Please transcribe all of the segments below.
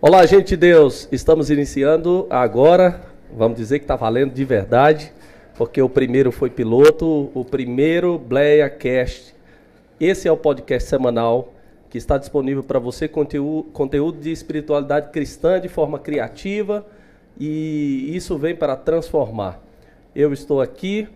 Olá, gente de Deus. Estamos iniciando agora. Vamos dizer que está valendo de verdade, porque o primeiro foi piloto, o primeiro Bleia Cast. Esse é o podcast semanal que está disponível para você conteúdo, conteúdo de espiritualidade cristã de forma criativa e isso vem para transformar. Eu estou aqui,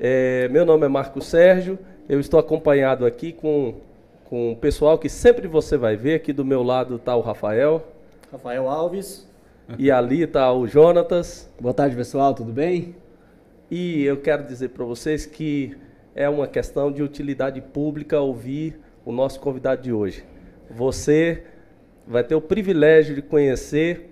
é, meu nome é Marco Sérgio, eu estou acompanhado aqui com, com o pessoal que sempre você vai ver. Aqui do meu lado está o Rafael. Rafael Alves. E ali está o Jonatas. Boa tarde, pessoal, tudo bem? E eu quero dizer para vocês que é uma questão de utilidade pública ouvir o nosso convidado de hoje. Você vai ter o privilégio de conhecer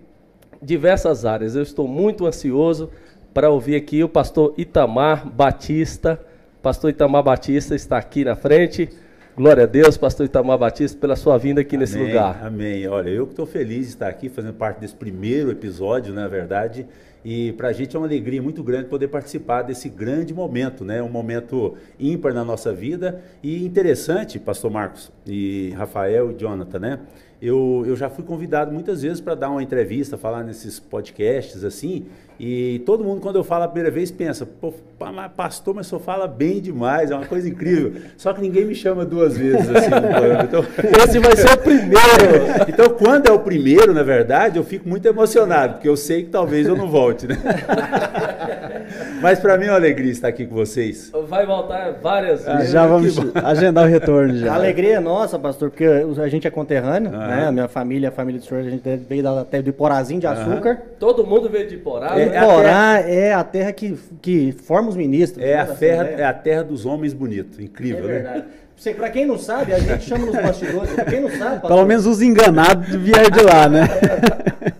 diversas áreas. Eu estou muito ansioso para ouvir aqui o pastor Itamar Batista. Pastor Itamar Batista está aqui na frente. Glória a Deus, pastor Itamar Batista, pela sua vinda aqui amém, nesse lugar. Amém. Olha, eu que estou feliz de estar aqui fazendo parte desse primeiro episódio, na verdade. E para a gente é uma alegria muito grande poder participar desse grande momento, né? Um momento ímpar na nossa vida e interessante, Pastor Marcos e Rafael e Jonathan, né? Eu, eu já fui convidado muitas vezes para dar uma entrevista, falar nesses podcasts assim, e todo mundo, quando eu falo a primeira vez, pensa, pô, pastor, mas só fala bem demais, é uma coisa incrível. Só que ninguém me chama duas vezes assim no Então, esse vai ser o primeiro. Então, quando é o primeiro, na verdade, eu fico muito emocionado, porque eu sei que talvez eu não volte, né? Mas para mim é uma alegria estar aqui com vocês. Vai voltar várias vezes. Já vamos agendar o retorno já. A alegria é nossa, pastor, porque a gente é conterrâneo, ah. Né? A minha família, a família do senhor, a gente veio até do Porazinho de açúcar. Todo mundo veio de Porá. É, é Porá é a terra que, que forma os ministros. É, a, terra, é a terra dos homens bonitos. Incrível, é né? Para quem não sabe, a gente chama nos bastidores. Para quem não sabe. Pastor, Pelo menos os enganados vieram de lá, né?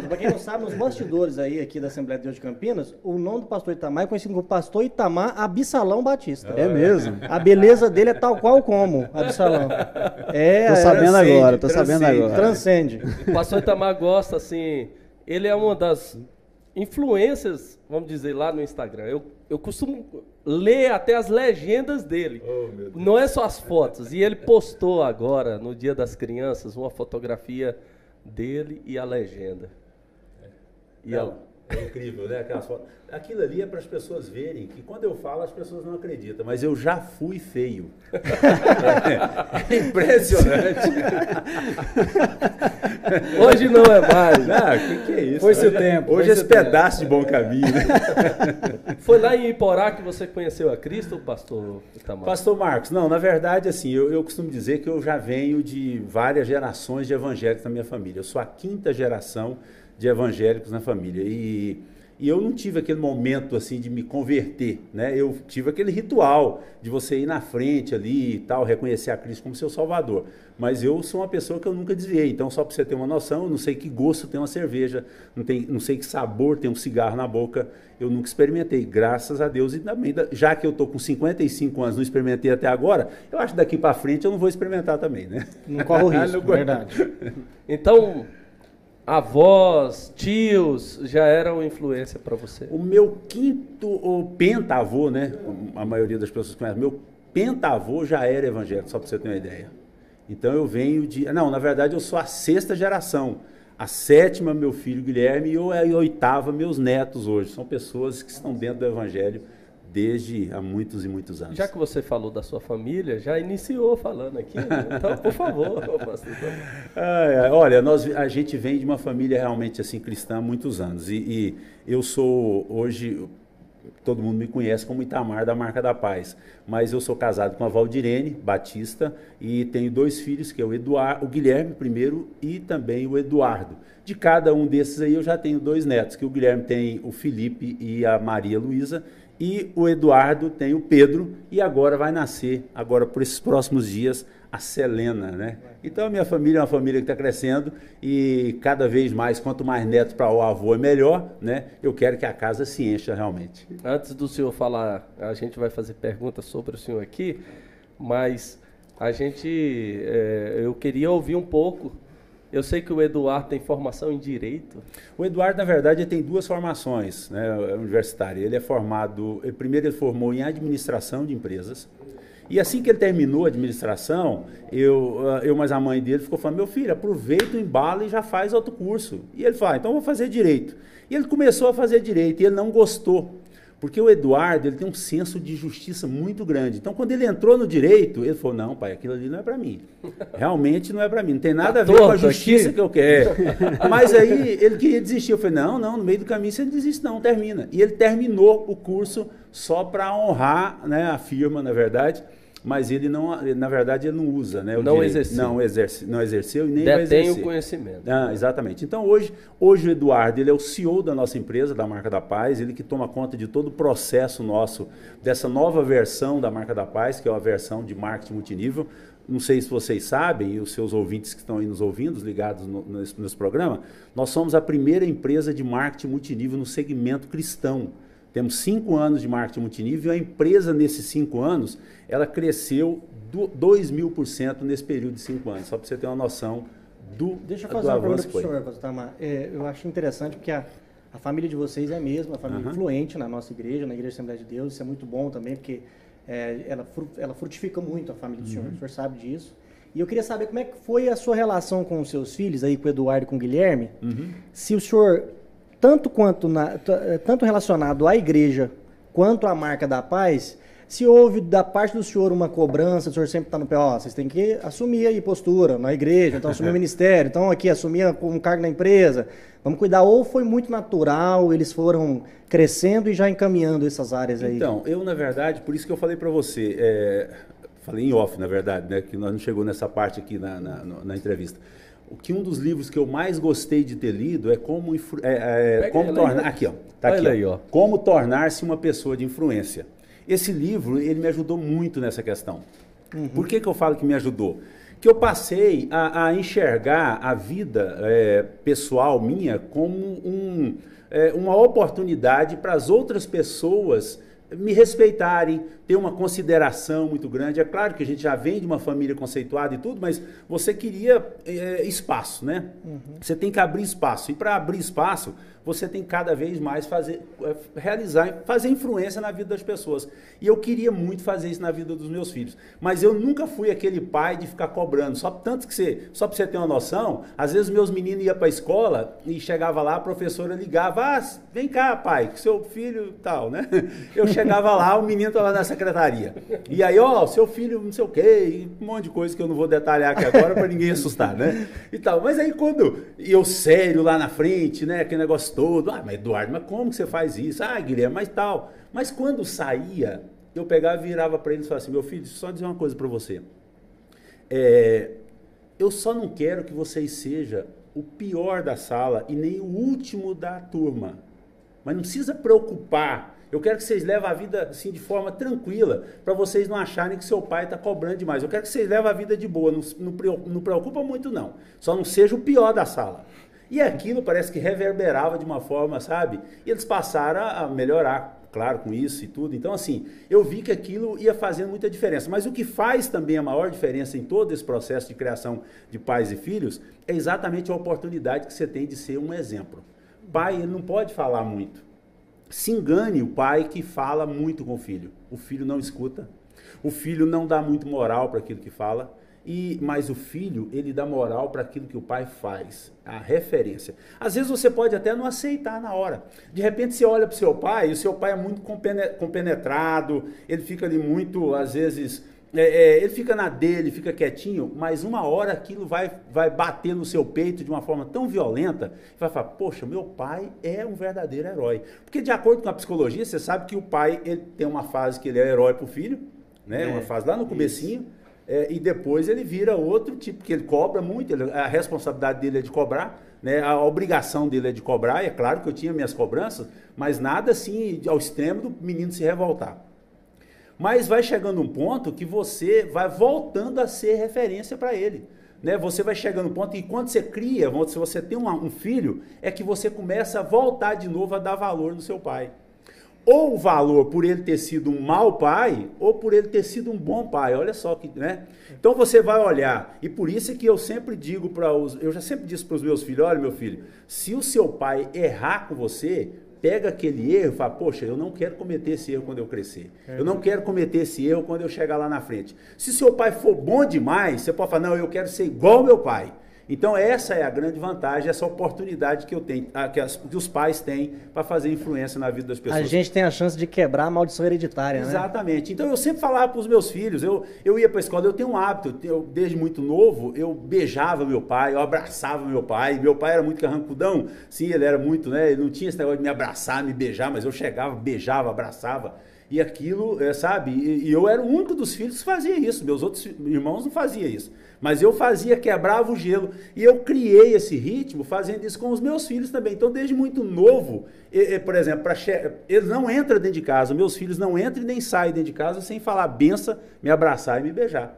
Para quem não sabe, nos bastidores aí aqui da Assembleia de Deus de Campinas, o nome do pastor Itamar é conhecido como Pastor Itamar Absalão Batista. É mesmo? A beleza dele é tal qual como Absalão. É, tô sabendo é, agora, tô sabendo agora. Transcende. O pastor Itamar gosta, assim, ele é uma das influências, vamos dizer, lá no Instagram. Eu, eu costumo ler até as legendas dele. Oh, Não é só as fotos. E ele postou agora, no Dia das Crianças, uma fotografia dele e a legenda. E Não, a... é incrível, né? Aquelas fotos. Aquilo ali é para as pessoas verem que quando eu falo as pessoas não acreditam, mas eu já fui feio. é impressionante. Hoje não é mais. Ah, o que, que, é isso? Foi-se o tempo. Hoje esse pedaço de bom caminho. Né? Foi lá em Iporá que você conheceu a Cristo, pastor Itamar? Pastor Marcos, não, na verdade, assim, eu, eu costumo dizer que eu já venho de várias gerações de evangélicos na minha família. Eu sou a quinta geração de evangélicos na família. E e eu não tive aquele momento assim de me converter, né? Eu tive aquele ritual de você ir na frente ali e tal, reconhecer a Cristo como seu Salvador. Mas eu sou uma pessoa que eu nunca desviei. Então, só para você ter uma noção, eu não sei que gosto tem uma cerveja, não, tem, não sei que sabor tem um cigarro na boca. Eu nunca experimentei, graças a Deus. E também, já que eu estou com 55 anos, não experimentei até agora, eu acho que daqui para frente eu não vou experimentar também, né? Não corre o risco, não, verdade. Então, avós, tios já eram influência para você? O meu quinto, o pentavô, né? A maioria das pessoas conhece. Meu pentavô já era evangélico, só para você ter uma ideia. Então eu venho de. Não, na verdade eu sou a sexta geração. A sétima, meu filho Guilherme, e a oitava, meus netos hoje. São pessoas que estão dentro do evangelho desde há muitos e muitos anos. Já que você falou da sua família, já iniciou falando aqui, né? então, por favor, pastor. Ah, olha, nós, a gente vem de uma família realmente assim cristã há muitos anos e, e eu sou hoje todo mundo me conhece como Itamar da Marca da Paz, mas eu sou casado com a Valdirene Batista e tenho dois filhos, que é o Eduardo, o Guilherme primeiro e também o Eduardo. De cada um desses aí eu já tenho dois netos, que o Guilherme tem o Felipe e a Maria Luísa e o Eduardo tem o Pedro e agora vai nascer, agora por esses próximos dias, a Selena, né? Então a minha família é uma família que está crescendo e cada vez mais, quanto mais netos para o avô é melhor, né? Eu quero que a casa se encha realmente. Antes do senhor falar, a gente vai fazer perguntas sobre o senhor aqui, mas a gente, é, eu queria ouvir um pouco eu sei que o Eduardo tem formação em direito. O Eduardo, na verdade, tem duas formações né, universitárias. Ele é formado, primeiro ele formou em administração de empresas E assim que ele terminou a administração, eu, ah, eu mais a mãe dele ficou falando, meu filho, aproveita o embalo e já faz outro curso. E ele falou, ah, então vou fazer direito. E ele começou a fazer direito e ele não gostou. Porque o Eduardo ele tem um senso de justiça muito grande. Então, quando ele entrou no direito, ele falou: Não, pai, aquilo ali não é para mim. Realmente não é para mim. Não tem nada a ver com a justiça aqui. que eu quero. Mas aí ele queria desistir. Eu falei: Não, não, no meio do caminho você não desiste, não, termina. E ele terminou o curso só para honrar né, a firma, na verdade mas ele não, na verdade, ele não usa, né? não exerceu. Não, exerce, não exerceu e nem Detém vai exercer. o conhecimento. Ah, exatamente. Então, hoje, hoje o Eduardo, ele é o CEO da nossa empresa, da Marca da Paz, ele que toma conta de todo o processo nosso, dessa nova versão da Marca da Paz, que é a versão de marketing multinível. Não sei se vocês sabem, e os seus ouvintes que estão aí nos ouvindo, ligados no, nesse, nesse programa, nós somos a primeira empresa de marketing multinível no segmento cristão. Temos cinco anos de marketing multinível e a empresa, nesses cinco anos, ela cresceu do 2 mil por cento nesse período de cinco anos, só para você ter uma noção do Deixa eu fazer uma pergunta para o senhor, Pastor é, Eu acho interessante porque a, a família de vocês é a mesma, a família uhum. influente na nossa igreja, na Igreja Assembleia de Deus, isso é muito bom também, porque é, ela, ela frutifica muito a família do uhum. senhor, o senhor sabe disso. E eu queria saber como é que foi a sua relação com os seus filhos, aí com o Eduardo e com o Guilherme, uhum. se o senhor tanto quanto na, eh, tanto relacionado à igreja quanto à marca da paz, se houve da parte do senhor uma cobrança, o senhor sempre está no pé, ó, vocês têm que assumir aí postura na igreja, então assumir o ministério, então aqui assumir um cargo na empresa, vamos cuidar. Ou foi muito natural, eles foram crescendo e já encaminhando essas áreas aí? Então, eu na verdade, por isso que eu falei para você, é, falei em off na verdade, né, que nós não chegou nessa parte aqui na, na, na entrevista o que um dos livros que eu mais gostei de ter lido é como, é, é, como tornar aqui ó tá aqui aí, ó. como tornar-se uma pessoa de influência. Esse livro ele me ajudou muito nessa questão. Uhum. por que, que eu falo que me ajudou? Que eu passei a, a enxergar a vida é, pessoal minha como um, é, uma oportunidade para as outras pessoas me respeitarem, ter uma consideração muito grande. É claro que a gente já vem de uma família conceituada e tudo, mas você queria é, espaço, né? Uhum. Você tem que abrir espaço. E para abrir espaço, você tem cada vez mais fazer, é, realizar, fazer influência na vida das pessoas. E eu queria muito fazer isso na vida dos meus filhos. Mas eu nunca fui aquele pai de ficar cobrando. Só tanto que você, só para você ter uma noção, às vezes meus meninos iam para a escola e chegava lá, a professora ligava, ah, vem cá, pai, que seu filho tal, né? Eu chegava lá, o menino estava na secretaria. E aí, ó, seu filho não sei o quê, um monte de coisa que eu não vou detalhar aqui agora para ninguém assustar, né? E tal. Mas aí quando eu sério lá na frente, né, aquele negócio todo. Ah, mas Eduardo, mas como que você faz isso? Ah, Guilherme, mas tal. Mas quando saía, eu pegava e virava para ele e falava assim: meu filho, só dizer uma coisa para você. É, eu só não quero que vocês seja o pior da sala e nem o último da turma. Mas não precisa preocupar. Eu quero que vocês levem a vida assim de forma tranquila, para vocês não acharem que seu pai está cobrando demais. Eu quero que vocês levem a vida de boa, não, não, não preocupa muito não. Só não seja o pior da sala. E aquilo parece que reverberava de uma forma, sabe? E eles passaram a melhorar, claro, com isso e tudo. Então, assim, eu vi que aquilo ia fazendo muita diferença. Mas o que faz também a maior diferença em todo esse processo de criação de pais e filhos é exatamente a oportunidade que você tem de ser um exemplo. Pai, ele não pode falar muito. Se engane o pai que fala muito com o filho. O filho não escuta. O filho não dá muito moral para aquilo que fala. E, mas o filho, ele dá moral para aquilo que o pai faz, a referência. Às vezes você pode até não aceitar na hora. De repente você olha para o seu pai, e o seu pai é muito compenetrado, ele fica ali muito, às vezes, é, é, ele fica na dele, fica quietinho, mas uma hora aquilo vai, vai bater no seu peito de uma forma tão violenta, que vai falar, poxa, meu pai é um verdadeiro herói. Porque de acordo com a psicologia, você sabe que o pai ele tem uma fase que ele é herói para o filho, né? É, uma fase lá no comecinho. Isso é, e depois ele vira outro tipo, que ele cobra muito, ele, a responsabilidade dele é de cobrar, né, a obrigação dele é de cobrar, e é claro que eu tinha minhas cobranças, mas nada assim ao extremo do menino se revoltar. Mas vai chegando um ponto que você vai voltando a ser referência para ele. Né? Você vai chegando um ponto, e quando você cria, se você tem um, um filho, é que você começa a voltar de novo a dar valor no seu pai ou o valor por ele ter sido um mau pai, ou por ele ter sido um bom pai. Olha só que, né? Então você vai olhar, e por isso é que eu sempre digo para os, eu já sempre disse para os meus filhos, olha meu filho, se o seu pai errar com você, pega aquele erro e fala, poxa, eu não quero cometer esse erro quando eu crescer. É. Eu não quero cometer esse erro quando eu chegar lá na frente. Se seu pai for bom demais, você pode falar, não, eu quero ser igual ao meu pai. Então, essa é a grande vantagem, essa oportunidade que eu tenho, que, as, que os pais têm para fazer influência na vida das pessoas. A gente tem a chance de quebrar a maldição hereditária, Exatamente. né? Exatamente. Então, eu sempre falava para os meus filhos, eu, eu ia para a escola, eu tenho um hábito, eu, desde muito novo, eu beijava meu pai, eu abraçava meu pai. Meu pai era muito carrancudão, sim, ele era muito, né? Ele não tinha esse negócio de me abraçar, me beijar, mas eu chegava, beijava, abraçava. E aquilo, é, sabe? E, e eu era o único dos filhos que fazia isso. Meus outros irmãos não faziam isso. Mas eu fazia, quebrava o gelo. E eu criei esse ritmo fazendo isso com os meus filhos também. Então, desde muito novo, e, e, por exemplo, pra, eles não entram dentro de casa. Meus filhos não entram e nem saem dentro de casa sem falar benção, me abraçar e me beijar.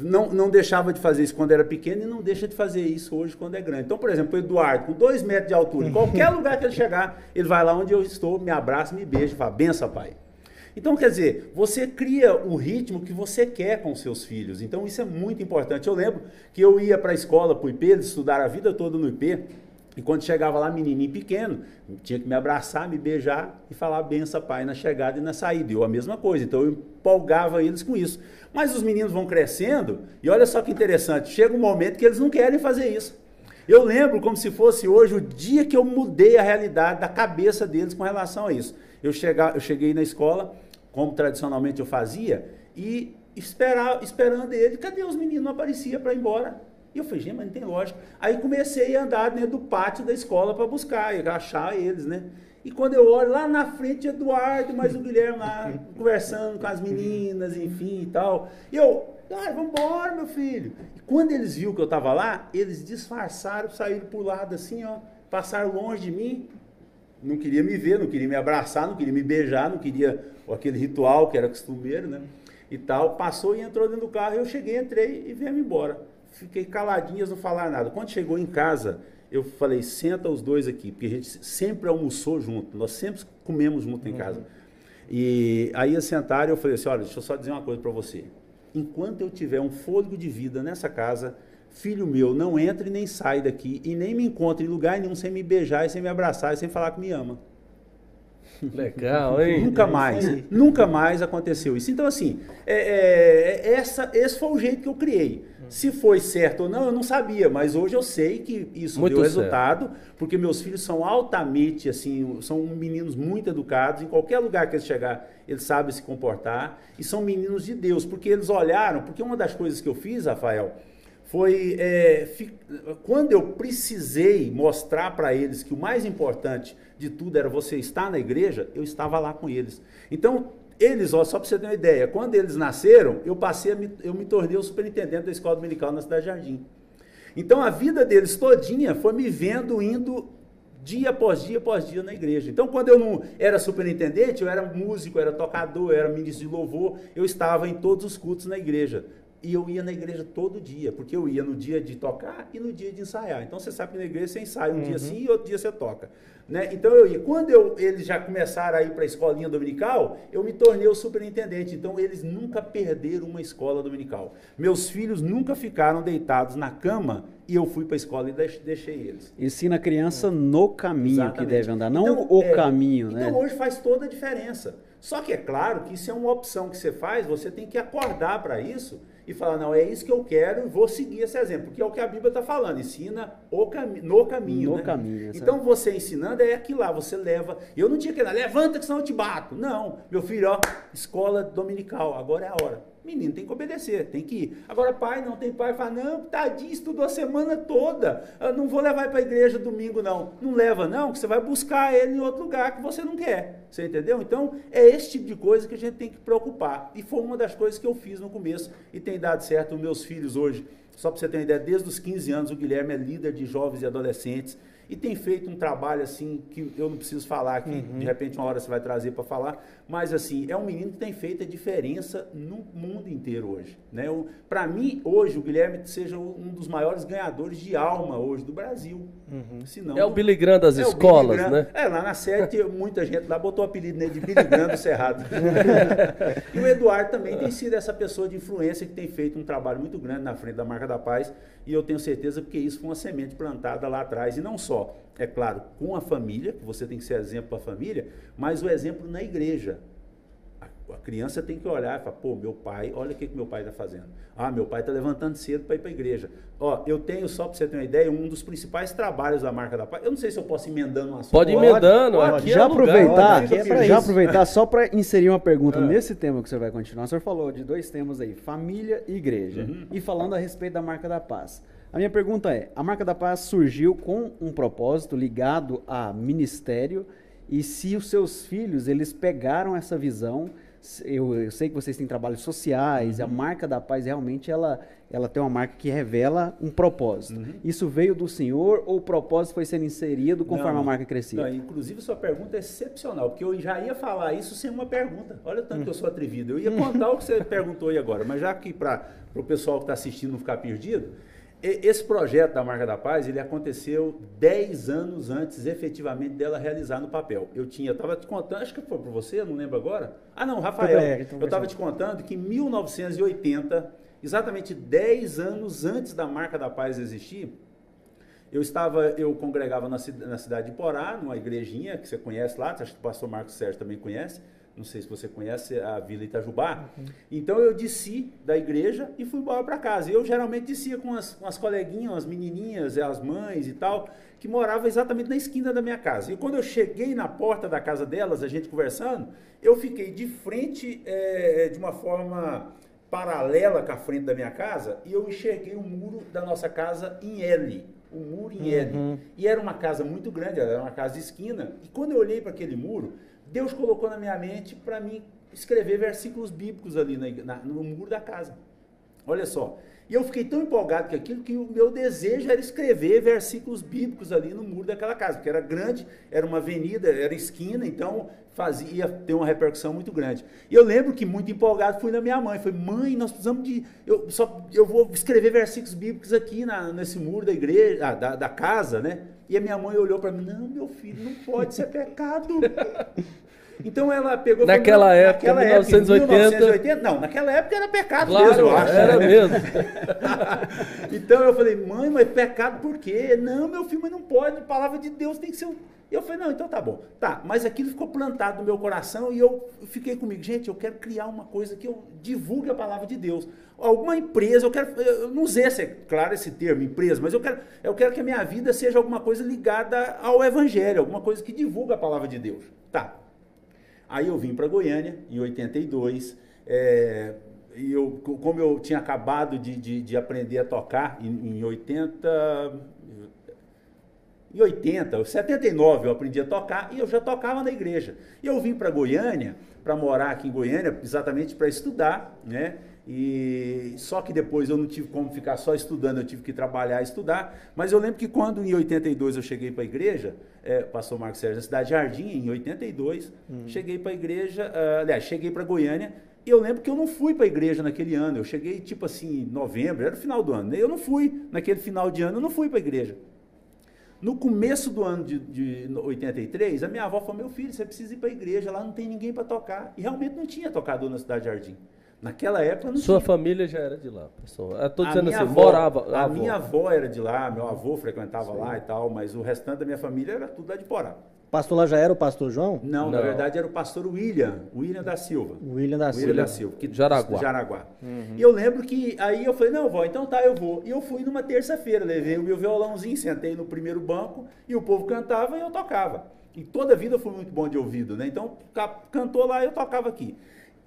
Não, não deixava de fazer isso quando era pequeno e não deixa de fazer isso hoje quando é grande. Então, por exemplo, o Eduardo, com dois metros de altura, em qualquer lugar que ele chegar, ele vai lá onde eu estou, me abraça, me beija e fala, benção, pai. Então, quer dizer, você cria o ritmo que você quer com seus filhos. Então, isso é muito importante. Eu lembro que eu ia para a escola, para o IP, estudar a vida toda no IP. E quando chegava lá, menininho pequeno, tinha que me abraçar, me beijar e falar benção, pai, na chegada e na saída. Eu a mesma coisa. Então, eu empolgava eles com isso. Mas os meninos vão crescendo e olha só que interessante. Chega um momento que eles não querem fazer isso. Eu lembro como se fosse hoje o dia que eu mudei a realidade da cabeça deles com relação a isso. Eu, chegar, eu cheguei na escola, como tradicionalmente eu fazia, e esperar, esperando ele, cadê os meninos? Não aparecia para ir embora. E eu falei, gente, mas não tem lógica. Aí comecei a andar dentro do pátio da escola para buscar, e achar eles, né? E quando eu olho lá na frente, Eduardo, mais o Guilherme lá, conversando com as meninas, enfim e tal. E eu, ah, vamos embora, meu filho. E quando eles viram que eu estava lá, eles disfarçaram, saíram por lado assim, ó, passaram longe de mim não queria me ver, não queria me abraçar, não queria me beijar, não queria aquele ritual que era costumeiro, né? E tal. Passou e entrou dentro do carro. Eu cheguei, entrei e viemos embora. Fiquei caladinhas, não falar nada. Quando chegou em casa, eu falei: senta os dois aqui, porque a gente sempre almoçou junto, nós sempre comemos junto em casa. E aí sentaram e eu falei assim: olha, deixa eu só dizer uma coisa para você. Enquanto eu tiver um fôlego de vida nessa casa, filho meu, não entre nem sai daqui e nem me encontre em lugar nenhum sem me beijar e sem me abraçar e sem falar que me ama. Legal, hein? nunca mais, nunca mais aconteceu isso. Então, assim, é, é, é, essa, esse foi o jeito que eu criei. Se foi certo ou não, eu não sabia, mas hoje eu sei que isso muito deu certo. resultado, porque meus filhos são altamente, assim, são meninos muito educados, em qualquer lugar que eles chegar, eles sabem se comportar, e são meninos de Deus, porque eles olharam, porque uma das coisas que eu fiz, Rafael, foi é, fi, quando eu precisei mostrar para eles que o mais importante de tudo era você estar na igreja, eu estava lá com eles. Então, eles, ó, só para você ter uma ideia, quando eles nasceram, eu passei, me, eu me tornei o superintendente da escola dominical na cidade de Jardim. Então, a vida deles todinha foi me vendo indo dia após dia após dia na igreja. Então, quando eu não era superintendente, eu era músico, eu era tocador, eu era ministro de louvor, eu estava em todos os cultos na igreja. E eu ia na igreja todo dia, porque eu ia no dia de tocar e no dia de ensaiar. Então você sabe que na igreja você ensaia um uhum. dia sim e outro dia você toca. Né? Então eu ia. Quando eu, eles já começaram a ir para a escolinha dominical, eu me tornei o superintendente. Então eles nunca perderam uma escola dominical. Meus filhos nunca ficaram deitados na cama e eu fui para a escola e deixei eles. Ensina a criança no caminho Exatamente. que deve andar, não então, o é, caminho, né? Então hoje faz toda a diferença. Só que é claro que isso é uma opção que você faz, você tem que acordar para isso e falar, não, é isso que eu quero e vou seguir esse exemplo, que é o que a Bíblia está falando, ensina o cami no caminho. No né? caminho. Então você ensinando é aquilo lá, você leva. Eu não tinha que ir lá, levanta que senão eu te bato. Não, meu filho, ó, escola dominical, agora é a hora. Menino tem que obedecer, tem que ir. Agora, pai, não tem pai, fala, não, tadinho, estudou a semana toda. Eu não vou levar para a igreja domingo, não. Não leva, não, que você vai buscar ele em outro lugar que você não quer. Você entendeu? Então, é esse tipo de coisa que a gente tem que preocupar. E foi uma das coisas que eu fiz no começo e tem dado certo. Meus filhos hoje, só para você ter uma ideia, desde os 15 anos, o Guilherme é líder de jovens e adolescentes e tem feito um trabalho assim que eu não preciso falar que uhum. de repente uma hora você vai trazer para falar, mas assim, é um menino que tem feito a diferença no mundo inteiro hoje, né? Para mim, hoje o Guilherme seja um dos maiores ganhadores de alma hoje do Brasil. Uhum. Senão, é o Billy Graham das é escolas, Graham, né? É, lá na sede muita gente lá botou o apelido nele de Billy Graham do Cerrado. e o Eduardo também tem sido essa pessoa de influência que tem feito um trabalho muito grande na frente da marca da paz, e eu tenho certeza porque isso foi uma semente plantada lá atrás e não só só, é claro, com a família, que você tem que ser exemplo para a família, mas o exemplo na igreja. A, a criança tem que olhar e falar, pô, meu pai, olha o que, que meu pai está fazendo. Ah, meu pai está levantando cedo para ir para a igreja. Ó, eu tenho, só para você ter uma ideia, um dos principais trabalhos da marca da paz. Eu não sei se eu posso ir emendando um assunto. Pode ir emendando, pode, aqui já é aproveitar, lugar, é já aproveitar só para inserir uma pergunta é. nesse tema que você vai continuar. O senhor falou de dois temas aí, família e igreja. Uhum. E falando a respeito da marca da paz. A minha pergunta é: a marca da paz surgiu com um propósito ligado a ministério e se os seus filhos eles pegaram essa visão eu, eu, sei que vocês têm trabalhos sociais, uhum. a marca da paz realmente ela, ela tem uma marca que revela um propósito. Uhum. Isso veio do senhor ou o propósito foi sendo inserido conforme não, a marca crescia? Não, inclusive sua pergunta é excepcional, porque eu já ia falar isso sem uma pergunta. Olha o tanto uhum. que eu sou atrevido. Eu ia contar o que você perguntou aí agora, mas já que para o pessoal que está assistindo não ficar perdido, esse projeto da Marca da Paz, ele aconteceu 10 anos antes, efetivamente, dela realizar no papel. Eu tinha, estava te contando, acho que foi para você, não lembro agora. Ah, não, Rafael. então eu estava te contando que em 1980, exatamente 10 anos antes da Marca da Paz existir, eu estava, eu congregava na, na cidade de Porá, numa igrejinha que você conhece lá, acho que o pastor Marcos Sérgio também conhece não sei se você conhece a Vila Itajubá. Uhum. Então eu desci da igreja e fui embora para casa. Eu geralmente descia com as, com as coleguinhas, as menininhas, as mães e tal, que moravam exatamente na esquina da minha casa. E quando eu cheguei na porta da casa delas, a gente conversando, eu fiquei de frente, é, de uma forma paralela com a frente da minha casa, e eu enxerguei o muro da nossa casa em L. O muro em L. Uhum. E era uma casa muito grande, era uma casa de esquina. E quando eu olhei para aquele muro, Deus colocou na minha mente para mim escrever versículos bíblicos ali na, na, no muro da casa. Olha só. E eu fiquei tão empolgado com aquilo que o meu desejo era escrever versículos bíblicos ali no muro daquela casa, porque era grande, era uma avenida, era esquina, então fazia ter uma repercussão muito grande. E eu lembro que muito empolgado fui na minha mãe, foi mãe, nós precisamos de eu só eu vou escrever versículos bíblicos aqui na, nesse muro da igreja, ah, da, da casa, né? E a minha mãe olhou para mim: Não, meu filho, não pode, ser pecado. Então ela pegou. Naquela falou, época, naquela 1980... Época, 1980. Não, naquela época era pecado claro, mesmo, eu acho. Era né? mesmo. então eu falei, mãe, mas pecado por quê? Não, meu filho, mas não pode. A palavra de Deus tem que ser. E eu falei, não, então tá bom. Tá, mas aquilo ficou plantado no meu coração e eu fiquei comigo, gente, eu quero criar uma coisa que eu divulgue a palavra de Deus. Alguma empresa, eu quero, eu não usei, esse, claro, esse termo, empresa, mas eu quero, eu quero que a minha vida seja alguma coisa ligada ao evangelho, alguma coisa que divulga a palavra de Deus. Tá. Aí eu vim para Goiânia, em 82, é, e eu, como eu tinha acabado de, de, de aprender a tocar, em, em 80, em 80, 79 eu aprendi a tocar e eu já tocava na igreja. E eu vim para Goiânia, para morar aqui em Goiânia, exatamente para estudar, né? E só que depois eu não tive como ficar só estudando, eu tive que trabalhar e estudar. Mas eu lembro que quando em 82 eu cheguei para a igreja, é, pastor Marcos Sérgio, na cidade de Jardim, em 82, hum. cheguei para a igreja, uh, aliás, cheguei para Goiânia e eu lembro que eu não fui para a igreja naquele ano. Eu cheguei tipo assim, em novembro, era o final do ano. Né? Eu não fui, naquele final de ano, eu não fui para a igreja. No começo do ano de, de 83, a minha avó falou: Meu filho, você precisa ir para a igreja, lá não tem ninguém para tocar. E realmente não tinha tocador na cidade de Jardim. Naquela época não Sua tinha. família já era de lá, pessoal. Estou dizendo assim, avó, morava. A, a avó. minha avó era de lá, meu avô frequentava Sim. lá e tal, mas o restante da minha família era tudo lá de Porá. Pastor lá já era o pastor João? Não, não, na verdade era o pastor William, William da Silva. William da Silva. William da Silva, que Jaraguá. Jaraguá. Uhum. E eu lembro que aí eu falei, não, vó, então tá, eu vou. E eu fui numa terça-feira, levei o meu violãozinho, sentei no primeiro banco e o povo cantava e eu tocava. E toda a vida eu fui muito bom de ouvido, né? Então cantou lá e eu tocava aqui.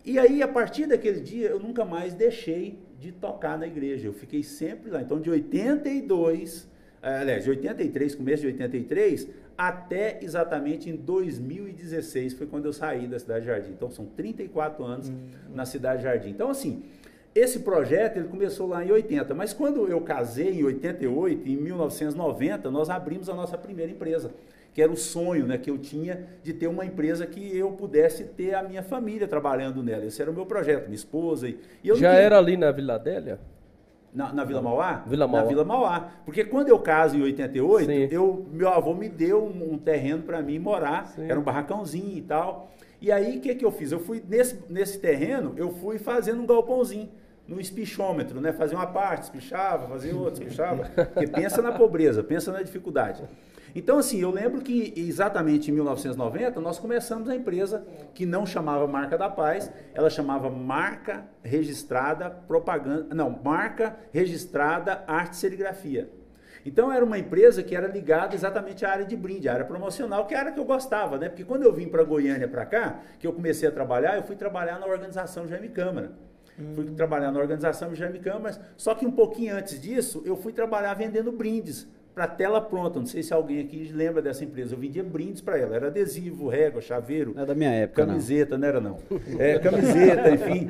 E aí, a partir daquele dia, eu nunca mais deixei de tocar na igreja. Eu fiquei sempre lá. Então, de 82, eh, aliás, de 83, começo de 83, até exatamente em 2016 foi quando eu saí da Cidade Jardim. Então, são 34 anos hum. na Cidade Jardim. Então, assim, esse projeto ele começou lá em 80, mas quando eu casei em 88, em 1990, nós abrimos a nossa primeira empresa que era o sonho né, que eu tinha de ter uma empresa que eu pudesse ter a minha família trabalhando nela. Esse era o meu projeto, minha esposa. E, e Já queria... era ali na Vila Adélia? Na, na, Vila Mauá? Vila Mauá. Na Vila Mauá. Porque quando eu caso em 88, eu, meu avô me deu um, um terreno para mim morar, Sim. era um barracãozinho e tal. E aí, o que, que eu fiz? Eu fui, nesse, nesse terreno, eu fui fazendo um galpãozinho no espichômetro, né? Fazia uma parte, espichava, fazia outra, espichava. Porque pensa na pobreza, pensa na dificuldade. Então, assim, eu lembro que exatamente em 1990 nós começamos a empresa que não chamava Marca da Paz, ela chamava Marca Registrada Propaganda, não, Marca Registrada Arte e Serigrafia. Então era uma empresa que era ligada exatamente à área de brinde, à área promocional, que era a que eu gostava, né? Porque quando eu vim para Goiânia para cá, que eu comecei a trabalhar, eu fui trabalhar na organização Jaime Câmara. Hum. Fui trabalhar na organização Jaime Câmara, só que um pouquinho antes disso, eu fui trabalhar vendendo brindes para tela pronta. Não sei se alguém aqui lembra dessa empresa. Eu vendia brindes para ela. Era adesivo, régua, chaveiro. Não é da minha época. Camiseta, não, não era não. É, camiseta, enfim.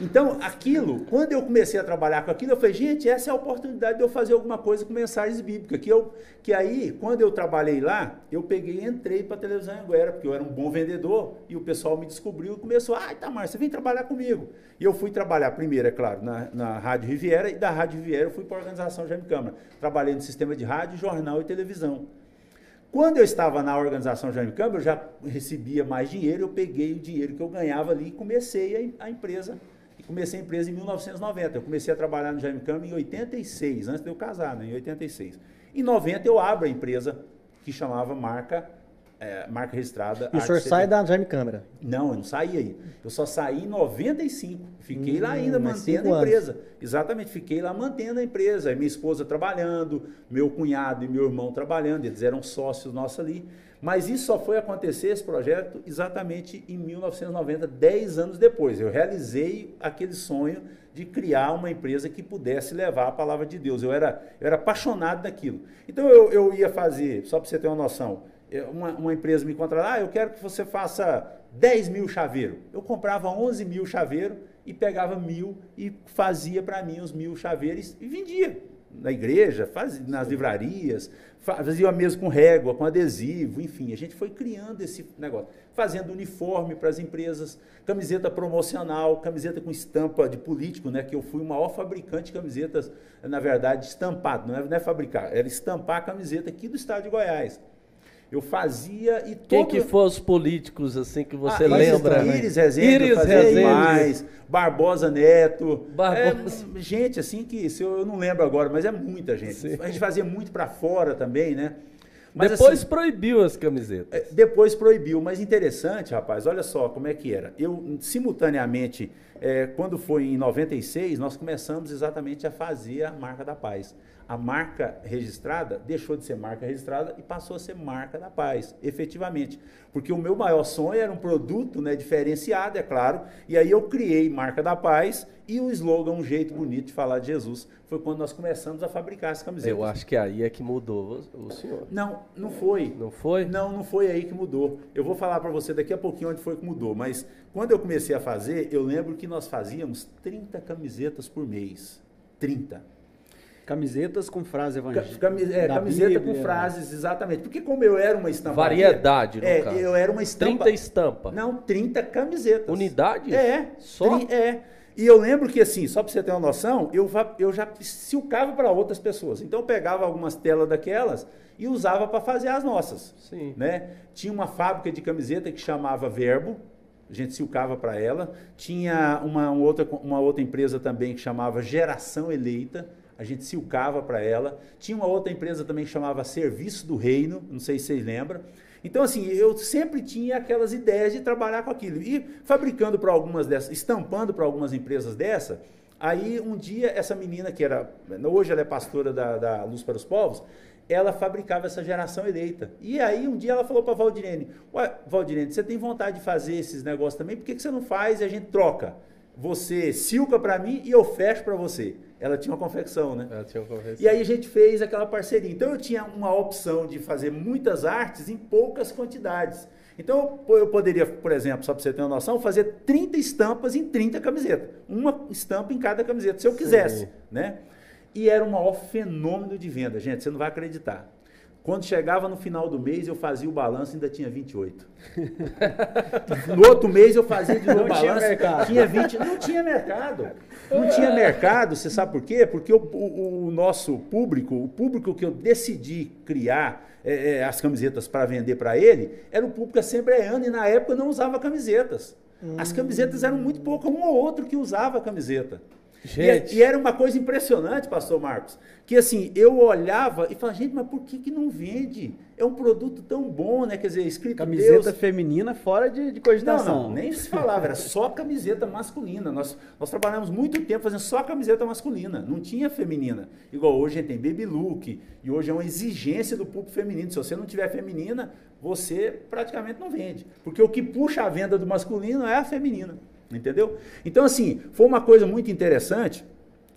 Então, aquilo, quando eu comecei a trabalhar com aquilo, eu falei, gente, essa é a oportunidade de eu fazer alguma coisa com mensagens bíblicas. Que, eu, que aí, quando eu trabalhei lá, eu peguei e entrei para a televisão Anguera, porque eu era um bom vendedor, e o pessoal me descobriu e começou, ah, Itamar, você vem trabalhar comigo. E eu fui trabalhar primeiro, é claro, na, na Rádio Riviera, e da Rádio Riviera eu fui para a organização Jaime Câmara. Trabalhei no sistema de rádio, jornal e televisão. Quando eu estava na organização Jaime Câmara, eu já recebia mais dinheiro, eu peguei o dinheiro que eu ganhava ali e comecei a, a empresa comecei a empresa em 1990. Eu comecei a trabalhar no Jaime Câmara em 86, antes de eu casar, né, em 86. Em 90 eu abro a empresa que chamava Marca é, marca registrada. E o senhor sai da Jaime Câmara? Não, eu não saí aí. Eu só saí em 95. Fiquei hum, lá ainda mantendo a empresa. Anos. Exatamente, fiquei lá mantendo a empresa. Aí minha esposa trabalhando, meu cunhado e meu irmão trabalhando, eles eram sócios nossos ali. Mas isso só foi acontecer, esse projeto, exatamente em 1990, 10 anos depois. Eu realizei aquele sonho de criar uma empresa que pudesse levar a palavra de Deus. Eu era, eu era apaixonado daquilo. Então eu, eu ia fazer, só para você ter uma noção, uma, uma empresa me contratar, ah, eu quero que você faça 10 mil chaveiros. Eu comprava 11 mil chaveiros e pegava mil e fazia para mim os mil chaveiros e vendia na igreja, fazia, nas livrarias, fazia mesmo com régua, com adesivo, enfim. A gente foi criando esse negócio, fazendo uniforme para as empresas, camiseta promocional, camiseta com estampa de político, né? Que eu fui o maior fabricante de camisetas, na verdade, estampado, não é, não é fabricar, era estampar a camiseta aqui do estado de Goiás. Eu fazia e todo... Quem que foram os políticos, assim, que você ah, lembra? Né? Iris Rezende, Iris Rezende. Barbosa Neto. Barbosa. É, gente, assim, que eu, eu não lembro agora, mas é muita gente. Sim. A gente fazia muito para fora também, né? Mas, depois assim, proibiu as camisetas. É, depois proibiu, mas interessante, rapaz, olha só como é que era. Eu, simultaneamente, é, quando foi em 96, nós começamos exatamente a fazer a marca da paz a marca registrada deixou de ser marca registrada e passou a ser marca da paz, efetivamente. Porque o meu maior sonho era um produto né, diferenciado, é claro, e aí eu criei marca da paz e o slogan, um jeito bonito de falar de Jesus, foi quando nós começamos a fabricar as camisetas. Eu acho que aí é que mudou o senhor. Não, não foi. Não foi? Não, não foi aí que mudou. Eu vou falar para você daqui a pouquinho onde foi que mudou, mas quando eu comecei a fazer, eu lembro que nós fazíamos 30 camisetas por mês. 30. Camisetas com frase evangélica. Cami é, camiseta Bíblia. com frases, exatamente. Porque como eu era uma estampa. Variedade, no é, caso. Eu era uma estampa. 30 estampas. Não, 30 camisetas. Unidades? É. Só? É. E eu lembro que, assim, só para você ter uma noção, eu, eu já silcava para outras pessoas. Então eu pegava algumas telas daquelas e usava para fazer as nossas. Sim. Né? Tinha uma fábrica de camiseta que chamava Verbo, a gente silcava para ela. Tinha uma, uma, outra, uma outra empresa também que chamava Geração Eleita a gente silcava para ela. Tinha uma outra empresa também que chamava Serviço do Reino, não sei se vocês lembram. Então, assim, eu sempre tinha aquelas ideias de trabalhar com aquilo. E fabricando para algumas dessas, estampando para algumas empresas dessa, aí um dia essa menina que era, hoje ela é pastora da, da Luz para os Povos, ela fabricava essa geração eleita. E aí um dia ela falou para Valdirene, Ué, Valdirene, você tem vontade de fazer esses negócios também? Por que, que você não faz e a gente troca? Você silca para mim e eu fecho para você. Ela tinha uma confecção, né? Ela tinha uma confecção. E aí a gente fez aquela parceria. Então eu tinha uma opção de fazer muitas artes em poucas quantidades. Então eu poderia, por exemplo, só para você ter uma noção, fazer 30 estampas em 30 camisetas. Uma estampa em cada camiseta, se eu quisesse, Sim. né? E era um maior fenômeno de venda, gente, você não vai acreditar. Quando chegava no final do mês, eu fazia o balanço e ainda tinha 28. no outro mês eu fazia de novo o balanço, tinha, mercado. tinha 20. Não tinha mercado. Não tinha mercado, você sabe por quê? Porque o, o, o nosso público, o público que eu decidi criar é, é, as camisetas para vender para ele, era o público assembleano e na época não usava camisetas. As camisetas eram muito poucas, um ou outro que usava a camiseta. Gente. E, e, era uma coisa impressionante, pastor Marcos, que assim, eu olhava e falava, gente, mas por que, que não vende? É um produto tão bom, né? Quer dizer, escrito Camiseta Deus. feminina fora de, de cogitação. Não, não, nem se falava, era só camiseta masculina. Nós, nós trabalhamos muito tempo fazendo só camiseta masculina, não tinha feminina. Igual hoje a gente tem baby look, e hoje é uma exigência do público feminino. Se você não tiver feminina, você praticamente não vende. Porque o que puxa a venda do masculino é a feminina. Entendeu? Então, assim, foi uma coisa muito interessante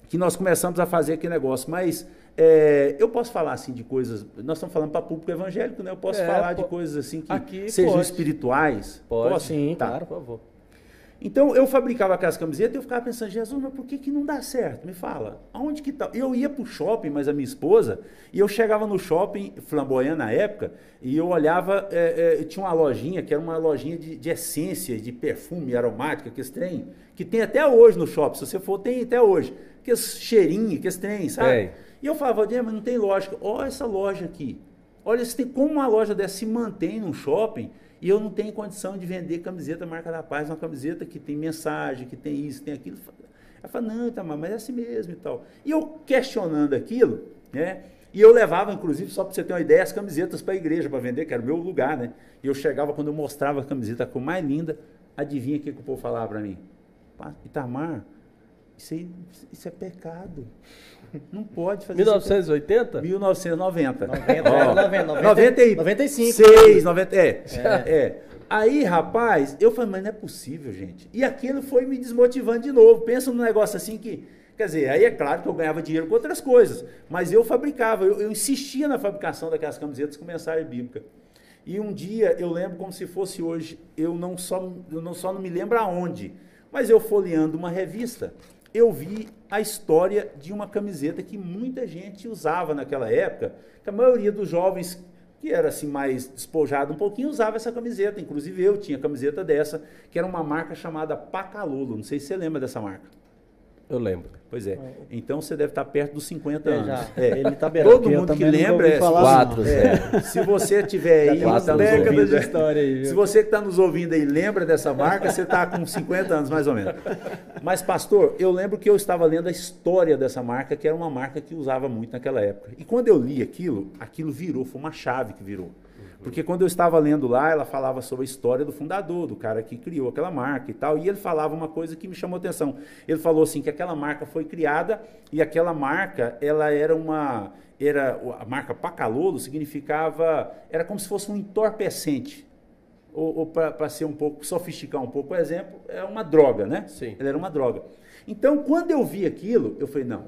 que nós começamos a fazer aquele negócio, mas é, eu posso falar assim de coisas. Nós estamos falando para público evangélico, né? Eu posso é, falar de coisas assim que sejam pode. espirituais. Pode, posso? sim, tá. claro, por favor. Então eu fabricava aquelas camisetas e eu ficava pensando, Jesus, mas por que, que não dá certo? Me fala, aonde que tá? Eu ia para o shopping, mas a minha esposa, e eu chegava no shopping flamboyant na época, e eu olhava, é, é, tinha uma lojinha que era uma lojinha de, de essência, de perfume aromática, que esse trem, que tem até hoje no shopping, se você for, tem até hoje. Que esse cheirinho, que esse trem, sabe? É. E eu falava, mas não tem lógica. Olha essa loja aqui. Olha, tem como uma loja dessa se mantém num shopping e eu não tenho condição de vender camiseta marca da paz, uma camiseta que tem mensagem, que tem isso, tem aquilo. Ela fala, não, tá, mas é assim mesmo e tal. E eu questionando aquilo, né? E eu levava, inclusive, só para você ter uma ideia, as camisetas para a igreja para vender, que era o meu lugar, né? E eu chegava, quando eu mostrava a camiseta com mais linda, adivinha o que, que o povo falava para mim? Itamar, isso, aí, isso é pecado. Não pode fazer 1980? 1990. 90, oh, 90, 90, 90 e 95. 6, 90, é, é. é. Aí, rapaz, eu falei, mas não é possível, gente. E aquilo foi me desmotivando de novo. Pensa num negócio assim que. Quer dizer, aí é claro que eu ganhava dinheiro com outras coisas. Mas eu fabricava, eu, eu insistia na fabricação daquelas camisetas com mensagem bíblica. E um dia, eu lembro como se fosse hoje, eu não só, eu não, só não me lembro aonde, mas eu folheando uma revista, eu vi a história de uma camiseta que muita gente usava naquela época, que a maioria dos jovens que era assim mais despojado um pouquinho, usava essa camiseta. Inclusive eu tinha camiseta dessa, que era uma marca chamada Pacalolo. Não sei se você lembra dessa marca. Eu lembro. Pois é. Então você deve estar perto dos 50 é, anos. É. Ele está bem. Todo mundo que lembra é quatro. É. Se você tiver aí, tá nos ouvindo, história aí, se você que está nos ouvindo aí lembra dessa marca, você está com 50 anos mais ou menos. Mas pastor, eu lembro que eu estava lendo a história dessa marca, que era uma marca que usava muito naquela época. E quando eu li aquilo, aquilo virou, foi uma chave que virou. Porque quando eu estava lendo lá, ela falava sobre a história do fundador, do cara que criou aquela marca e tal, e ele falava uma coisa que me chamou a atenção. Ele falou assim que aquela marca foi criada e aquela marca, ela era uma era a marca Pacalolo significava, era como se fosse um entorpecente. Ou, ou para ser um pouco, sofisticar um pouco, por exemplo, é uma droga, né? Sim. Ela era uma droga. Então, quando eu vi aquilo, eu falei, não,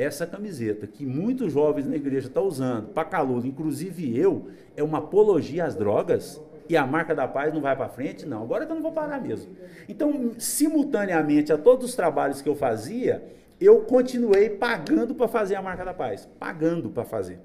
essa camiseta que muitos jovens na igreja estão tá usando, para calor, inclusive eu, é uma apologia às drogas e a marca da paz não vai para frente? Não, agora que eu não vou parar mesmo. Então, simultaneamente a todos os trabalhos que eu fazia, eu continuei pagando para fazer a marca da paz, pagando para fazer.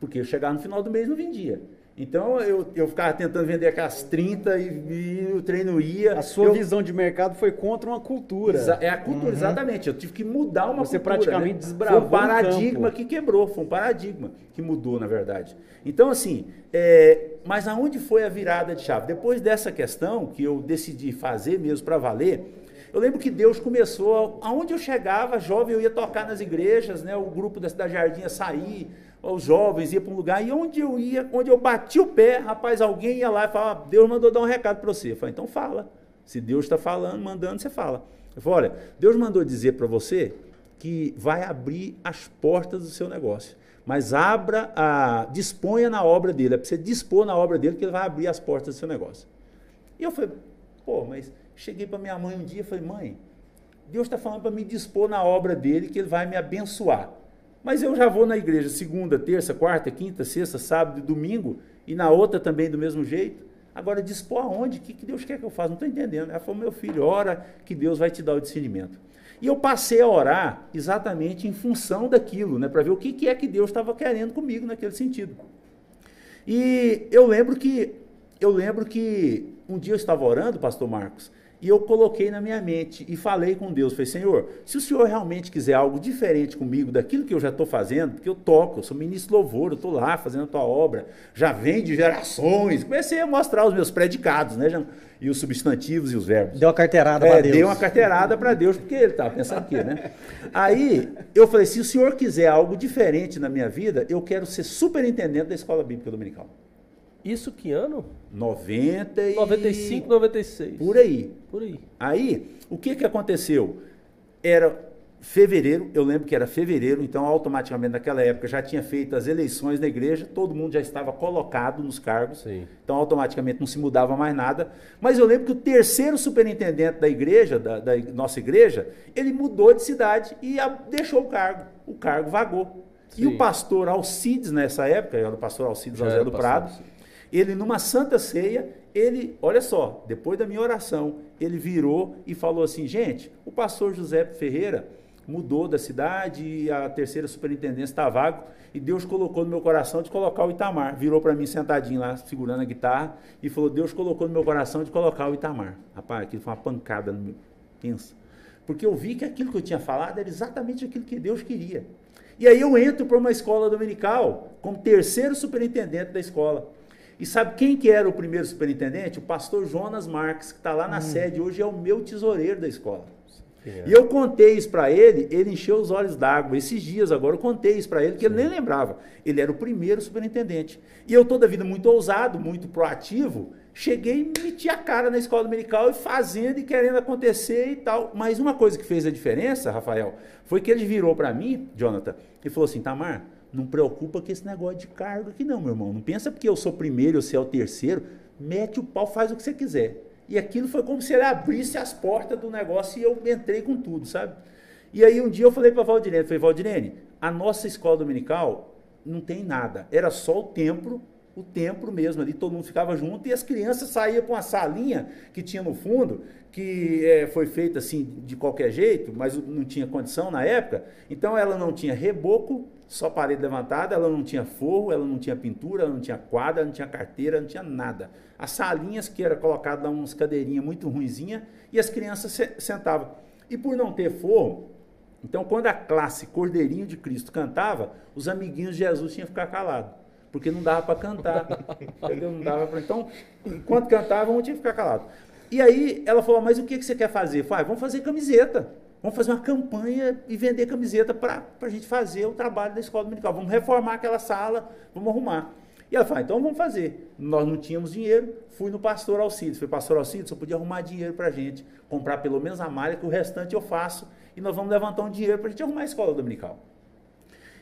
Porque eu chegava no final do mês não vendia. Então eu, eu ficava tentando vender aquelas 30 e, e o treino ia. A sua eu, visão de mercado foi contra uma cultura. é a cultura, uhum. exatamente. Eu tive que mudar uma Você cultura. Você praticamente né? desbravou. Foi um paradigma que quebrou, foi um paradigma que mudou, na verdade. Então, assim, é, mas aonde foi a virada de chave? Depois dessa questão que eu decidi fazer mesmo para valer, eu lembro que Deus começou, aonde eu chegava, jovem, eu ia tocar nas igrejas, né? O grupo da Cidade Jardim ia sair os jovens, ia para um lugar, e onde eu ia, onde eu bati o pé, rapaz, alguém ia lá e falava, Deus mandou dar um recado para você. Eu falei, então fala. Se Deus está falando, mandando, você fala. Eu falei, olha, Deus mandou dizer para você que vai abrir as portas do seu negócio. Mas abra, a, disponha na obra dele. É para você dispor na obra dele que ele vai abrir as portas do seu negócio. E eu falei, pô, mas cheguei para minha mãe um dia e falei, mãe, Deus está falando para me dispor na obra dele que ele vai me abençoar. Mas eu já vou na igreja segunda, terça, quarta, quinta, sexta, sábado e domingo, e na outra também do mesmo jeito. Agora, dispor aonde? O que, que Deus quer que eu faça? Não estou entendendo. Ela falou, meu filho, ora que Deus vai te dar o discernimento. E eu passei a orar exatamente em função daquilo, né, para ver o que, que é que Deus estava querendo comigo naquele sentido. E eu lembro que eu lembro que um dia eu estava orando, pastor Marcos, E eu coloquei na minha mente e falei com Deus, falei, Senhor, se o Senhor realmente quiser algo diferente comigo daquilo que eu já estou fazendo, porque eu toco, eu sou ministro louvor, eu estou lá fazendo a tua obra, já vem de gerações, comecei a mostrar os meus predicados, né, e os substantivos e os verbos. Deu uma carteirada é, para Deus. Deu uma carteirada para Deus, porque ele estava pensando aqui, né? Aí eu falei, se o Senhor quiser algo diferente na minha vida, eu quero ser superintendente da escola bíblica dominical. Isso que ano? 90 e... 95, 96. Por aí. Por aí. Aí, o que que aconteceu? Era fevereiro, eu lembro que era fevereiro, então automaticamente naquela época já tinha feito as eleições na igreja, todo mundo já estava colocado nos cargos, Sim. então automaticamente não se mudava mais nada. Mas eu lembro que o terceiro superintendente da igreja, da, da nossa igreja, ele mudou de cidade e a, deixou o cargo, o cargo vagou. E Sim. o pastor Alcides, nessa época, era o pastor Alcides José do Prado, Alcides. Ele numa santa ceia, ele, olha só, depois da minha oração, ele virou e falou assim: gente, o pastor José Ferreira mudou da cidade e a terceira superintendência está vago e Deus colocou no meu coração de colocar o Itamar. Virou para mim sentadinho lá, segurando a guitarra e falou: Deus colocou no meu coração de colocar o Itamar. Rapaz, aquilo foi uma pancada no meu. Pensa. Porque eu vi que aquilo que eu tinha falado era exatamente aquilo que Deus queria. E aí eu entro para uma escola dominical como terceiro superintendente da escola. E sabe quem que era o primeiro superintendente? O pastor Jonas Marques, que está lá na sede hoje, é o meu tesoureiro da escola. É? E eu contei isso para ele, ele encheu os olhos d'água. Esses dias agora eu contei isso para ele, que ele nem lembrava. Ele era o primeiro superintendente. E eu, toda a vida muito ousado, muito proativo, cheguei e meti a cara na escola dominical e fazendo e querendo acontecer e tal. Mas uma coisa que fez a diferença, Rafael, foi que ele virou para mim, Jonathan, e falou assim: Tamar, não preocupa com esse negócio de cargo aqui, não, meu irmão. Não pensa porque eu sou primeiro você é o terceiro. Mete o pau, faz o que você quiser. E aquilo foi como se ele abrisse as portas do negócio e eu entrei com tudo, sabe? E aí um dia eu falei para Valdirene, falei, Valdirene, a nossa escola dominical não tem nada. Era só o templo, o templo mesmo ali, todo mundo ficava junto e as crianças saíam para uma salinha que tinha no fundo, que eh, foi feita assim de qualquer jeito, mas não tinha condição na época. Então ela não tinha reboco, só parede levantada, ela não tinha forro, ela não tinha pintura, ela não tinha quadra, não tinha carteira, não tinha nada. As salinhas que era colocado lá umas cadeirinhas muito ruinzinha e as crianças se sentavam. E por não ter forro, então quando a classe Cordeirinho de Cristo cantava, os amiguinhos de Jesus tinham que ficar calados. Porque não dava para cantar. entendeu? Não dava pra... Então, enquanto cantavam, um tinha que ficar calado. E aí ela falou, mas o que, que você quer fazer? Falei, ah, vamos fazer camiseta. Vamos fazer uma campanha e vender camiseta para a gente fazer o trabalho da escola dominical. Vamos reformar aquela sala, vamos arrumar. E ela falou, então vamos fazer. Nós não tínhamos dinheiro, fui no pastor Alcides. Falei, pastor Alcides, só podia arrumar dinheiro para a gente, comprar pelo menos a malha, que o restante eu faço, e nós vamos levantar um dinheiro para a gente arrumar a escola dominical.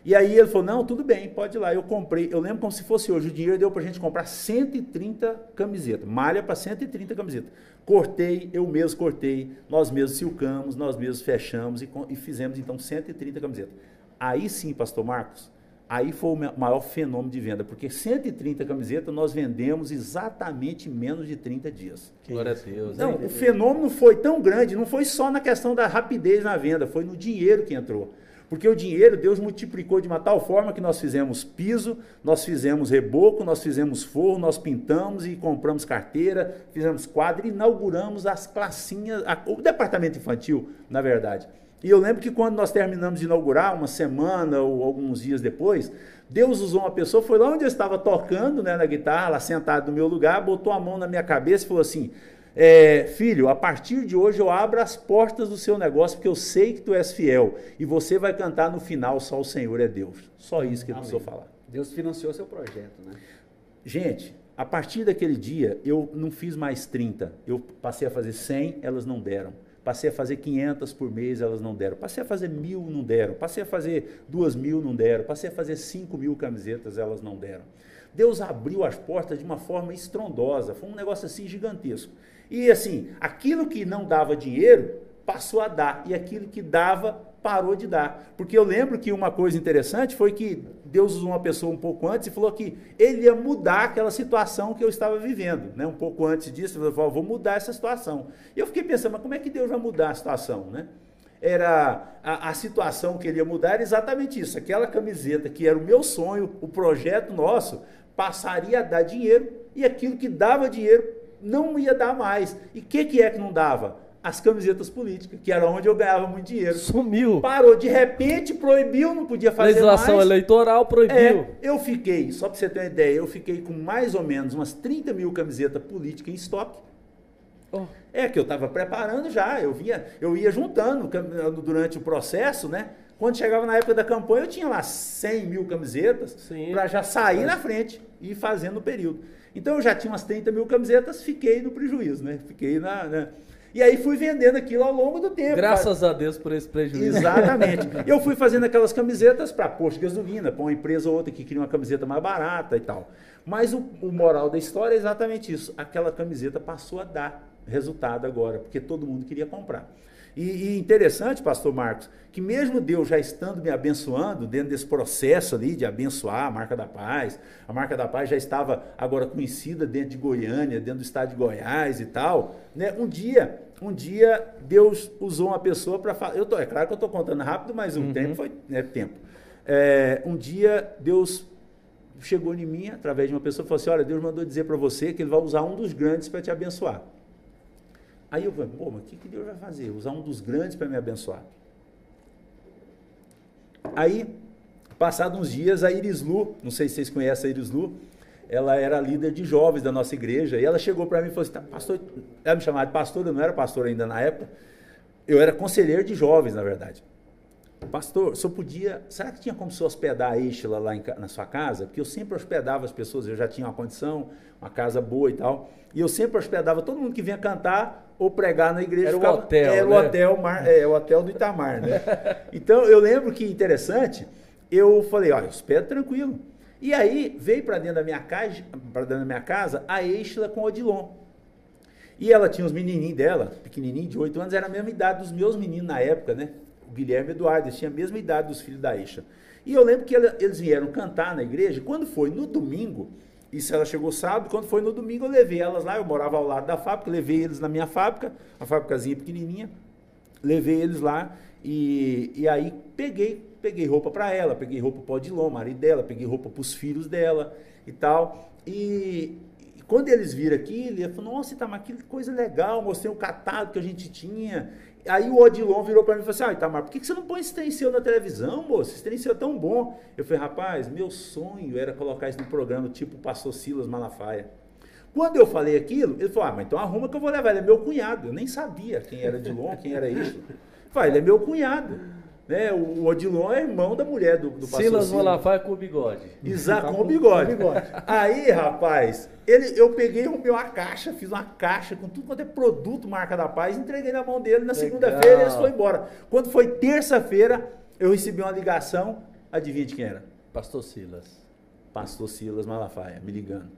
E aí ele falou, não, tudo bem, pode ir lá. Eu comprei, eu lembro como se fosse hoje, o dinheiro deu para a gente comprar 130 camisetas, malha para 130 camisetas. Cortei, eu mesmo cortei, nós mesmos silcamos, nós mesmos fechamos e, e fizemos então 130 camisetas. Aí sim, pastor Marcos, aí foi o maior fenômeno de venda, porque 130 camisetas nós vendemos exatamente em menos de 30 dias. Glória a Deus. Não, o fenômeno foi tão grande, não foi só na questão da rapidez na venda, foi no dinheiro que entrou. Porque o dinheiro Deus multiplicou de uma tal forma que nós fizemos piso, nós fizemos reboco, nós fizemos forro, nós pintamos e compramos carteira, fizemos quadro e inauguramos as classinhas, a- o departamento infantil, na verdade. E eu lembro que quando nós terminamos de inaugurar, uma semana ou alguns dias depois, Deus usou uma pessoa, foi lá onde eu estava tocando né, na guitarra, lá sentado no meu lugar, botou a mão na minha cabeça e falou assim: é, filho, a partir de hoje eu abro as portas do seu negócio, porque eu sei que tu és fiel. E você vai cantar no final, só o Senhor é Deus. Só isso que ele Amém. precisou falar. Deus financiou seu projeto, né? Gente, a partir daquele dia, eu não fiz mais 30. Eu passei a fazer 100, elas não deram. Passei a fazer 500 por mês, elas não deram. Passei a fazer mil, não deram. Passei a fazer duas mil, não deram. Passei a fazer 5 mil camisetas, elas não deram. Deus abriu as portas de uma forma estrondosa. Foi um negócio assim gigantesco. E assim, aquilo que não dava dinheiro, passou a dar. E aquilo que dava, parou de dar. Porque eu lembro que uma coisa interessante foi que Deus usou uma pessoa um pouco antes e falou que ele ia mudar aquela situação que eu estava vivendo. Né? Um pouco antes disso, ele falou, vou mudar essa situação. E eu fiquei pensando, mas como é que Deus vai mudar a situação? Né? Era a, a situação que ele ia mudar era exatamente isso. Aquela camiseta que era o meu sonho, o projeto nosso, passaria a dar dinheiro e aquilo que dava dinheiro não ia dar mais. E o que, que é que não dava? As camisetas políticas, que era onde eu ganhava muito dinheiro. Sumiu. Parou, de repente proibiu, não podia fazer Legislação mais. eleitoral proibiu. É, eu fiquei, só para você ter uma ideia, eu fiquei com mais ou menos umas 30 mil camisetas políticas em estoque. Oh. É que eu estava preparando já, eu vinha, eu ia juntando durante o processo, né? Quando chegava na época da campanha, eu tinha lá 100 mil camisetas para já sair na frente e ir fazendo o período. Então eu já tinha umas 30 mil camisetas, fiquei no prejuízo, né? Fiquei na. né? E aí fui vendendo aquilo ao longo do tempo. Graças a Deus por esse prejuízo. Exatamente. Eu fui fazendo aquelas camisetas para posto de gasolina, para uma empresa ou outra que queria uma camiseta mais barata e tal. Mas o, o moral da história é exatamente isso. Aquela camiseta passou a dar resultado agora, porque todo mundo queria comprar. E, e interessante, pastor Marcos, que mesmo Deus já estando me abençoando dentro desse processo ali de abençoar a marca da paz, a marca da paz já estava agora conhecida dentro de Goiânia, dentro do estado de Goiás e tal, né? Um dia, um dia Deus usou uma pessoa para falar. Eu tô, é claro que eu estou contando rápido, mas o tempo foi né, tempo. É, um dia Deus chegou em mim através de uma pessoa e falou assim: Olha, Deus mandou dizer para você que Ele vai usar um dos grandes para te abençoar. Aí eu falei, pô, mas o que, que Deus vai fazer? Usar um dos grandes para me abençoar. Aí, passados uns dias, a Iris Lu, não sei se vocês conhecem a Iris Lu, ela era líder de jovens da nossa igreja, e ela chegou para mim e falou assim, tá, pastor, ela me chamava de pastor, eu não era pastor ainda na época, eu era conselheiro de jovens, na verdade. Pastor, só podia. Será que tinha como se hospedar a Estela lá em na sua casa? Porque eu sempre hospedava as pessoas, eu já tinha uma condição, uma casa boa e tal. E eu sempre hospedava todo mundo que vinha cantar ou pregar na igreja. Era o ficava- hotel, Era né? o hotel, Mar- é, o hotel do Itamar, né? Então eu lembro que interessante, eu falei, olha, hospedo tranquilo. E aí veio para dentro da minha casa, para dentro da minha casa, a Estela com o Odilon. E ela tinha os menininhos dela, pequenininho, de 8 anos, era a mesma idade dos meus meninos na época, né? O Guilherme e o Eduardo, eles tinham a mesma idade dos filhos da Eixa. E eu lembro que ela- eles vieram cantar na igreja, quando foi no domingo, isso ela chegou sábado, quando foi no domingo eu levei elas lá, eu morava ao lado da fábrica, levei eles na minha fábrica, uma fábricazinha pequenininha, levei eles lá e, e aí peguei, peguei roupa para ela, peguei roupa para o Odilon, marido dela, peguei roupa para os filhos dela e tal. E, e quando eles viram aquilo, ele falou, nossa, Itamar, que coisa legal, mostrei o catálogo que a gente tinha. Aí o Odilon virou para mim e falou assim, ah, Itamar, por que você não põe esse trem seu na televisão, moço? Esse trem seu é tão bom. Eu falei, rapaz, meu sonho era colocar isso no programa tipo Pastor Silas Malafaia. Quando eu falei aquilo, ele falou: Ah, mas então arruma que eu vou levar. Ele é meu cunhado. Eu nem sabia quem era Odilon, quem era isso. Falei, ele é meu cunhado. Né? O o Odilon é irmão da mulher do, do pastor Silas Malafaia com o bigode. Exato, Tá com o bigode. com o bigode. Aí, rapaz, ele, eu peguei e arrumei uma caixa, fiz uma caixa com tudo quanto é produto marca da paz, entreguei na mão dele. Na segunda-feira eles foram embora. Quando foi terça-feira, eu recebi uma ligação. Adivinha de quem era? Pastor Silas. Pastor Silas Malafaia, me ligando.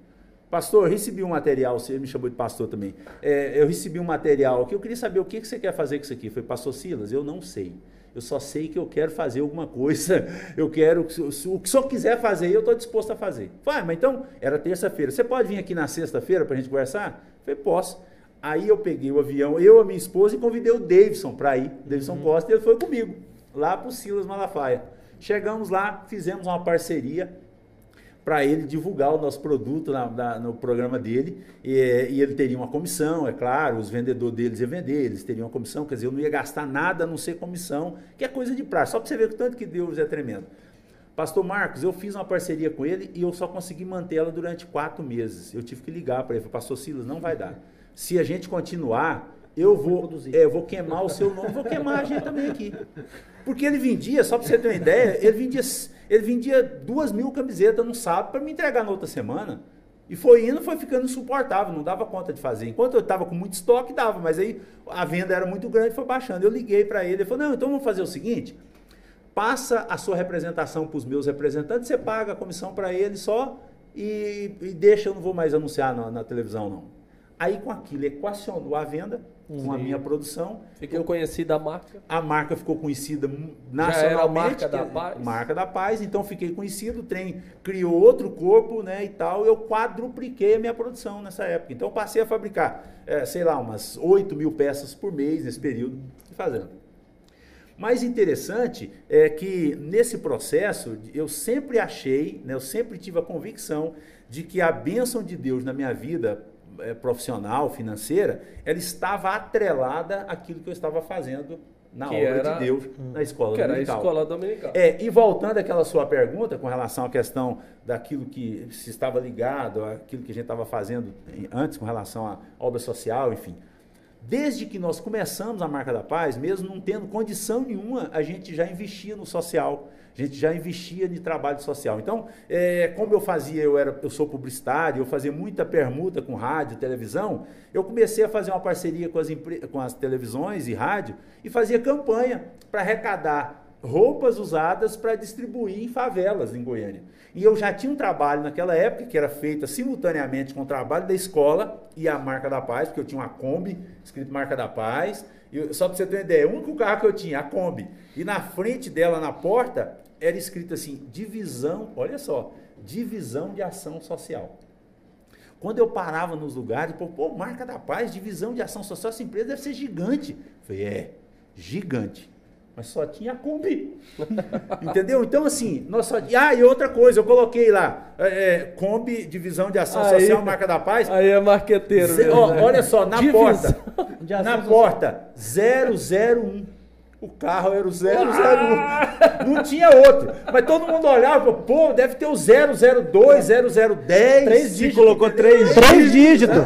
Pastor, eu recebi um material, você me chamou de pastor também. É, eu recebi um material aqui, eu queria saber o que, que você quer fazer com isso aqui. Foi, pastor Silas, eu não sei. Eu só sei que eu quero fazer alguma coisa. Eu quero, que o o que o senhor quiser fazer, eu estou disposto a fazer. Falei, ah, mas então, era terça-feira. Você pode vir aqui na sexta-feira para a gente conversar? Falei, posso. Aí eu peguei o avião, eu, a minha esposa, e convidei o Davidson para ir. Davidson Costa, e ele foi comigo, lá para o Silas Malafaia. Chegamos lá, fizemos uma parceria para ele divulgar o nosso produto na- na- no programa dele. E, e ele teria uma comissão, é claro, os vendedores deles iam vender, eles teriam uma comissão, quer dizer, eu não ia gastar nada a não ser comissão, que é coisa de praxe, só para você ver o tanto que Deus é tremendo. Pastor Marcos, eu fiz uma parceria com ele e eu só consegui mantê-la durante quatro meses. Eu tive que ligar para ele, falei, Pastor Silas, não vai dar. Se a gente continuar, eu vou, é, eu vou queimar o seu nome, vou queimar a gente também aqui. Porque ele vendia, só para você ter uma ideia, ele vendia, ele vendia duas mil camisetas no sábado para me entregar na outra semana. E foi indo, foi ficando insuportável, não dava conta de fazer. Enquanto eu estava com muito estoque, dava, mas aí a venda era muito grande, foi baixando. Eu liguei para ele, ele falou: não, então vamos fazer o seguinte: passa a sua representação para os meus representantes, você paga a comissão para eles só e, e deixa, eu não vou mais anunciar na, na televisão, não. Aí com aquilo equacionou a venda com a Sim. minha produção. Ficou conhecida a marca. A marca ficou conhecida era a nacionalmente. marca da que- paz. Marca da paz, então fiquei conhecido, o trem criou outro corpo, né, e tal, eu quadrupliquei a minha produção nessa época. Então eu passei a fabricar, eh, sei lá, umas 8 mil peças por mês nesse período, fazendo. Mais interessante é que nesse processo eu sempre achei, né, eu sempre tive a convicção de que a bênção de Deus na minha vida é, profissional, financeira, ela estava atrelada àquilo que eu estava fazendo na Que obra era- de Deus, na escola Que era a dominical. escola dominical. É, e voltando àquela sua pergunta com relação à questão daquilo que se estava ligado, àquilo que a gente estava fazendo antes com relação à obra social, enfim. Desde que nós começamos a Marca da Paz, mesmo não tendo condição nenhuma, a gente já investia no social, gente já investia em trabalho social. Então, é, como eu fazia, eu, era, eu sou publicitário, eu fazia muita permuta com rádio, televisão, eu comecei a fazer uma parceria com as, com as televisões e rádio e fazia campanha para arrecadar roupas usadas para distribuir em favelas em Goiânia. E eu já tinha um trabalho naquela época que era feita simultaneamente com o trabalho da escola e a Marca da Paz, porque eu tinha uma Kombi escrito Marca da Paz. Eu- só para você ter uma ideia, o único carro que eu tinha, a Kombi, e na frente dela, na porta, era escrito assim: divisão, olha só, divisão de ação social. Quando eu parava nos lugares, pô, pô, Marca da Paz, divisão de ação social, essa empresa deve ser gigante. Eu falei, é, gigante. Mas só tinha a Kombi. Entendeu? Então, assim, nós só. Ah, e outra coisa, eu coloquei lá, é, é, Kombi, divisão de ação Aí- social, Marca da Paz. Aí é marqueteiro. Ó, né? olha só, na Divisão. porta. Na social. porta, 001. O carro era o 001. Não tinha outro. Mas todo mundo olhava, falou, pô, deve ter o 002, 0010. Três dígitos. colocou três Três dígitos.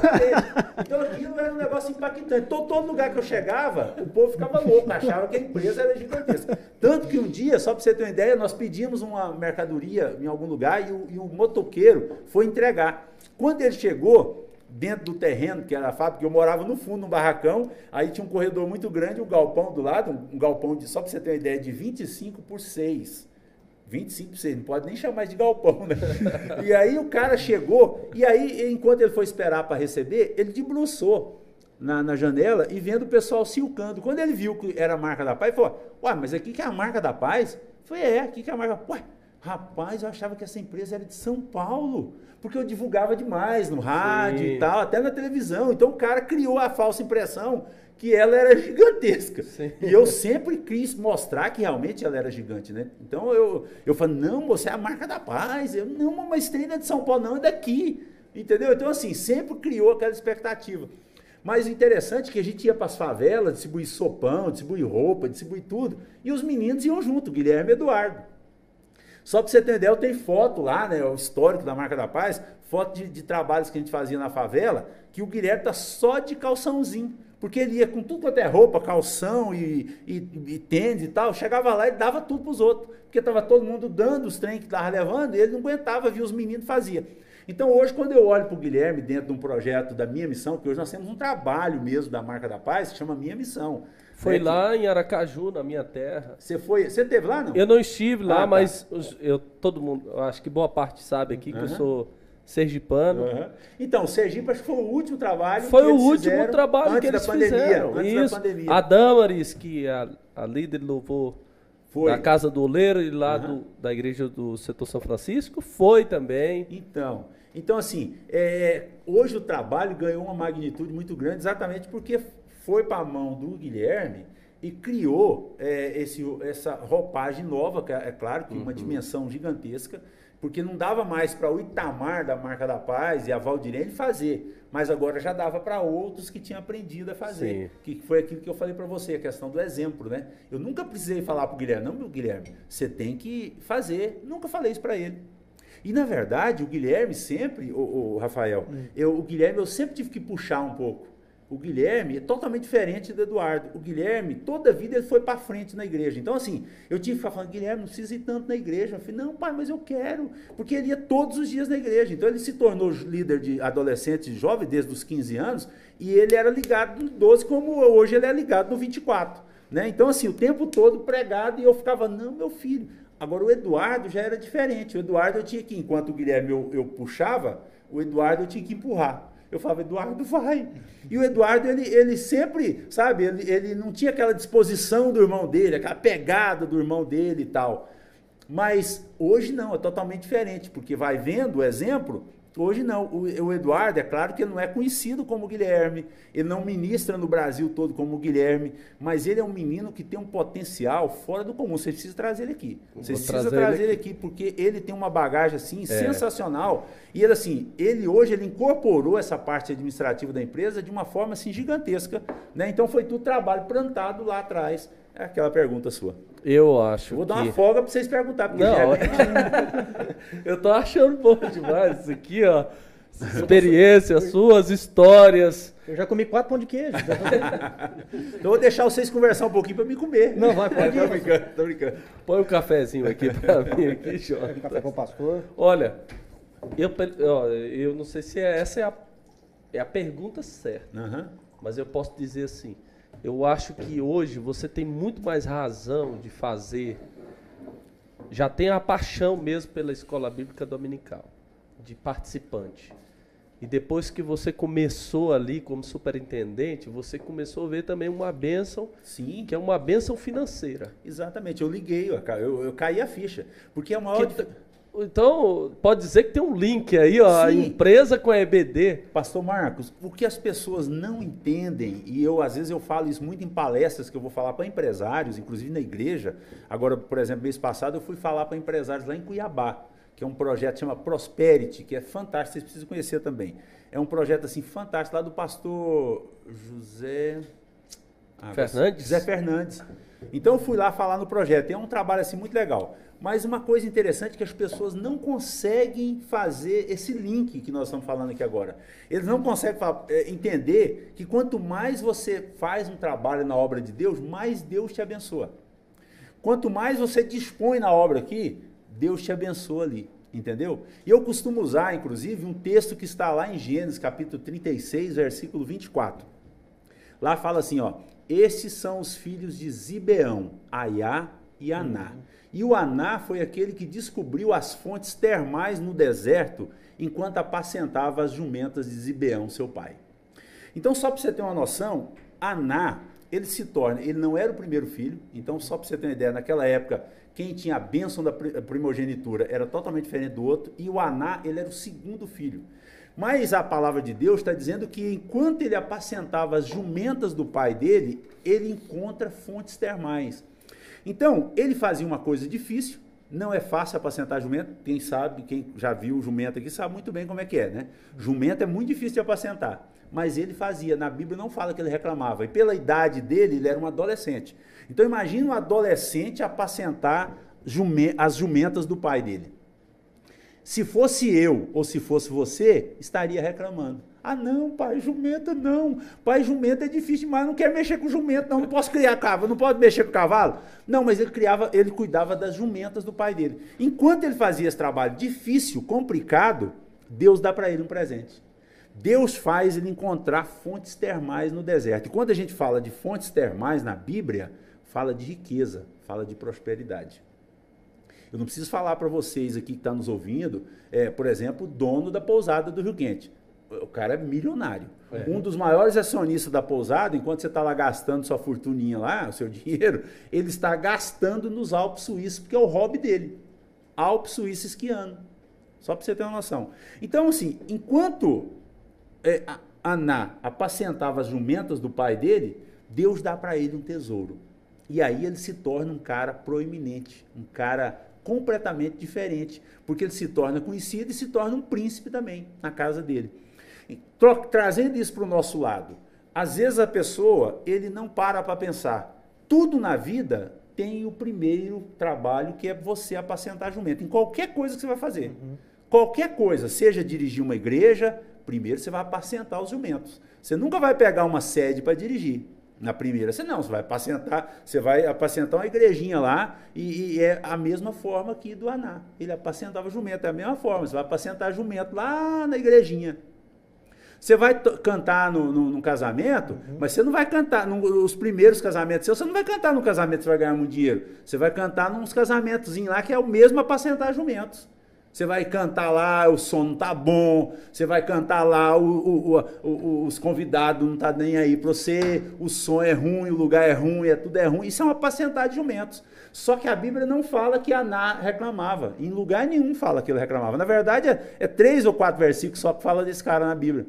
Então aquilo era um negócio impactante. Todo, todo lugar que eu chegava, o povo ficava louco, achava que a empresa era gigantesca. Tanto que um dia, só para você ter uma ideia, nós pedimos uma mercadoria em algum lugar e o, e o motoqueiro foi entregar. Quando ele chegou, dentro do terreno, que era a fábrica, eu morava no fundo, num barracão, aí tinha um corredor muito grande, o galpão do lado, um, um galpão de, só para você ter uma ideia, de 25 por 6. 25 por 6, não pode nem chamar de galpão, né? E aí o cara chegou, e aí, enquanto ele foi esperar para receber, ele debruçou na, na janela e vendo o pessoal silcando. Quando ele viu que era a marca da paz, ele falou: Ué, mas aqui que é a marca da paz? Falei: É, aqui que é a marca. Ué, rapaz, eu achava que essa empresa era de São Paulo, porque eu divulgava demais no rádio Sim. e tal, até na televisão. Então o cara criou a falsa impressão que ela era gigantesca. Sim. E eu sempre quis mostrar que realmente ela era gigante, né? Então eu, eu falei, não, você é a marca da paz. Eu, não, mas não é de São Paulo, não, é daqui. Entendeu? Então, assim, sempre criou aquela expectativa. Mas o interessante é que a gente ia para as favelas, distribuir sopão, distribuir roupa, distribuir tudo. E os meninos iam junto, Guilherme e Eduardo. Só para você ter ideia, eu tenho foto lá, né? O histórico da Marca da Paz, foto de, de trabalhos que a gente fazia na favela, que o Guilherme tá só de calçãozinho. Porque ele ia com tudo quanto é roupa, calção e, e, e tênis e tal, chegava lá e dava tudo para os outros. Porque estava todo mundo dando os trem que estava levando e ele não aguentava ver os meninos fazia. Então hoje, quando eu olho para o Guilherme dentro de um projeto da Minha Missão, que hoje nós temos um trabalho mesmo da Marca da Paz, que chama Minha Missão. Foi lá em Aracaju, na minha terra. Você foi. Você teve lá, não? Eu não estive lá, Ah, tá. mas eu, todo mundo, acho que boa parte sabe aqui que eu sou sergipano. Aham. Então, Sergipe acho que foi o último trabalho Foi o último trabalho antes que eles da pandemia, fizeram. Antes Isso. da pandemia. A Damaris, que é a, a líder de louvor Foi. da Casa do Oleiro e lá Aham. do- da igreja do setor São Francisco, foi também. Então, então assim, é, hoje o trabalho ganhou uma magnitude muito grande exatamente porque foi para a mão do Guilherme e criou é, esse, essa roupagem nova, que é, é claro que uma dimensão gigantesca, porque não dava mais para o Itamar da Marca da Paz e a Valdirene fazer, mas agora já dava para outros que tinham aprendido a fazer. Sim. Que foi aquilo que eu falei para você, a questão do exemplo, né? Eu nunca precisei falar para o Guilherme, não, meu Guilherme, você tem que fazer. Nunca falei isso para ele. E na verdade, o Guilherme sempre, o, Rafael, eu, o Guilherme eu sempre tive que puxar um pouco. O Guilherme é totalmente diferente do Eduardo. O Guilherme, toda a vida, ele foi para frente na igreja. Então, assim, eu tive que ficar falando, Guilherme, não precisa ir tanto na igreja. Eu falei, não, pai, mas eu quero. Porque ele ia todos os dias na igreja. Então, ele se tornou líder de adolescente jovem desde os 15 anos. E ele era ligado no 12, como hoje ele é ligado no 24. Né? Então, assim, o tempo todo pregado. E eu ficava, não, meu filho. Agora, o Eduardo já era diferente. O Eduardo, eu tinha que, enquanto o Guilherme eu, eu puxava, o Eduardo eu tinha que empurrar. Eu falava, Eduardo, vai. E o Eduardo, ele, ele sempre, sabe, ele, ele não tinha aquela disposição do irmão dele, aquela pegada do irmão dele e tal. Mas hoje não, é totalmente diferente, porque vai vendo o exemplo Hoje não. O, Eduardo, é claro que ele não é conhecido como Guilherme, ele não ministra no Brasil todo como Guilherme, mas ele é um menino que tem um potencial fora do comum. Você precisa trazer ele aqui. Você precisa trazer, trazer ele, aqui. aqui. porque ele tem uma bagagem assim é. sensacional. E ele assim, ele hoje ele incorporou essa parte administrativa da empresa de uma forma assim gigantesca, né? Então foi tudo trabalho plantado lá atrás. É aquela pergunta sua. Eu acho. Vou dar uma folga para vocês perguntar. Não, é... eu tô achando bom demais isso aqui, ó. Experiências, suas histórias. Eu já comi quatro pão de queijo. então vou deixar vocês conversar um pouquinho para me comer. Não, vai, pode Tô brincando, tô brincando. Põe um cafezinho aqui para mim, aqui, Jota. Café com o pastor. Olha, eu, ó, eu não sei se é, essa é a, é a pergunta certa, uhum. mas eu posso dizer assim, eu acho que hoje você tem muito mais razão de fazer. Já tem a paixão mesmo pela escola bíblica dominical, de participante. E depois que você começou ali como superintendente, você começou a ver também uma bênção, Sim. que é uma bênção financeira. Exatamente, eu liguei, eu, eu, eu caí a ficha. Porque é uma maior. Que, então, pode dizer que tem um link aí, ó, a empresa com a EBD. Pastor Marcos, o que as pessoas não entendem, e eu às vezes eu falo isso muito em palestras que eu vou falar para empresários, inclusive na igreja. Agora, por exemplo, mês passado eu fui falar para empresários lá em Cuiabá, que é um projeto que chama Prosperity, que é fantástico, vocês precisam conhecer também. É um projeto assim fantástico lá do pastor José ah, Fernandes. José Fernandes. Então eu fui lá falar no projeto. É um trabalho assim muito legal. Mas uma coisa interessante é que as pessoas não conseguem fazer esse link que nós estamos falando aqui agora. Eles não conseguem é, entender que quanto mais você faz um trabalho na obra de Deus, mais Deus te abençoa. Quanto mais você dispõe na obra aqui, Deus te abençoa ali. Entendeu? E eu costumo usar, inclusive, um texto que está lá em Gênesis, capítulo 36, versículo 24. Lá fala assim, ó: Esses são os filhos de Zibeão, Aiá e Aná. Uhum. E o Aná foi aquele que descobriu as fontes termais no deserto enquanto apacentava as jumentas de Zibeão, seu pai. Então, só para você ter uma noção, Aná, ele se torna, ele não era o primeiro filho, então só para você ter uma ideia, naquela época, quem tinha a bênção da primogenitura era totalmente diferente do outro, e o Aná, ele era o segundo filho. Mas a palavra de Deus está dizendo que enquanto ele apacentava as jumentas do pai dele, ele encontra fontes termais. Então, ele fazia uma coisa difícil, não é fácil apacentar jumento, quem sabe, quem já viu jumento aqui sabe muito bem como é que é, né? Jumento é muito difícil de apacentar, mas ele fazia, na Bíblia não fala que ele reclamava, e pela idade dele, ele era um adolescente. Então imagine um adolescente apacentar as jumentas do pai dele. Se fosse eu ou se fosse você, estaria reclamando. Ah, não, pai, jumenta não. Pai, jumenta é difícil demais, não quero mexer com jumento, não. Não posso criar cavalo, não pode mexer com cavalo. Não, mas ele criava, ele cuidava das jumentas do pai dele. Enquanto ele fazia esse trabalho difícil, complicado, Deus dá para ele um presente. Deus faz ele encontrar fontes termais no deserto. E quando a gente fala de fontes termais na Bíblia, fala de riqueza, fala de prosperidade. Eu não preciso falar para vocês aqui que estão tá nos ouvindo, é, por exemplo, o dono da pousada do Rio Quente o cara é milionário. É. Um dos maiores acionistas da pousada, enquanto você está lá gastando sua fortuninha lá, o seu dinheiro, ele está gastando nos Alpes Suíços, porque é o hobby dele. Alpes Suíços esquiando. Só para você ter uma noção. Então, assim, enquanto é, Aná apacentava as jumentas do pai dele, Deus dá para ele um tesouro. E aí ele se torna um cara proeminente, um cara completamente diferente, porque ele se torna conhecido e se torna um príncipe também na casa dele. Trazendo isso para o nosso lado, às vezes a pessoa ele não para para pensar. Tudo na vida tem o primeiro trabalho que é você apacentar jumento. Em qualquer coisa que você vai fazer. Uhum. Qualquer coisa, seja dirigir uma igreja, primeiro você vai apacentar os jumentos. Você nunca vai pegar uma sede para dirigir. Na primeira, você não, você vai apacentar, você vai apacentar uma igrejinha lá e, e, é a mesma forma aqui do Aná. Ele apacentava jumento, é a mesma forma, você vai apacentar jumento lá na igrejinha. Você vai cantar no, no, no casamento, uhum. mas você não vai cantar nos primeiros casamentos seus, você não vai cantar no casamento que você vai ganhar muito dinheiro. Você vai cantar nos casamentos lá que é o mesmo apacentar jumentos. Você vai cantar lá, o som não tá bom. Você vai cantar lá, o, o, o, os convidados não tá nem aí para você. O som é ruim, o lugar é ruim, é tudo é ruim. Isso é uma apacentar de jumentos. Só que a Bíblia não fala que Aná reclamava. Em lugar nenhum fala que ele reclamava. Na verdade, é, é três ou quatro versículos só que fala desse cara na Bíblia.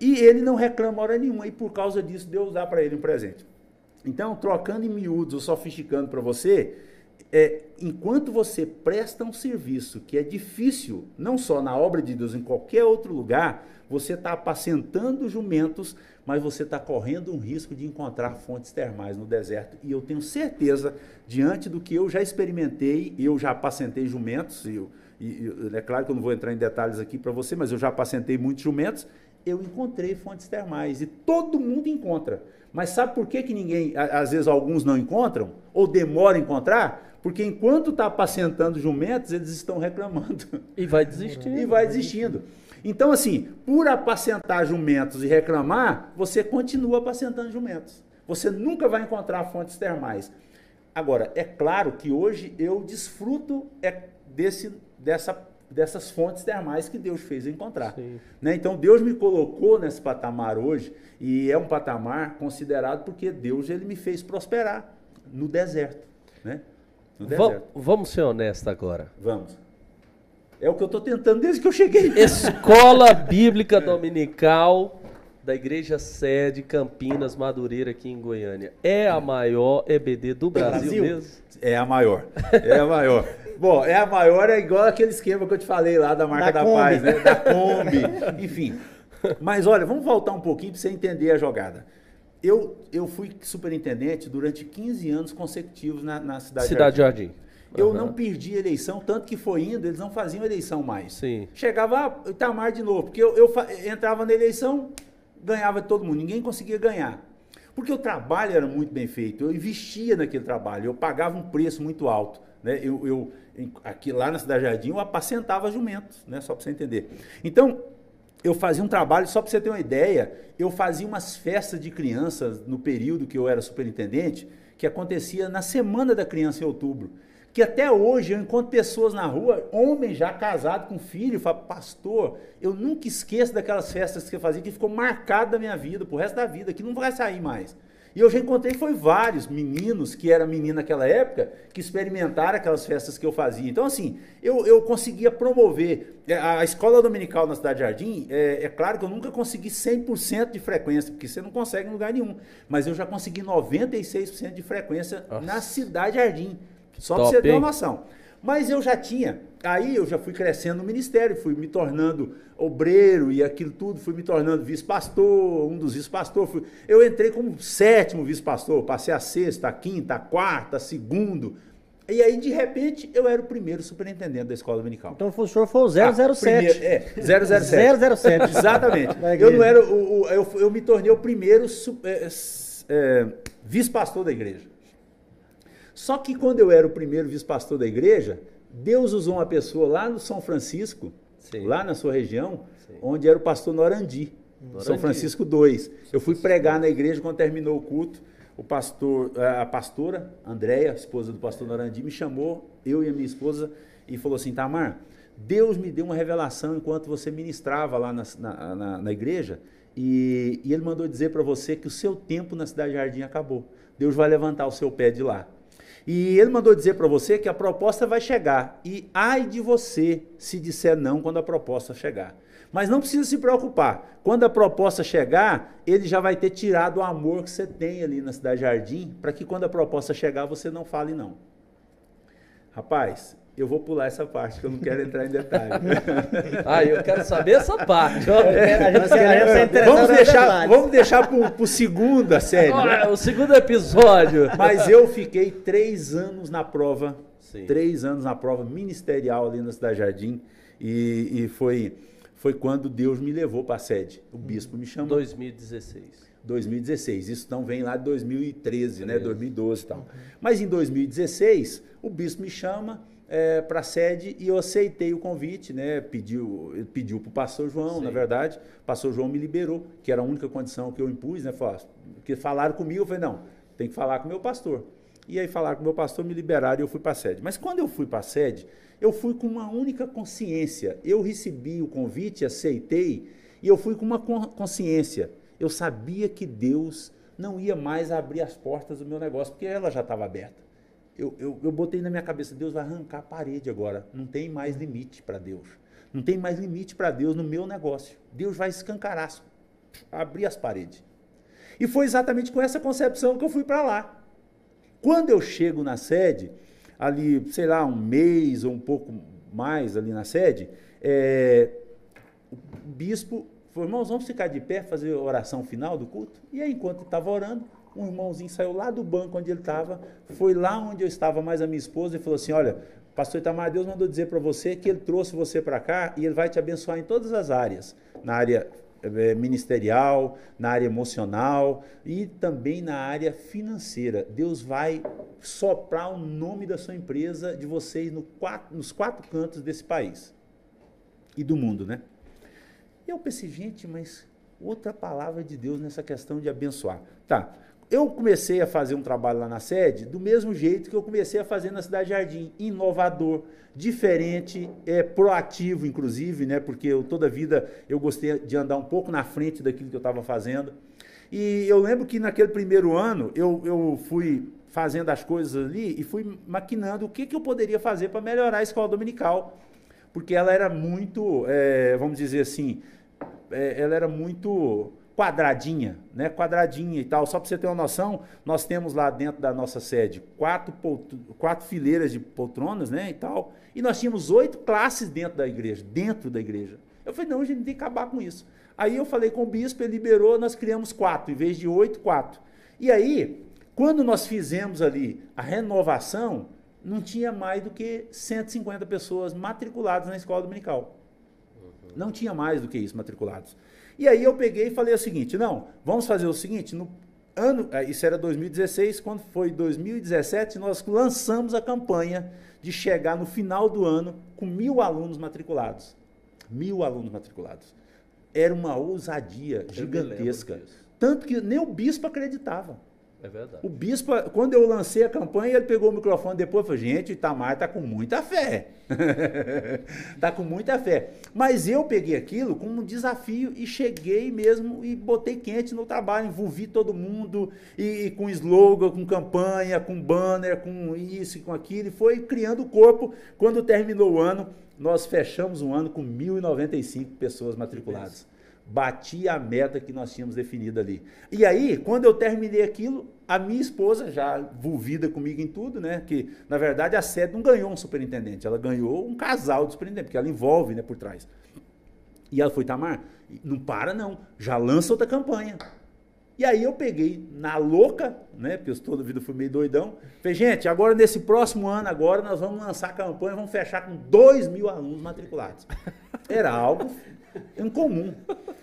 E ele não reclama hora nenhuma. E por causa disso, Deus dá para ele um presente. Então, trocando em miúdos ou sofisticando para você, é, enquanto você presta um serviço que é difícil, não só na obra de Deus, em qualquer outro lugar, você está apacentando jumentos, mas você está correndo um risco de encontrar fontes termais no deserto. E eu tenho certeza, diante do que eu já experimentei, eu já apacentei jumentos, e, eu, e é claro que eu não vou entrar em detalhes aqui para você, mas eu já apacentei muitos jumentos, eu encontrei fontes termais. E todo mundo encontra. Mas sabe por que, que ninguém, às vezes alguns não encontram? Ou demoram a encontrar? Porque enquanto está apacentando jumentos, eles estão reclamando. E vai desistindo. E vai desistindo. Então, assim, por apacentar jumentos e reclamar, você continua apacentando jumentos. Você nunca vai encontrar fontes termais. Agora, é claro que hoje eu desfruto é, desse, dessa dessas fontes termais que Deus fez encontrar. Né? Então Deus me colocou nesse patamar hoje e é um patamar considerado porque Deus ele me fez prosperar no deserto. Né? No deserto. Vamos ser honestos agora. Vamos. É o que eu estou tentando desde que eu cheguei. Escola Bíblica Dominical da Igreja Sede Campinas Madureira aqui em Goiânia. É a maior EBD do Brasil, Brasil? mesmo? É a maior. É a maior. Bom, é a maior, é igual aquele esquema que eu te falei lá da marca da, da paz, né? Da Kombi, enfim. Mas olha, vamos voltar um pouquinho para você entender a jogada. Eu, eu fui superintendente durante 15 anos consecutivos na, na cidade, cidade de Jardim. Jardim. Eu uhum. não perdi eleição, tanto que foi indo, eles não faziam eleição mais. Sim. Chegava ah, Itamar de novo, porque eu, eu entrava na eleição, ganhava todo mundo, ninguém conseguia ganhar. Porque o trabalho era muito bem feito, eu investia naquele trabalho, eu pagava um preço muito alto. Né? Eu, eu, aqui lá na Cidade Jardim, eu apacentava jumentos, né? só para você entender. Então, eu fazia um trabalho, só para você ter uma ideia, eu fazia umas festas de crianças no período que eu era superintendente, que acontecia na Semana da Criança em outubro. Que até hoje eu encontro pessoas na rua, homens já casados com filho, falo, pastor, eu nunca esqueço daquelas festas que eu fazia, que ficou marcado da minha vida, pro resto da vida, que não vai sair mais. E eu já encontrei foi vários meninos que eram meninos naquela época que experimentaram aquelas festas que eu fazia. Então, assim, eu, eu conseguia promover. É, a escola dominical na Cidade Jardim, é, é claro que eu nunca consegui 100% de frequência, porque você não consegue em lugar nenhum. Mas eu já consegui 96% de frequência Nossa. na Cidade Jardim. Só para você ter uma noção. Mas eu já tinha, aí eu já fui crescendo no ministério, fui me tornando obreiro e aquilo tudo, fui me tornando vice-pastor, um dos vice-pastores. Eu entrei como sétimo vice-pastor, passei a sexta, a quinta, a quarta, a segundo. E aí, de repente, eu era o primeiro superintendente da escola dominical. Então o senhor foi o 007. Ah, primeiro, é, 007. 007. Exatamente. eu não era o, o eu, eu, me tornei o primeiro é, é, vice-pastor da igreja. Só que quando eu era o primeiro vice-pastor da igreja, Deus usou uma pessoa lá no São Francisco, Sim. lá na sua região, Sim. onde era o pastor Norandi, Norandi. São Francisco II. Eu fui pregar na igreja quando terminou o culto. O pastor, a pastora Andréia, esposa do pastor Norandi, me chamou, eu e a minha esposa, e falou assim: Tamar, Deus me deu uma revelação enquanto você ministrava lá na, na, na, na igreja, e, e ele mandou dizer para você que o seu tempo na Cidade Jardim acabou. Deus vai levantar o seu pé de lá. E ele mandou dizer para você que a proposta vai chegar. E ai de você se disser não quando a proposta chegar. Mas não precisa se preocupar. Quando a proposta chegar, ele já vai ter tirado o amor que você tem ali na Cidade Jardim, para que quando a proposta chegar, você não fale não. Rapaz, eu vou pular essa parte, que eu não quero entrar em detalhe. ah, eu quero saber essa parte. É, vamos, deixar, vamos deixar para o segundo a série. né? O segundo episódio. Mas eu fiquei três anos na prova, Sim. três anos na prova ministerial ali na Cidade Jardim. E, e foi, foi quando Deus me levou para a sede. O bispo me chamou. 2016. 2016. Isso não vem lá de 2013, 13. né? 2012 e tal. Mas em 2016, o bispo me chama é, para a sede e eu aceitei o convite, né? Pediu, pediu para o pastor João, Sim. na verdade. O pastor João me liberou, que era a única condição que eu impus, né? Porque falaram comigo, eu falei, não, tem que falar com o meu pastor. E aí falaram com o meu pastor, me liberaram e eu fui para a sede. Mas quando eu fui para a sede, eu fui com uma única consciência. Eu recebi o convite, aceitei, e eu fui com uma consciência. Eu sabia que Deus não ia mais abrir as portas do meu negócio, porque ela já estava aberta. Eu, eu, eu botei na minha cabeça, Deus vai arrancar a parede agora. Não tem mais limite para Deus. Não tem mais limite para Deus no meu negócio. Deus vai escancarar, abrir as paredes. E foi exatamente com essa concepção que eu fui para lá. Quando eu chego na sede, ali, sei lá, um mês ou um pouco mais ali na sede, é, o bispo falou, irmãos, vamos ficar de pé, fazer a oração final do culto? E aí, enquanto estava orando, um irmãozinho saiu lá do banco onde ele estava, foi lá onde eu estava, mais a minha esposa, e falou assim: Olha, pastor Itamar, Deus mandou dizer para você que ele trouxe você para cá e ele vai te abençoar em todas as áreas na área é, ministerial, na área emocional e também na área financeira. Deus vai soprar o nome da sua empresa, de vocês, no quatro, nos quatro cantos desse país e do mundo, né? E eu pensei, gente, mas outra palavra de Deus nessa questão de abençoar. Tá, eu comecei a fazer um trabalho lá na sede do mesmo jeito que eu comecei a fazer na Cidade Jardim, inovador, diferente, é, proativo, inclusive, né? Porque eu toda vida eu gostei de andar um pouco na frente daquilo que eu estava fazendo. E eu lembro que naquele primeiro ano eu, eu fui fazendo as coisas ali e fui maquinando o que, que eu poderia fazer para melhorar a escola dominical, porque ela era muito, é, vamos dizer assim, é, ela era muito quadradinha, né? Quadradinha e tal. Só para você ter uma noção, nós temos lá dentro da nossa sede quatro, quatro fileiras de poltronas, né? E tal. E nós tínhamos oito classes dentro da igreja, dentro da igreja. Eu falei, não, a gente tem que acabar com isso. Aí eu falei com o bispo, ele liberou, nós criamos quatro, em vez de oito, quatro. E aí, quando nós fizemos ali a renovação, não tinha mais do que 150 pessoas matriculadas na escola dominical. Não tinha mais do que isso matriculados. E aí eu peguei e falei o seguinte: não, vamos fazer o seguinte, no ano, é, isso era 2016, quando foi 2017, nós lançamos a campanha de chegar no final do ano com mil alunos matriculados. Mil alunos matriculados. Era uma ousadia gigantesca. Tanto que nem o bispo acreditava. É verdade. O bispo, quando eu lancei a campanha, ele pegou o microfone depois e falou: gente, Itamar está com muita fé. Está com muita fé. Mas eu peguei aquilo como um desafio e cheguei mesmo e botei quente no trabalho, envolvi todo mundo, e, e com slogan, com campanha, com banner, com isso e com aquilo, e foi criando o corpo. Quando terminou o ano, nós fechamos um ano com 1.095 pessoas matriculadas bati a meta que nós tínhamos definida ali. E aí, quando eu terminei aquilo, a minha esposa, já envolvida comigo em tudo, né? Que, na verdade, a sede não ganhou um superintendente, ela ganhou um casal de superintendente, porque ela envolve né, por trás. E ela foi, Tamar, não para não, já lança outra campanha. E aí eu peguei na louca, né? Porque eu toda a vida fui meio doidão. Falei, gente, agora nesse próximo ano, agora nós vamos lançar a campanha, vamos fechar com 2 mil alunos matriculados. Era algo incomum.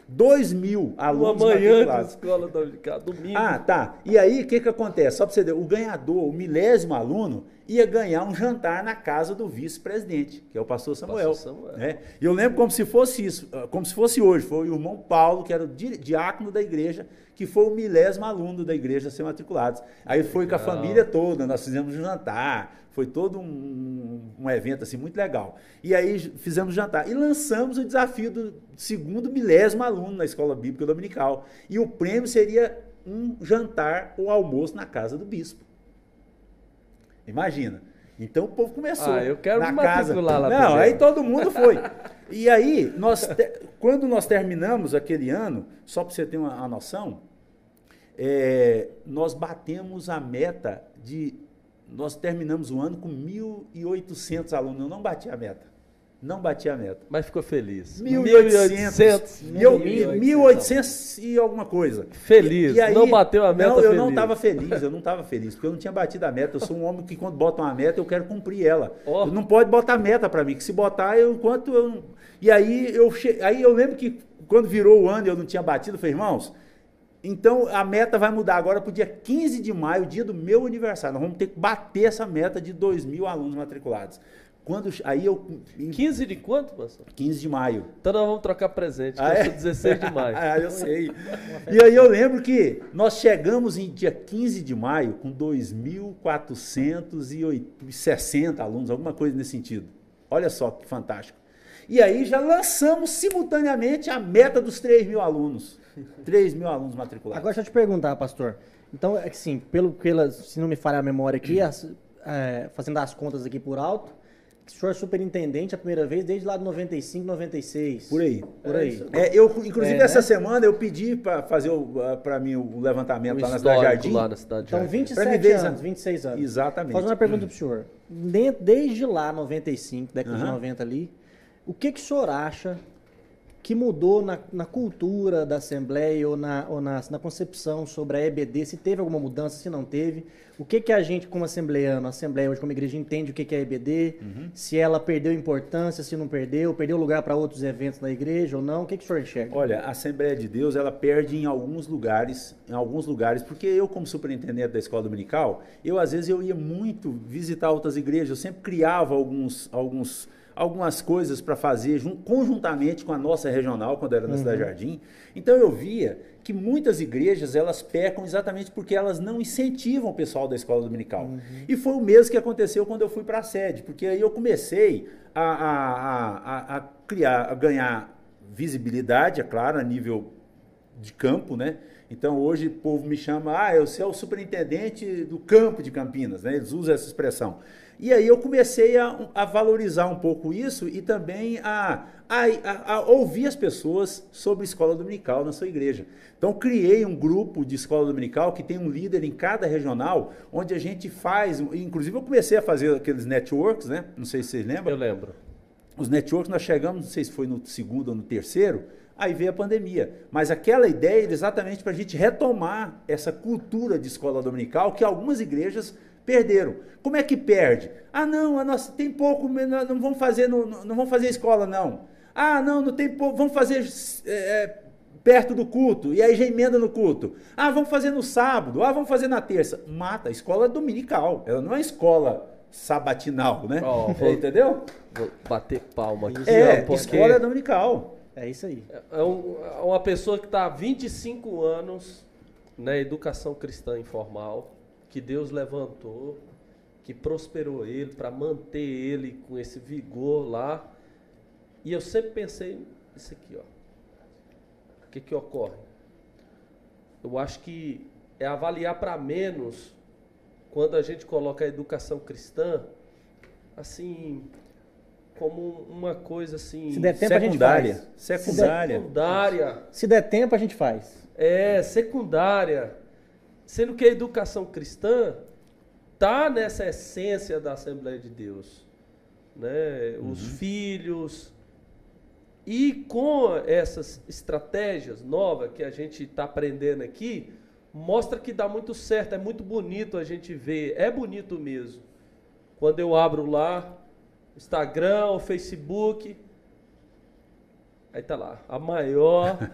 2 mil alunos Uma manhã de escola dominical, domingo. Ah, tá. E aí, o que que acontece? Só para você ver, o ganhador, o milésimo aluno, ia ganhar um jantar na casa do vice-presidente, que é o pastor Samuel. Pastor Samuel. Né? E eu lembro como se fosse isso, ah, como se fosse hoje. Foi o irmão Paulo, que era o diácono da igreja, que foi o milésimo aluno da igreja a ser matriculado. Aí foi com a família toda, nós fizemos um jantar, foi todo um, um, evento assim muito legal. E aí fizemos jantar e lançamos o desafio do segundo milésimo aluno na escola bíblica dominical. E o prêmio seria um jantar ou almoço na casa do bispo. Imagina. Então o povo começou. Ah, eu quero na me casa. lá. Não, aí todo mundo foi. E aí, nós te... quando nós terminamos aquele ano, só para você ter uma, uma noção, é, nós batemos a meta de nós terminamos o ano com 1.800 alunos. Eu não bati a meta. Não bati a meta. Mas ficou feliz. 1.800. 1.800 e alguma coisa. Feliz. E, e aí, não bateu a meta Não, eu feliz. não estava feliz. Eu não estava feliz, porque eu não tinha batido a meta. Eu sou um homem que quando bota uma meta, eu quero cumprir ela. Oh. Não pode botar meta para mim, que se botar, eu enquanto eu... E aí eu, che... aí eu lembro que quando virou o ano e eu não tinha batido, eu falei, irmãos, então a meta vai mudar agora para o dia 15 de maio, dia do meu aniversário. Nós vamos ter que bater essa meta de 2 mil alunos matriculados. Quando, aí eu. 15 de quanto, pastor? 15 de maio. Então nós vamos trocar presente, ah, é? 16 de maio. ah, eu sei. e aí eu lembro que nós chegamos em dia 15 de maio com 2.460 alunos, alguma coisa nesse sentido. Olha só que fantástico. E aí já lançamos simultaneamente a meta dos 3 mil alunos. 3 mil alunos matriculados. Agora deixa eu te perguntar, pastor. Então, é que sim, pelo que se não me falha a memória aqui, a, é, fazendo as contas aqui por alto, que o senhor é superintendente a primeira vez desde lá de 95, 96. Por aí. Por aí. É, eu, inclusive, É, essa né? semana eu pedi para fazer para mim o levantamento O lá na Cidade Jardim. lá na cidade Então, Jardim. 27 Pra me ver, anos, exa- 26 anos. Exatamente. Fazer uma pergunta pro senhor. Dentro- Desde lá, 95, década de Aham. 90 ali, o que, que o senhor acha que mudou na, na cultura da Assembleia ou, na, ou na, na concepção sobre a EBD? Se teve alguma mudança, se não teve? O que, que a gente, como assembleiano, a Assembleia hoje como igreja, entende o que, que é a EBD? Uhum. Se ela perdeu importância, se não perdeu, perdeu lugar para outros eventos na igreja ou não? O que, que o senhor enxerga? Olha, a Assembleia de Deus, ela perde em alguns lugares, em alguns lugares, porque eu como superintendente da escola dominical, eu às vezes eu ia muito visitar outras igrejas, eu sempre criava alguns alguns algumas coisas para fazer jun- conjuntamente com a nossa regional, quando era na Cidade Jardim. Então eu via que muitas igrejas, elas pecam exatamente porque elas não incentivam o pessoal da escola dominical. E foi o mesmo que aconteceu quando eu fui para a sede, porque aí eu comecei a, a, a, a- a criar, a ganhar visibilidade, é claro, a nível de campo, né? Então hoje o povo me chama, ah, eu sou o superintendente do campo de Campinas, né? Eles usam essa expressão. E aí eu comecei a, a valorizar um pouco isso e também a, a, a- a ouvir as pessoas sobre escola dominical na sua igreja. Então criei um grupo de escola dominical que tem um líder em cada regional, onde a gente faz, inclusive eu comecei a fazer aqueles networks, né? Não sei se vocês lembram. Eu lembro. Os networks nós chegamos, não sei se foi no segundo ou no terceiro, aí veio a pandemia. Mas aquela ideia era exatamente para a gente retomar essa cultura de escola dominical que algumas igrejas perderam. Como é que perde? Ah, não, a nossa, tem pouco, não vamos fazer, não, não vamos fazer escola, não. Ah, não, não tem pouco, vamos fazer é, é, perto do culto, e aí já emenda no culto. Ah, vamos fazer no sábado, ah, vamos fazer na terça. Mata, a escola é dominical, ela não é escola sabatinal, né? Ó, vou- Entendeu? Vou bater palma aqui. É, porque escola é dominical. É isso aí. é um- é uma pessoa que está há 25 anos na educação cristã informal, que Deus levantou, que prosperou ele para manter ele com esse vigor lá. E eu sempre pensei isso aqui, ó. O que que ocorre? Eu acho que é avaliar para menos quando a gente coloca a educação cristã assim como uma coisa assim Se der tempo, a gente secundária. faz. Secundária. secundária, Se der tempo, a gente faz. é secundária, sendo que a educação cristã tá nessa essência da Assembleia de Deus, né? Os filhos e com essas estratégias novas que a gente está aprendendo aqui, mostra que dá muito certo, é muito bonito a gente ver, é bonito mesmo. Quando eu abro lá, Instagram, o Facebook, aí tá lá, a maior.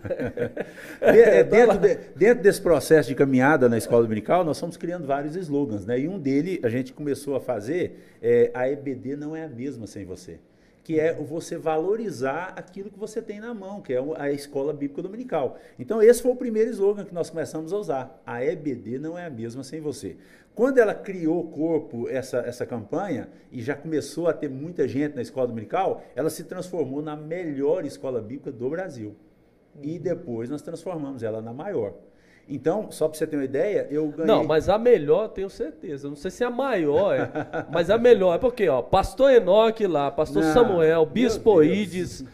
É, dentro, de- dentro desse processo de caminhada na escola dominical, nós fomos criando vários slogans, né? E um dele a gente começou a fazer é, a EBD não é a mesma sem você. Que é você valorizar aquilo que você tem na mão, que é a escola bíblica dominical. Então, esse foi o primeiro slogan que nós começamos a usar. A EBD não é a mesma sem você. Quando ela criou o corpo, essa, essa campanha, e já começou a ter muita gente na escola dominical, ela se transformou na melhor escola bíblica do Brasil. E depois nós transformamos ela na maior. Então, só para você ter uma ideia, eu ganhei. Não, mas a melhor, tenho certeza. Não sei se é a maior, é, mas a melhor é porque, ó, pastor Enoque lá, pastor Não, Samuel, bispo. Ides.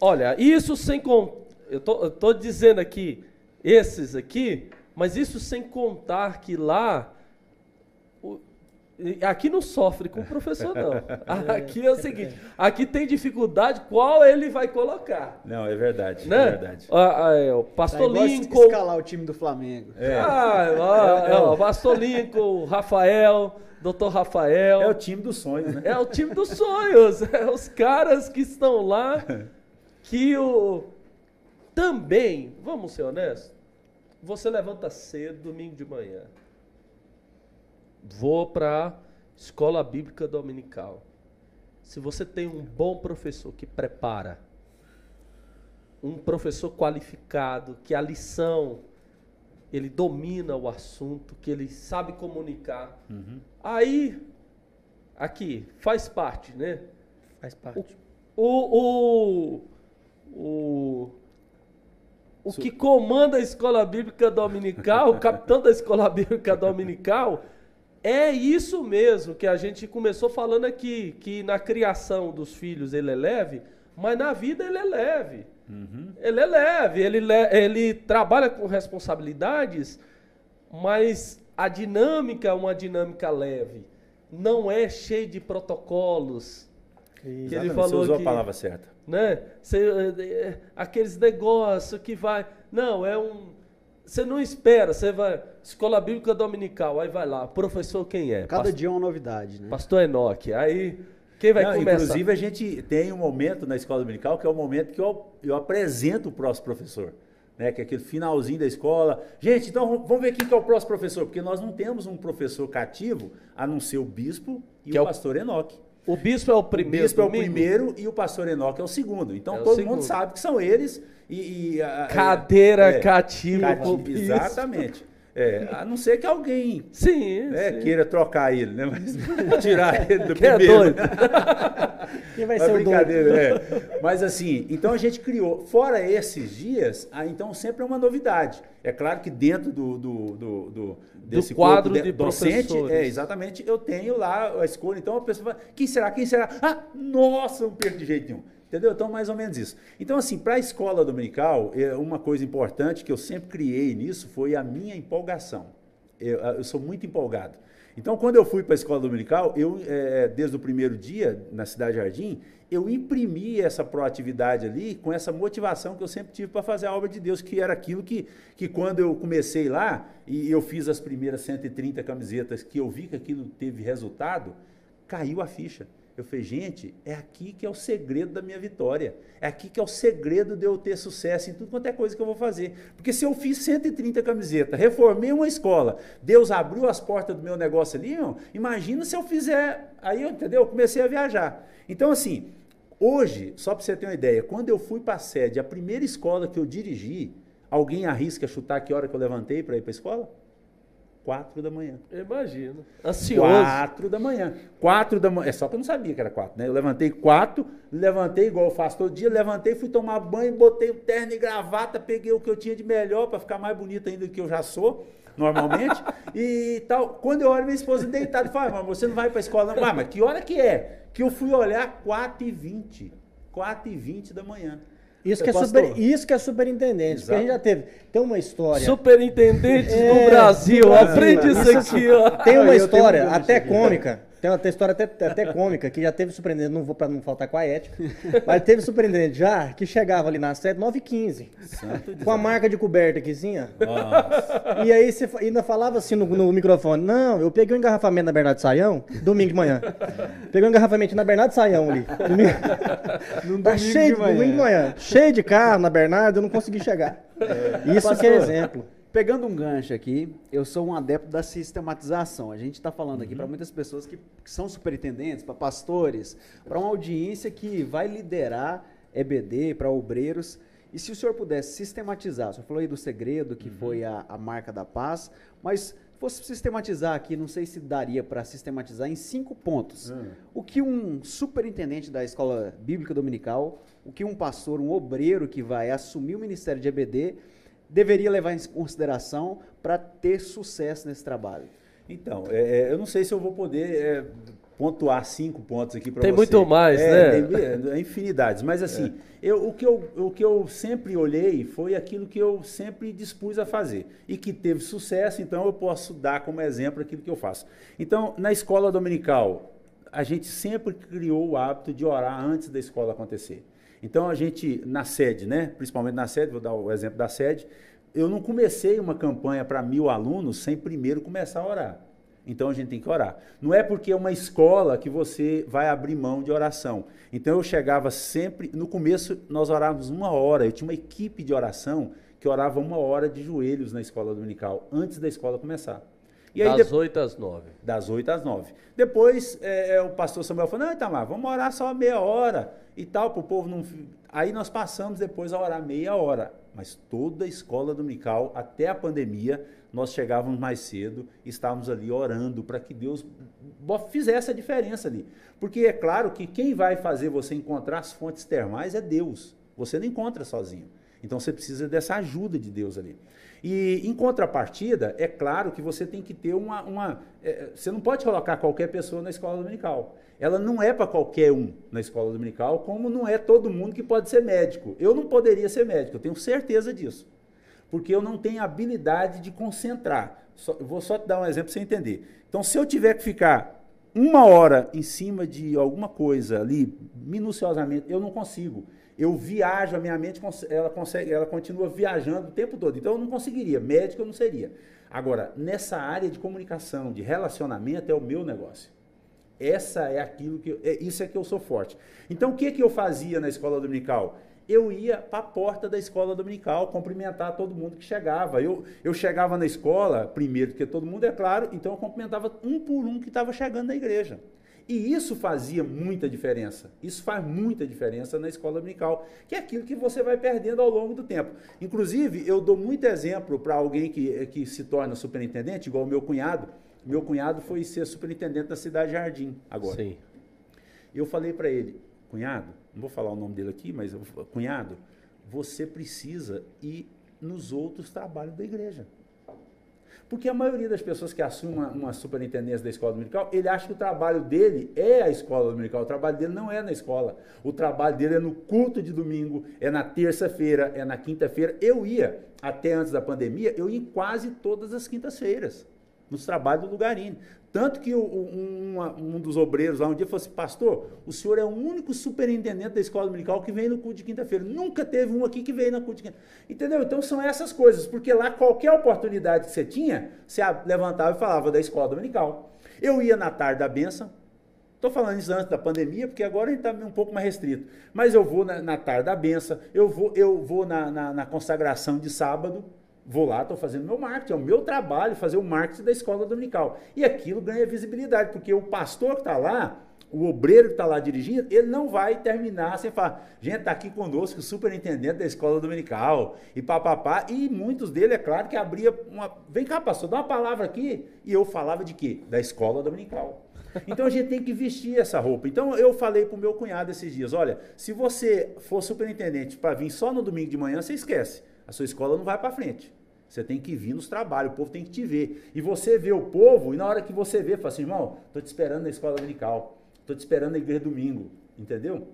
Olha, isso sem contar. Eu tô, eu tô dizendo aqui, esses aqui, mas isso sem contar que lá. Aqui não sofre com o professor, não. Aqui é o seguinte: aqui tem dificuldade, qual ele vai colocar? Não, é verdade. Né? É verdade. Ah, ah, é, o Tá pastor igual Lincoln. escalar o time do Flamengo. É. Ah, ó, É, é ó, o- Pastor Lincoln, Rafael, Dr. Rafael. É o time dos sonhos, né? É o time dos sonhos. É os caras que estão lá que o também, vamos ser honestos, você levanta cedo domingo de manhã. Vou para escola bíblica dominical. Se você tem um bom professor que prepara, um professor qualificado, que a lição ele domina o assunto, que ele sabe comunicar, aí aqui faz parte, né? Faz parte. O, o, o, o que comanda a escola bíblica dominical, o capitão da escola bíblica dominical, é isso mesmo que a gente começou falando aqui, que na criação dos filhos ele é leve, mas na vida ele é leve. Uhum. Ele é leve, ele, ele trabalha com responsabilidades, mas a dinâmica é uma dinâmica leve. Não é cheio de protocolos. Exatamente, que ele falou você usou que, a palavra certa. Né? Você, eh, eh, aqueles negócios que vai. Não, é um. Você não espera, você vai. Escola Bíblica Dominical, aí vai lá. Professor quem é? Cada dia é uma novidade, né? Pastor Enoque. Aí quem vai Não, começar? Inclusive, a gente tem um momento na escola dominical que é o momento que eu, eu apresento o próximo professor. Né, que é aquele finalzinho da escola. Gente, então vamos ver quem que é o próximo professor, porque nós não temos um professor cativo a não ser o bispo e que o é pastor Enoque. O bispo é o primeiro. O é o primeiro e o pastor Enoque é o segundo. Então é todo segundo. mundo sabe que são eles. E, e a, Cadeira é, cativa. Cati exatamente. É, a não ser que alguém sim, né, sim. queira trocar ele, né? Mas tirar ele do Quem é primeiro. É doido? Quem vai Mas ser brincadeira, o doido? É. Mas assim, então a gente criou, fora esses dias, ah, então sempre é uma novidade. É claro que dentro do, do, do, do desse do quadro de, de docente, é, exatamente, eu tenho lá a escolha. Então a pessoa fala, quem será? Quem será? Ah, nossa, não perco de jeito nenhum. Entendeu? Então, mais ou menos isso. Então, assim, para a escola dominical, é, uma coisa importante que eu sempre criei nisso foi a minha empolgação. Eu, eu sou muito empolgado. Então, quando eu fui para a escola dominical, eu, é, desde o primeiro dia, na Cidade Jardim, eu imprimi essa proatividade ali com essa motivação que eu sempre tive para fazer a obra de Deus, que era aquilo que, que quando eu comecei lá, e eu fiz as primeiras 130 camisetas, que eu vi que aquilo teve resultado, caiu a ficha. Eu falei, gente, é aqui que é o segredo da minha vitória. É aqui que é o segredo de eu ter sucesso em tudo quanto é coisa que eu vou fazer. Porque se eu fiz 130 camisetas, reformei uma escola, Deus abriu as portas do meu negócio ali, ó, imagina se eu fizer. Aí, entendeu? Eu comecei a viajar. Então, assim, hoje, só para você ter uma ideia, quando eu fui para a sede, a primeira escola que eu dirigi, alguém arrisca chutar que hora que eu levantei para ir para a escola? Quatro da manhã. Imagina. Ansioso. Quatro da manhã. Quatro da manhã. É só que eu não sabia que era quatro, né? Eu levantei quatro, levantei igual eu faço todo dia, levantei, fui tomar banho, botei o terno e gravata, peguei o que eu tinha de melhor para ficar mais bonito ainda do que eu já sou, normalmente. e tal. Quando eu olho minha esposa deitada, fala, mas você não vai para a escola, não. Ah, mas que hora que é? Que eu fui olhar quatro e vinte. Quatro e vinte da manhã. Isso que, é super, isso que é superintendente. Exato. Porque a gente já teve. Tem uma história. Superintendente é, do Brasil. Aprende isso aqui, ó. Tem uma história até cômica. Tem uma história até, até cômica que já teve surpreendente, não vou para não faltar com a ética, mas teve surpreendente já que chegava ali na sede 9h15, com a marca de coberta aquizinha. E aí você ainda falava assim no, no, microfone: Não, eu peguei um engarrafamento na Bernardo Saião, domingo de manhã. Peguei um engarrafamento na Bernardo Saião ali. Domingo, tá cheio de, manhã. domingo de manhã. Cheio de carro na Bernardo, eu não consegui chegar. É. Isso Pastor, que é exemplo. Pegando um gancho aqui, eu sou um adepto da sistematização. A gente está falando aqui para uhum. muitas pessoas que, que são superintendentes, para pastores, para uma audiência que vai liderar EBD, para obreiros. E se o senhor pudesse sistematizar, o senhor falou aí do segredo, que uhum. foi a, a marca da paz, mas fosse sistematizar aqui, não sei se daria para sistematizar em cinco pontos. Uhum. O que um superintendente da escola bíblica dominical, o que um pastor, um obreiro que vai assumir o ministério de EBD deveria levar em consideração para ter sucesso nesse trabalho? Então, é, é, eu não sei se eu vou poder é, pontuar cinco pontos aqui para você. Tem muito mais, é, né? Tem é, infinidades. Mas assim, é. eu, o, que eu, o que eu sempre olhei foi aquilo que eu sempre dispus a fazer. E que teve sucesso, então eu posso dar como exemplo aquilo que eu faço. Então, na escola dominical, a gente sempre criou o hábito de orar antes da escola acontecer. Então a gente, na sede, né? principalmente na sede, vou dar o exemplo da sede, eu não comecei uma campanha para mil alunos sem primeiro começar a orar. Então a gente tem que orar. Não é porque é uma escola que você vai abrir mão de oração. Então eu chegava sempre, no começo nós orávamos uma hora, eu tinha uma equipe de oração que orava uma hora de joelhos na escola dominical, antes da escola começar. E das aí, 8 às 9. Das 8 às 9. Depois é, o pastor Samuel falou: não, Itamar, vamos orar só meia hora e tal, para o povo não. Aí nós passamos depois a orar meia hora. Mas toda a escola dominical, até a pandemia, nós chegávamos mais cedo, estávamos ali orando para que Deus fizesse a diferença ali. Porque é claro que quem vai fazer você encontrar as fontes termais é Deus. Você não encontra sozinho. Então você precisa dessa ajuda de Deus ali. E em contrapartida, é claro que você tem que ter uma. uma é, você não pode colocar qualquer pessoa na escola dominical. Ela não é para qualquer um na escola dominical, como não é todo mundo que pode ser médico. Eu não poderia ser médico, eu tenho certeza disso. Porque eu não tenho habilidade de concentrar. Só, vou só te dar um exemplo para você entender. Então, se eu tiver que ficar uma hora em cima de alguma coisa ali, minuciosamente, eu não consigo eu viajo, a minha mente ela consegue, ela continua viajando o tempo todo. Então eu não conseguiria, médico eu não seria. Agora, nessa área de comunicação, de relacionamento é o meu negócio. Essa é aquilo que é, isso é que eu sou forte. Então o que que eu fazia na escola dominical? Eu ia para a porta da escola dominical cumprimentar todo mundo que chegava. Eu, eu chegava na escola, primeiro, porque todo mundo é claro, então eu cumprimentava um por um que estava chegando na igreja. E isso fazia muita diferença. Isso faz muita diferença na escola dominical, que é aquilo que você vai perdendo ao longo do tempo. Inclusive, eu dou muito exemplo para alguém que, que se torna superintendente, igual o meu cunhado. Meu cunhado foi ser superintendente da cidade Jardim agora. Sim. Eu falei para ele, cunhado, não vou falar o nome dele aqui, mas cunhado, você precisa ir nos outros trabalhos da igreja. Porque a maioria das pessoas que assumem uma, uma, superintendência da escola dominical, ele acha que o trabalho dele é a escola dominical. O trabalho dele não é na escola. O trabalho dele é no culto de domingo, é na terça-feira, é na quinta-feira. Eu ia, até antes da pandemia, eu ia em quase todas as quintas-feiras, nos trabalhos do Lugarini. Tanto que um, um, dos obreiros lá um dia falou assim, pastor, o senhor é o único superintendente da escola dominical que vem no culto de quinta-feira. Nunca teve um aqui que veio no culto de quinta Entendeu? Então são essas coisas, porque lá qualquer oportunidade que você tinha, você levantava e falava da escola dominical. Eu ia na tarde da benção, Estou falando isso antes da pandemia, porque agora a gente está um pouco mais restrito. Mas eu vou na, na tarde da benção, eu vou, eu vou na, na, na consagração de sábado, Vou lá, estou fazendo meu marketing, é o meu trabalho fazer o marketing da escola dominical. E aquilo ganha visibilidade, porque o pastor que está lá, o obreiro que está lá dirigindo, ele não vai terminar sem falar, gente, está aqui conosco o superintendente da escola dominical, e papapá, e muitos dele, é claro, que abria uma. Vem cá, pastor, dá uma palavra aqui. E eu falava de quê? Da escola dominical. Então a gente tem que vestir essa roupa. Então eu falei para o meu cunhado esses dias: olha, se você for superintendente para vir só no domingo de manhã, você esquece a sua escola não vai para frente. Você tem que vir nos trabalhos, o povo tem que te ver. E você vê o povo, e na hora que você vê, fala assim, irmão, estou te esperando na escola dominical, estou te esperando na igreja domingo, entendeu?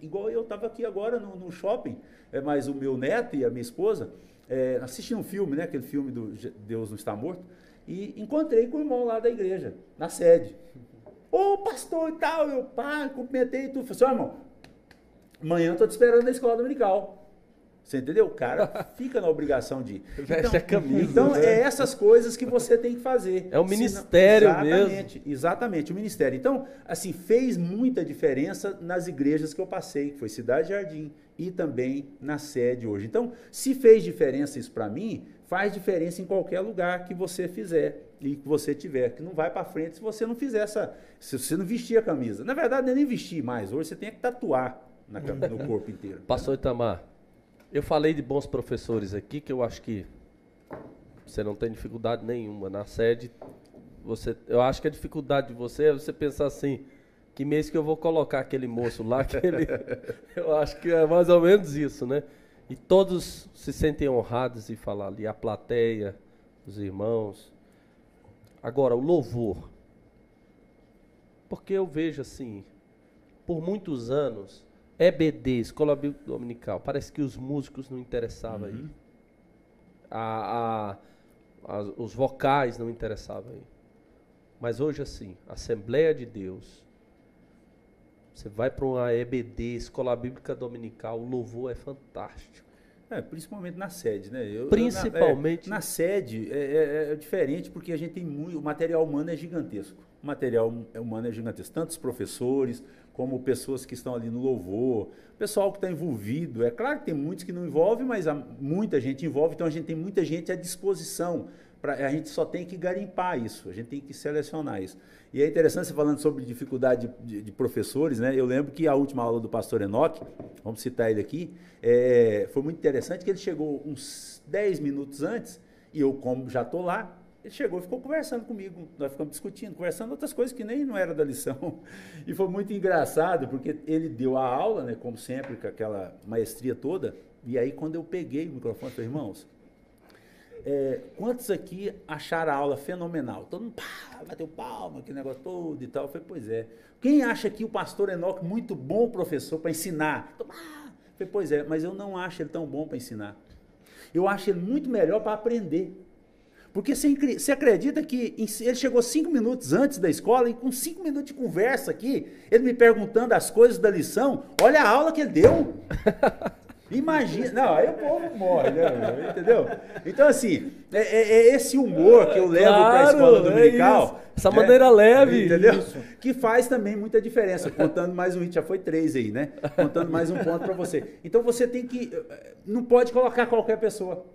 Igual eu estava aqui agora no, no, shopping, é, mas o meu neto e a minha esposa é, assistindo um filme, né, aquele filme do Deus não está morto, e encontrei com o irmão lá da igreja, na sede. Ô, pastor e tal, eu pá, cumprimentei e tudo. Falei assim, irmão, amanhã estou te esperando na escola dominical. Você entendeu? O cara fica na obrigação de. Veste então, a camisa. Então, né? é essas coisas que você tem que fazer. É o ministério Senão, exatamente, mesmo. Exatamente, o ministério. Então, assim, fez muita diferença nas igrejas que eu passei, que foi Cidade Jardim e também na sede hoje. Então, se fez diferença isso para mim, faz diferença em qualquer lugar que você fizer e que você tiver, que não vai para frente se você não fizer essa, se você não vestir a camisa. Na verdade, é nem vestir mais, hoje você tem que tatuar na, no corpo inteiro. Pastor Itamar, eu falei de bons professores aqui, que eu acho que você não tem dificuldade nenhuma. Na sede, você, eu acho que a dificuldade de você é você pensar assim, que mês que eu vou colocar aquele moço lá, eu acho que é mais ou menos isso, né? E todos se sentem honrados em falar ali, a plateia, os irmãos. Agora, o louvor. Porque eu vejo assim, por muitos anos, EBD, Escola Bíblica Dominical. Parece que os músicos não interessavam uhum. aí. A, a, a, os vocais não interessavam aí. Mas hoje, assim, Assembleia de Deus. Você vai para uma EBD, Escola Bíblica Dominical, o louvor é fantástico. É, principalmente na sede, né? Eu, principalmente. Eu, na, é, na, sede é, é, é, diferente porque a gente tem muito. O material humano é gigantesco. O material humano é gigantesco. Tantos professores, como pessoas que estão ali no louvor, pessoal que está envolvido. É claro que tem muitos que não envolvem, mas muita gente envolve, então a gente tem muita gente à disposição. Pra, a gente só tem que garimpar isso, a gente tem que selecionar isso. E é interessante você falando sobre dificuldade de, de, de professores, né? Eu lembro que a última aula do pastor Enoque, vamos citar ele aqui, é, foi muito interessante que ele chegou uns 10 minutos antes, e eu, como já estou lá, Ele chegou e ficou conversando comigo. Nós ficamos discutindo, conversando outras coisas que nem não era da lição. E foi muito engraçado, porque ele deu a aula, né, como sempre, com aquela maestria toda. E aí, quando eu peguei o microfone, falei, irmãos, é, quantos aqui acharam a aula fenomenal? Todo mundo pá, bateu palma, aquele negócio todo e tal. Eu falei, pois é. Quem acha que o pastor Enoque muito bom professor para ensinar? Eu falei, pois é, mas eu não acho ele tão bom para ensinar. Eu acho ele muito melhor para aprender. Porque você acredita que ele chegou cinco minutos antes da escola e com cinco minutos de conversa aqui, ele me perguntando as coisas da lição, olha a aula que ele deu. Imagina, não, aí o povo morre, né? Entendeu? Então, assim, é, é, é esse humor que eu levo claro, para a escola é dominical. É Essa maneira leve. Entendeu? Isso. Que faz também muita diferença. Contando mais um hit, já foi três aí, né? Contando mais um ponto para você. Então você tem que. Não pode colocar qualquer pessoa.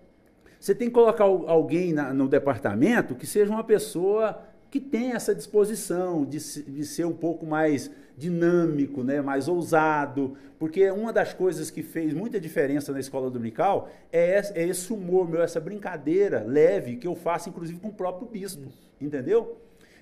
Você tem que colocar alguém na, no departamento que seja uma pessoa que tenha essa disposição de, de ser um pouco mais dinâmico, né, mais ousado, porque uma das coisas que fez muita diferença na escola dominical é, é esse humor meu, essa brincadeira leve que eu faço, inclusive, com o próprio bispo, entendeu?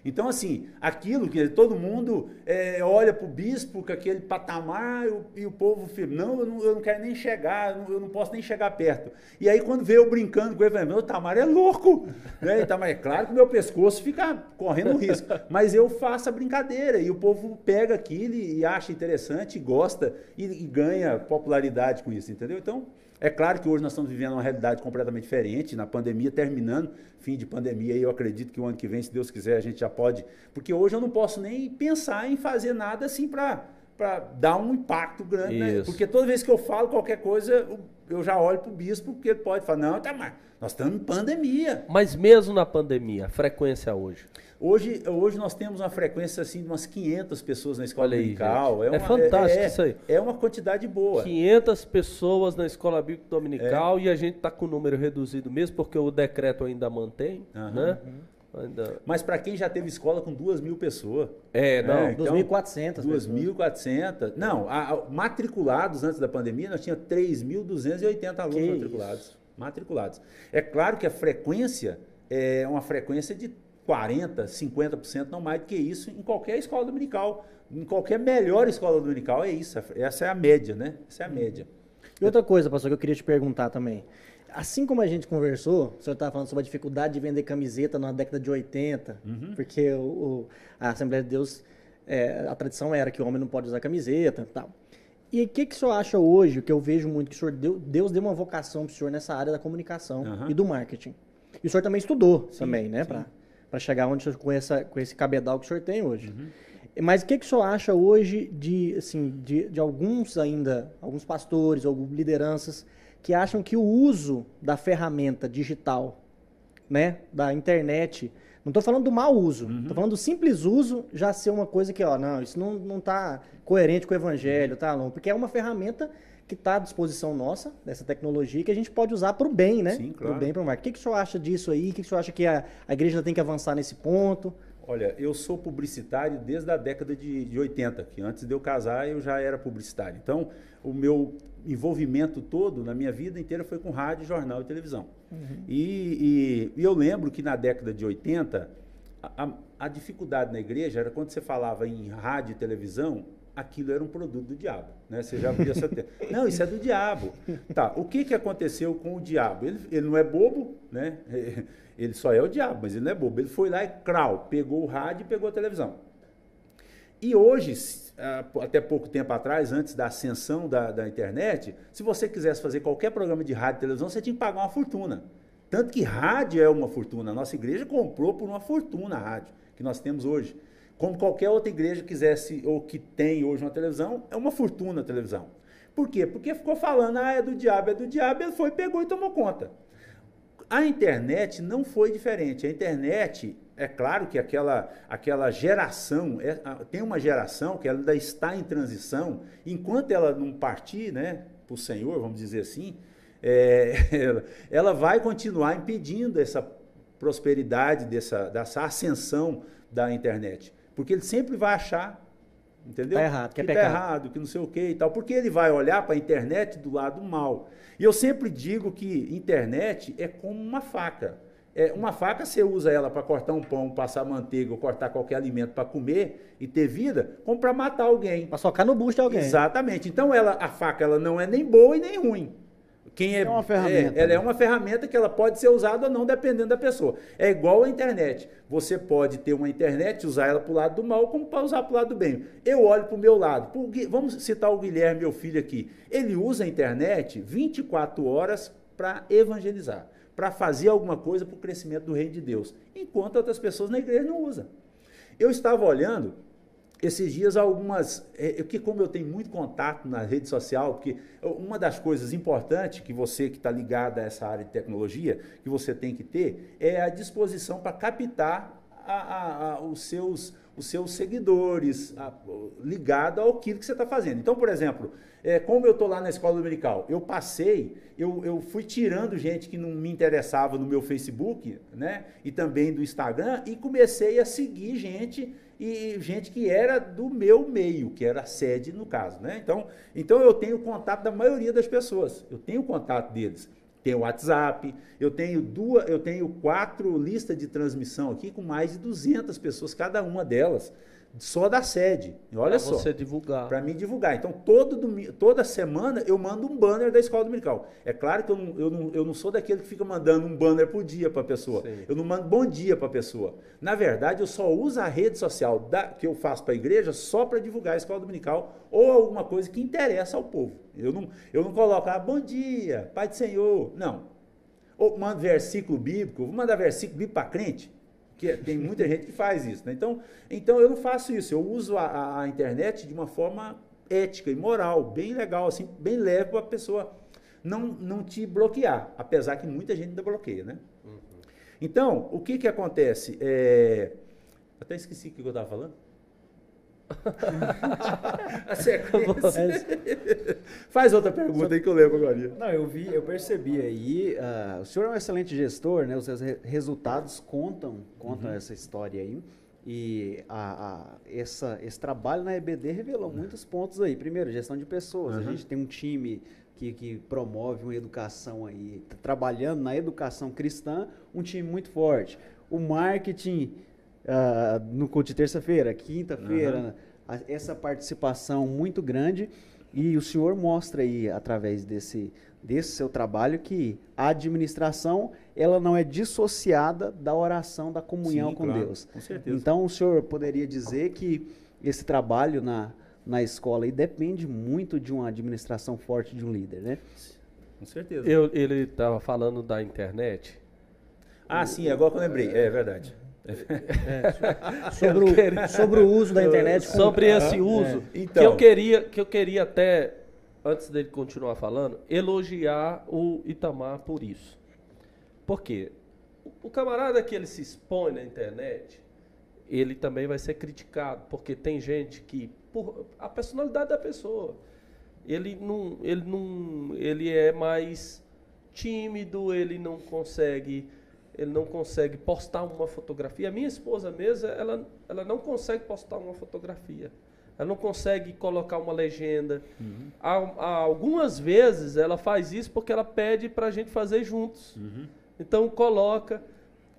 Então, assim, aquilo que todo mundo é, olha para o bispo com aquele patamar e o povo fica, não eu, não, eu não quero nem chegar, eu não, posso nem chegar perto. E aí, quando vê eu brincando com ele, meu Tamar é louco. Né? E é claro que meu pescoço fica correndo risco, mas eu faço a brincadeira e o povo pega aquilo e acha interessante, gosta e, e ganha popularidade com isso, entendeu? Então, é claro que hoje nós estamos vivendo uma realidade completamente diferente, na pandemia terminando, fim de pandemia, e eu acredito que o ano que vem, se Deus quiser, a gente já pode. Porque hoje eu não posso nem pensar em fazer nada assim para para dar um impacto grande, né? Porque toda vez que eu falo qualquer coisa, eu já olho para o bispo, porque ele pode falar, não, tá, mas nós estamos em pandemia. Mas mesmo na pandemia, a frequência hoje? Hoje, hoje nós temos uma frequência assim de umas 500 pessoas na escola Olha dominical. Aí, é, uma, é, fantástico é, isso aí. É uma quantidade boa. 500 pessoas na escola bíblica dominical é. e a gente está com o número reduzido mesmo porque o decreto ainda mantém, uhum, né? Uhum. Ainda... Mas para quem já teve escola com duas mil pessoas. É, não. É, então, 2.400. 2.400. Não, a, a, matriculados antes da pandemia, nós tínhamos 3.280 alunos que matriculados. Isso? Matriculados. É claro que a frequência é uma frequência de 40%, 50%, não mais do que isso, em qualquer escola dominical. Em qualquer melhor escola dominical é isso. Essa é a média, né? Essa é a média. E outra coisa, pastor, que eu queria te perguntar também. Assim como a gente conversou, o senhor estava falando sobre a dificuldade de vender camiseta na década de 80, uhum. porque o, o, a Assembleia de Deus, é, a tradição era que o homem não pode usar camiseta tal. E o que, que o senhor acha hoje, que eu vejo muito, que o senhor deu, Deus deu uma vocação para o senhor nessa área da comunicação uhum. e do marketing. E o senhor também estudou sim, também, né? Pra, para chegar onde com, essa, com esse cabedal que o senhor tem hoje. Uhum. Mas o que, que o senhor acha hoje de, assim, de, de alguns ainda, alguns pastores ou lideranças que acham que o uso da ferramenta digital, né, da internet, não estou falando do mau uso, estou uhum. falando do simples uso já ser uma coisa que, ó, não, isso não está coerente com o evangelho, tá, não, porque é uma ferramenta que está à disposição nossa, dessa tecnologia, que a gente pode usar para o bem, né? Sim, claro. Para o bem, para o marketing. O que, que o senhor acha disso aí? O que, que o senhor acha que a, a igreja tem que avançar nesse ponto? Olha, eu sou publicitário desde a década de, de 80, que antes de eu casar eu já era publicitário. Então, o meu envolvimento todo na minha vida inteira foi com rádio, jornal e televisão. Uhum. E, e, e, eu lembro que na década de 80, a, a, dificuldade na igreja era quando você falava em rádio e televisão, aquilo era um produto do diabo. Né? Você já viu essa. não, isso é do diabo. Tá, o que, que aconteceu com o diabo? Ele, ele não é bobo, né? Ele só é o diabo, mas ele não é bobo. Ele foi lá e crau, pegou o rádio e pegou a televisão. E hoje, até pouco tempo atrás, antes da ascensão da, da internet, se você quisesse fazer qualquer programa de rádio e televisão, você tinha que pagar uma fortuna. Tanto que rádio é uma fortuna. A nossa igreja comprou por uma fortuna a rádio que nós temos hoje. Como qualquer outra igreja quisesse, ou que tem hoje uma televisão, é uma fortuna a televisão. Por quê? Porque ficou falando, ah, é do diabo, é do diabo, ele foi, pegou e tomou conta. A internet não foi diferente. A internet, é claro que aquela, aquela geração, é, tem uma geração que ela ainda está em transição, enquanto ela não partir né, para o Senhor, vamos dizer assim, é, ela vai continuar impedindo essa prosperidade, dessa, dessa ascensão da internet. Porque ele sempre vai achar, entendeu? Tá errado, que, é que tá errado, que não sei o que e tal. Porque ele vai olhar para a internet do lado mal. E eu sempre digo que internet é como uma faca. É, uma faca você usa ela para cortar um pão, passar manteiga ou cortar qualquer alimento para comer e ter vida, como para matar alguém. Para socar no busto de alguém. Exatamente. Então ela, a faca ela não é nem boa e nem ruim. Quem é, é uma ferramenta. É, ela é né? uma ferramenta que ela pode ser usada ou não, dependendo da pessoa. É igual a internet. Você pode ter uma internet, usar ela para o lado do mal, como para usar para o lado do bem. Eu olho para o meu lado. Pro, vamos citar o Guilherme, meu filho aqui. Ele usa a internet 24 horas para evangelizar, para fazer alguma coisa para o crescimento do reino de Deus, enquanto outras pessoas na igreja não usam. Eu estava olhando esses dias algumas, é, que como eu tenho muito contato na rede social, porque uma das coisas importantes que você que está ligado a essa área de tecnologia, que você tem que ter, é a disposição para captar a, a, a, os, seus, os seus seguidores, ligado ao que você está fazendo. Então, por exemplo, é, como eu estou lá na escola dominical, eu passei, eu, eu fui tirando gente que não me interessava no meu Facebook, né? E também do Instagram, e comecei a seguir gente e gente que era do meu meio, que era a sede no caso, né? Então, então eu tenho contato da maioria das pessoas, eu tenho contato deles. Tenho WhatsApp, eu tenho duas, eu tenho quatro listas de transmissão aqui com mais de 200 pessoas cada uma delas só da sede. Olha pra só. você divulgar. Para mim divulgar. Então, todo domingo, toda semana eu mando um banner da escola dominical. É claro que eu não, eu não, eu não sou daquele que fica mandando um banner por dia para a pessoa. Sim. Eu não mando bom dia para a pessoa. Na verdade, eu só uso a rede social da, que eu faço para a igreja só para divulgar a escola dominical ou alguma coisa que interessa ao povo. Eu não, eu não coloco, ah, bom dia, Pai do Senhor. Não. Ou mando versículo bíblico, vou mandar versículo bíblico para crente. Que é, tem muita gente que faz isso. Né? Então, então eu não faço isso. Eu uso a, a internet de uma forma ética e moral, bem legal, assim, bem leve para a pessoa não, não te bloquear, apesar que muita gente ainda bloqueia, né? Uhum. Então, o que que acontece? É... Até esqueci o que eu estava falando. Faz outra pergunta aí que eu lembro agora. Não, eu vi, eu percebi aí. Uh, o senhor é um excelente gestor, né? Os seus re resultados contam, contam uhum. essa história aí. E a, a, essa, esse trabalho na EBD revelou uhum. muitos pontos aí. Primeiro, gestão de pessoas. Uhum. A gente tem um time que, que, promove uma educação aí, tá trabalhando na educação cristã, um time muito forte. O marketing uh, no culto de terça-feira, quinta-feira, uhum. essa participação muito grande. E o senhor mostra aí, através desse, desse seu trabalho, que a administração ela não é dissociada da oração, da comunhão Sim, com claro, Deus. Com certeza. Então, o senhor poderia dizer que esse trabalho na, na escola aí depende muito de uma administração forte de um líder, né? Com certeza. Eu, ele estava falando da internet. Ah, o, sim, agora que eu lembrei. É verdade. É, sobre, o, sobre o uso da internet. Sobre esse uso. É. Então. Que, eu queria, que eu queria até, antes dele continuar falando, elogiar o Itamar por isso. Por quê? O camarada que ele se expõe na internet, ele também vai ser criticado, porque tem gente que, por a personalidade da pessoa, ele não, ele não, ele é mais tímido, ele não consegue ele não consegue postar uma fotografia. A minha esposa mesmo, ela, ela não consegue postar uma fotografia. Ela não consegue colocar uma legenda. Uhum. Há, há algumas vezes ela faz isso porque ela pede para a gente fazer juntos. Uhum. Então coloca.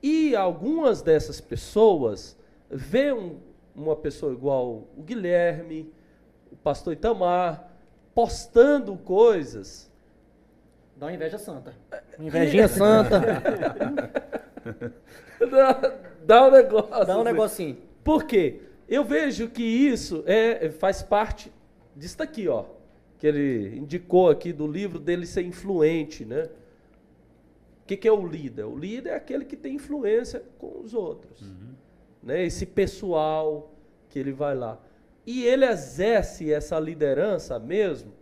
E algumas dessas pessoas vê um, uma pessoa igual o Guilherme, o pastor Itamar, postando coisas Dá uma inveja santa. Uma invejinha santa. dá, dá um negócio. Dá um negocinho. Por quê? Eu vejo que isso é, faz parte disso daqui, ó. Que ele indicou aqui do livro dele ser influente, né? O que, que é o líder? O líder é aquele que tem influência com os outros. Uhum. Né? Esse pessoal que ele vai lá. E ele exerce essa liderança mesmo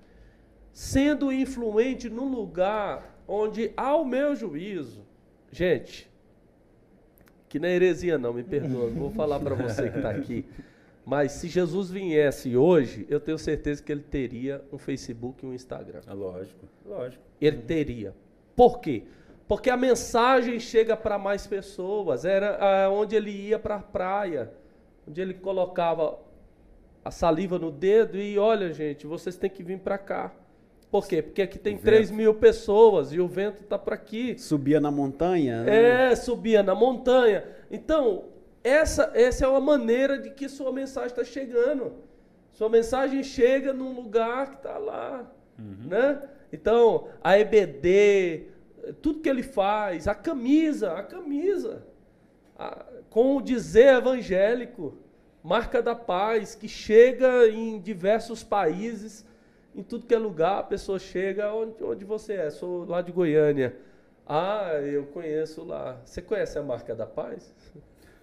sendo influente no lugar onde, ao meu juízo, gente, que não é heresia não, me perdoa, vou falar para você que está aqui, mas se Jesus viesse hoje, eu tenho certeza que ele teria um Facebook e um Instagram. É lógico, lógico. Ele teria. Por quê? Porque a mensagem chega para mais pessoas. Era onde ele ia para a praia, onde ele colocava a saliva no dedo e olha, gente, vocês têm que vir para cá Por quê? Porque aqui tem 3 mil pessoas e o vento está para aqui. Subia na montanha? Né? É, subia na montanha. Então, essa, essa é uma maneira de que sua mensagem está chegando. Sua mensagem chega num lugar que está lá. Uhum. Né? Então, a EBD, tudo que ele faz, a camisa, a camisa, a, com o dizer evangélico, marca da paz, que chega em diversos países, em tudo que é lugar, a pessoa chega onde, onde você é. Sou lá de Goiânia. Ah, eu conheço lá. Você conhece a marca da paz?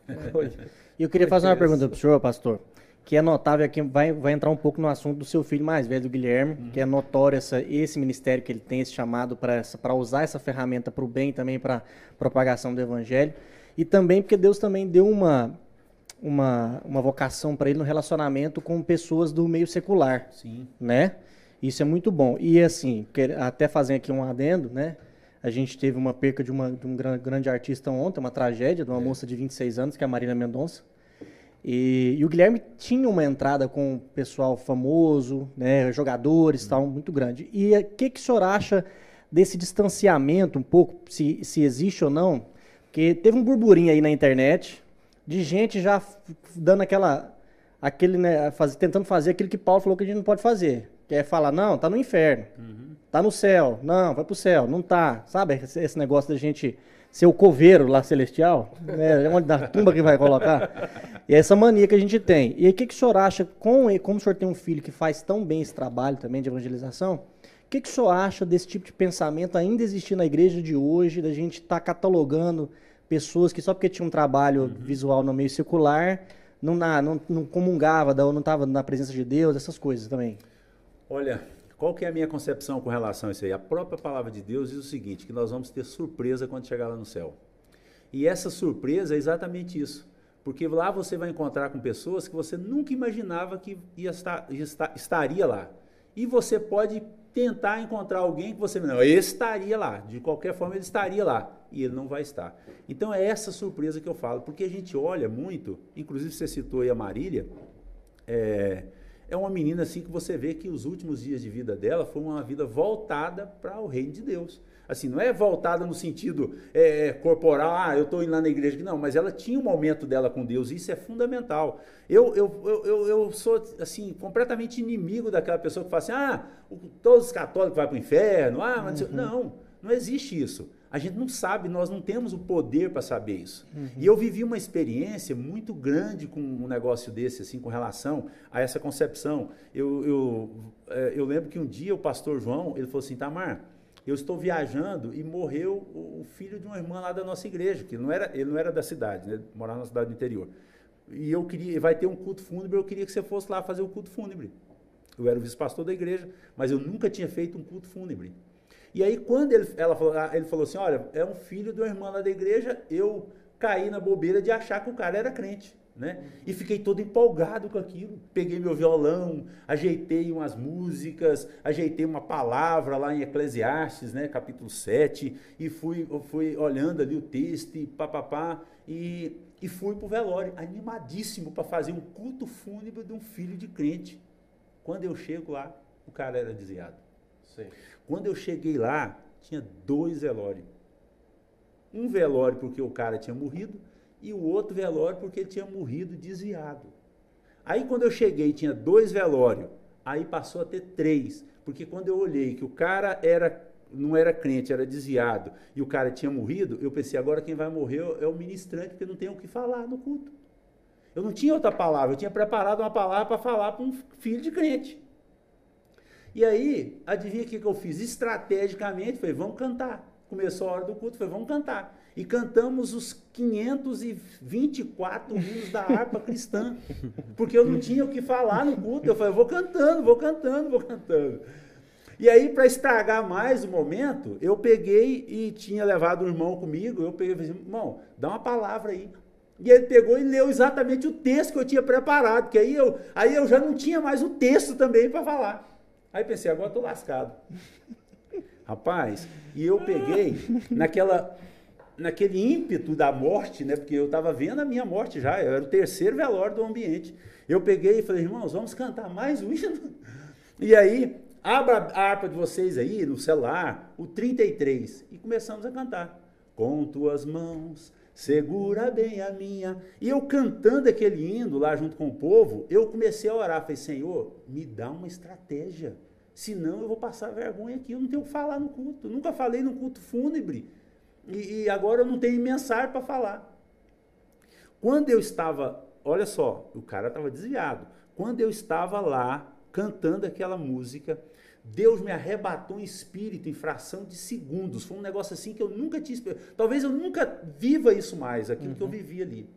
E eu queria fazer uma pergunta para o senhor, pastor que é notável aqui, vai, vai entrar um pouco no assunto do seu filho mais velho, do Guilherme, uhum. que é notório essa, esse ministério que ele tem, esse chamado para usar essa ferramenta para o bem também, para propagação do evangelho. E também porque Deus também deu uma, uma, uma vocação para ele no relacionamento com pessoas do meio secular. Sim. Né? Isso é muito bom. E assim, até fazendo aqui um adendo, né? A gente teve uma perca de, uma, de um grande artista ontem, uma tragédia de uma é. moça de 26 anos, que é a Marina Mendonça. E, e, o Guilherme tinha uma entrada com pessoal famoso, né, jogadores, tal, muito grande. E o que, que o senhor acha desse distanciamento um pouco, se, se existe ou não? Porque teve um burburinho aí na internet de gente já dando aquela, aquele, né, faz, tentando fazer aquilo que Paulo falou que a gente não pode fazer, que é falar não, tá no inferno, uhum. tá no céu, não, vai pro céu, não tá, sabe esse, negócio da gente ser o coveiro lá celestial, né, é onde da tumba que vai colocar. E é essa mania que a gente tem. E aí, o que, que o senhor acha, com, como o senhor tem um filho que faz tão bem esse trabalho também de evangelização, o que, que o senhor acha desse tipo de pensamento ainda existir na igreja de hoje, da gente estar tá catalogando pessoas que só porque tinha um trabalho uhum. visual no meio secular, não, não, não comungava, não estava na presença de Deus, essas coisas também? Olha, qual que é a minha concepção com relação a isso aí? A própria palavra de Deus diz o seguinte, que nós vamos ter surpresa quando chegar lá no céu. E essa surpresa é exatamente isso. Porque lá você vai encontrar com pessoas que você nunca imaginava que ia estar, estar, estaria lá. E você pode tentar encontrar alguém que você não, ele estaria lá, de qualquer forma ele estaria lá, e ele não vai estar. Então é essa surpresa que eu falo, porque a gente olha muito, inclusive você citou aí a Marília, é, é uma menina assim que você vê que os últimos dias de vida dela foi uma vida voltada para o reino de Deus. Assim, não é voltada no sentido é, é corporal, ah, eu estou indo lá na igreja. Não, mas ela tinha um momento dela com Deus, e isso é fundamental. Eu, eu, eu, eu, eu sou, assim, completamente inimigo daquela pessoa que fala assim, ah, todos os católicos vão para o inferno, ah, mas... Uhum. Não, não existe isso. A gente não sabe, nós não temos o poder para saber isso. Uhum. E eu vivi uma experiência muito grande com um negócio desse, assim, com relação a essa concepção. Eu, eu, é, eu lembro que um dia o pastor João, ele falou assim, Tamar, eu estou viajando e morreu o, filho de uma irmã lá da nossa igreja, que não era, ele não era da cidade, né, morava na cidade do interior. E eu queria, vai ter um culto fúnebre, eu queria que você fosse lá fazer o culto fúnebre. Eu era o vice-pastor da igreja, mas eu nunca tinha feito um culto fúnebre. E aí, quando ele, ela falou, ah, ele falou assim: olha, é um filho de uma irmã lá da igreja, eu caí na bobeira de achar que o cara era crente. Né? E fiquei todo empolgado com aquilo. Peguei meu violão, ajeitei umas músicas, ajeitei uma palavra lá em Eclesiastes, né, capítulo 7, e fui, fui olhando ali o texto e papapá, e, e fui para o velório, animadíssimo para fazer um culto fúnebre de um filho de crente. Quando eu chego lá, o cara era desviado. Sim. Quando eu cheguei lá, tinha dois velórios. Um velório porque o cara tinha morrido e o outro velório porque ele tinha morrido desviado. Aí quando eu cheguei tinha dois velórios, aí passou a ter três, porque quando eu olhei que o cara era não era crente, era desviado, e o cara tinha morrido, eu pensei, agora quem vai morrer é o ministrante, porque não tem o que falar no culto. Eu não tinha outra palavra, eu tinha preparado uma palavra para falar para um filho de crente. E aí, adivinha o que, que eu fiz? Estrategicamente, falei, vamos cantar. Começou a hora do culto, falei, vamos cantar. E cantamos os 524 hinos da harpa cristã. Porque eu não tinha o que falar no culto. Eu falei, vou cantando, vou cantando, vou cantando. E aí, para estragar mais o momento, eu peguei e tinha levado o irmão comigo. Eu peguei e falei, irmão, dá uma palavra aí. E ele pegou e leu exatamente o texto que eu tinha preparado, que aí eu, aí eu já não tinha mais o texto também para falar. Aí pensei, agora estou lascado. Rapaz, e eu peguei naquela, naquele ímpeto da morte, né? Porque eu estava vendo a minha morte já, eu era o terceiro velório do ambiente. Eu peguei e falei, irmãos, vamos cantar mais um hino. E aí Abra a harpa de vocês aí no celular, o 33, e começamos a cantar. Com tuas mãos, segura bem a minha. E eu cantando aquele hino lá junto com o povo, eu comecei a orar. Falei, Senhor, me dá uma estratégia. Senão eu vou passar vergonha aqui. Eu não tenho o que falar no culto. Eu nunca falei no culto fúnebre. E, e agora eu não tenho mensagem para falar. Quando eu estava, olha só, o cara estava desviado. Quando eu estava lá cantando aquela música, Deus me arrebatou em espírito em fração de segundos. Foi um negócio assim que eu nunca tinha. Talvez eu nunca viva isso mais, aquilo uhum. que eu uhum. vivi ali.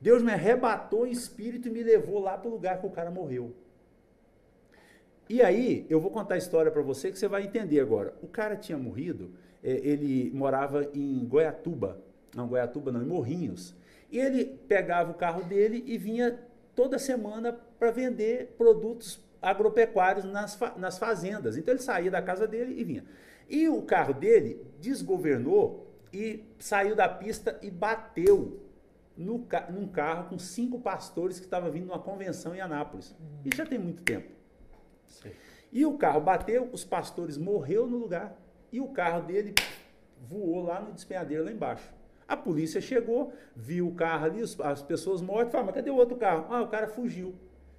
Deus me arrebatou em espírito e me levou lá para o lugar que o cara morreu. E aí, eu vou contar a história para você que você vai entender agora. O cara tinha morrido, é, ele morava em Goiatuba. Não, Goiatuba não, em Morrinhos. E ele pegava o carro dele e vinha toda semana para vender produtos agropecuários nas, fa nas fazendas. Então ele saía da casa dele e vinha. E o carro dele desgovernou e saiu da pista e bateu no ca num carro com cinco pastores que estavam vindo numa convenção em Anápolis. Isso já tem muito tempo. Sim. E o carro bateu, os pastores morreu no lugar e o carro dele voou lá no despenhadeiro lá embaixo. A polícia chegou, viu o carro ali, as pessoas mortas, falou, mas cadê o outro carro? Ah, o cara fugiu.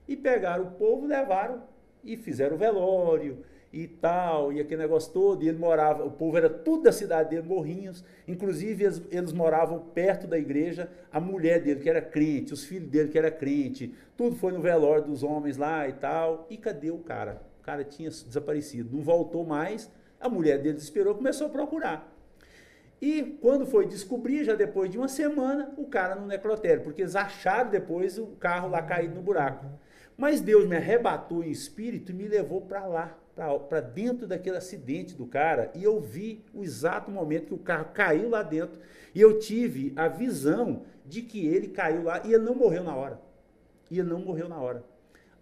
E pegaram o povo, levaram e fizeram o velório e tal, e aquele negócio todo, e ele morava, o povo era tudo da cidade dele, Morrinhos, inclusive eles, eles moravam perto da igreja, a mulher dele que era crente, os filhos dele que era crente, tudo foi no velório dos homens lá e tal, e cadê o cara? O cara tinha desaparecido, não voltou mais, a mulher dele desesperou, começou a procurar. E quando foi descobrir, já depois de uma semana, o cara no necrotério, porque eles acharam depois o carro lá caído no buraco. Mas Deus me arrebatou em espírito e me levou para lá, para dentro daquele acidente do cara, e eu vi o exato momento que o carro caiu lá dentro, e eu tive a visão de que ele caiu lá e ele não morreu na hora. E ele não morreu na hora.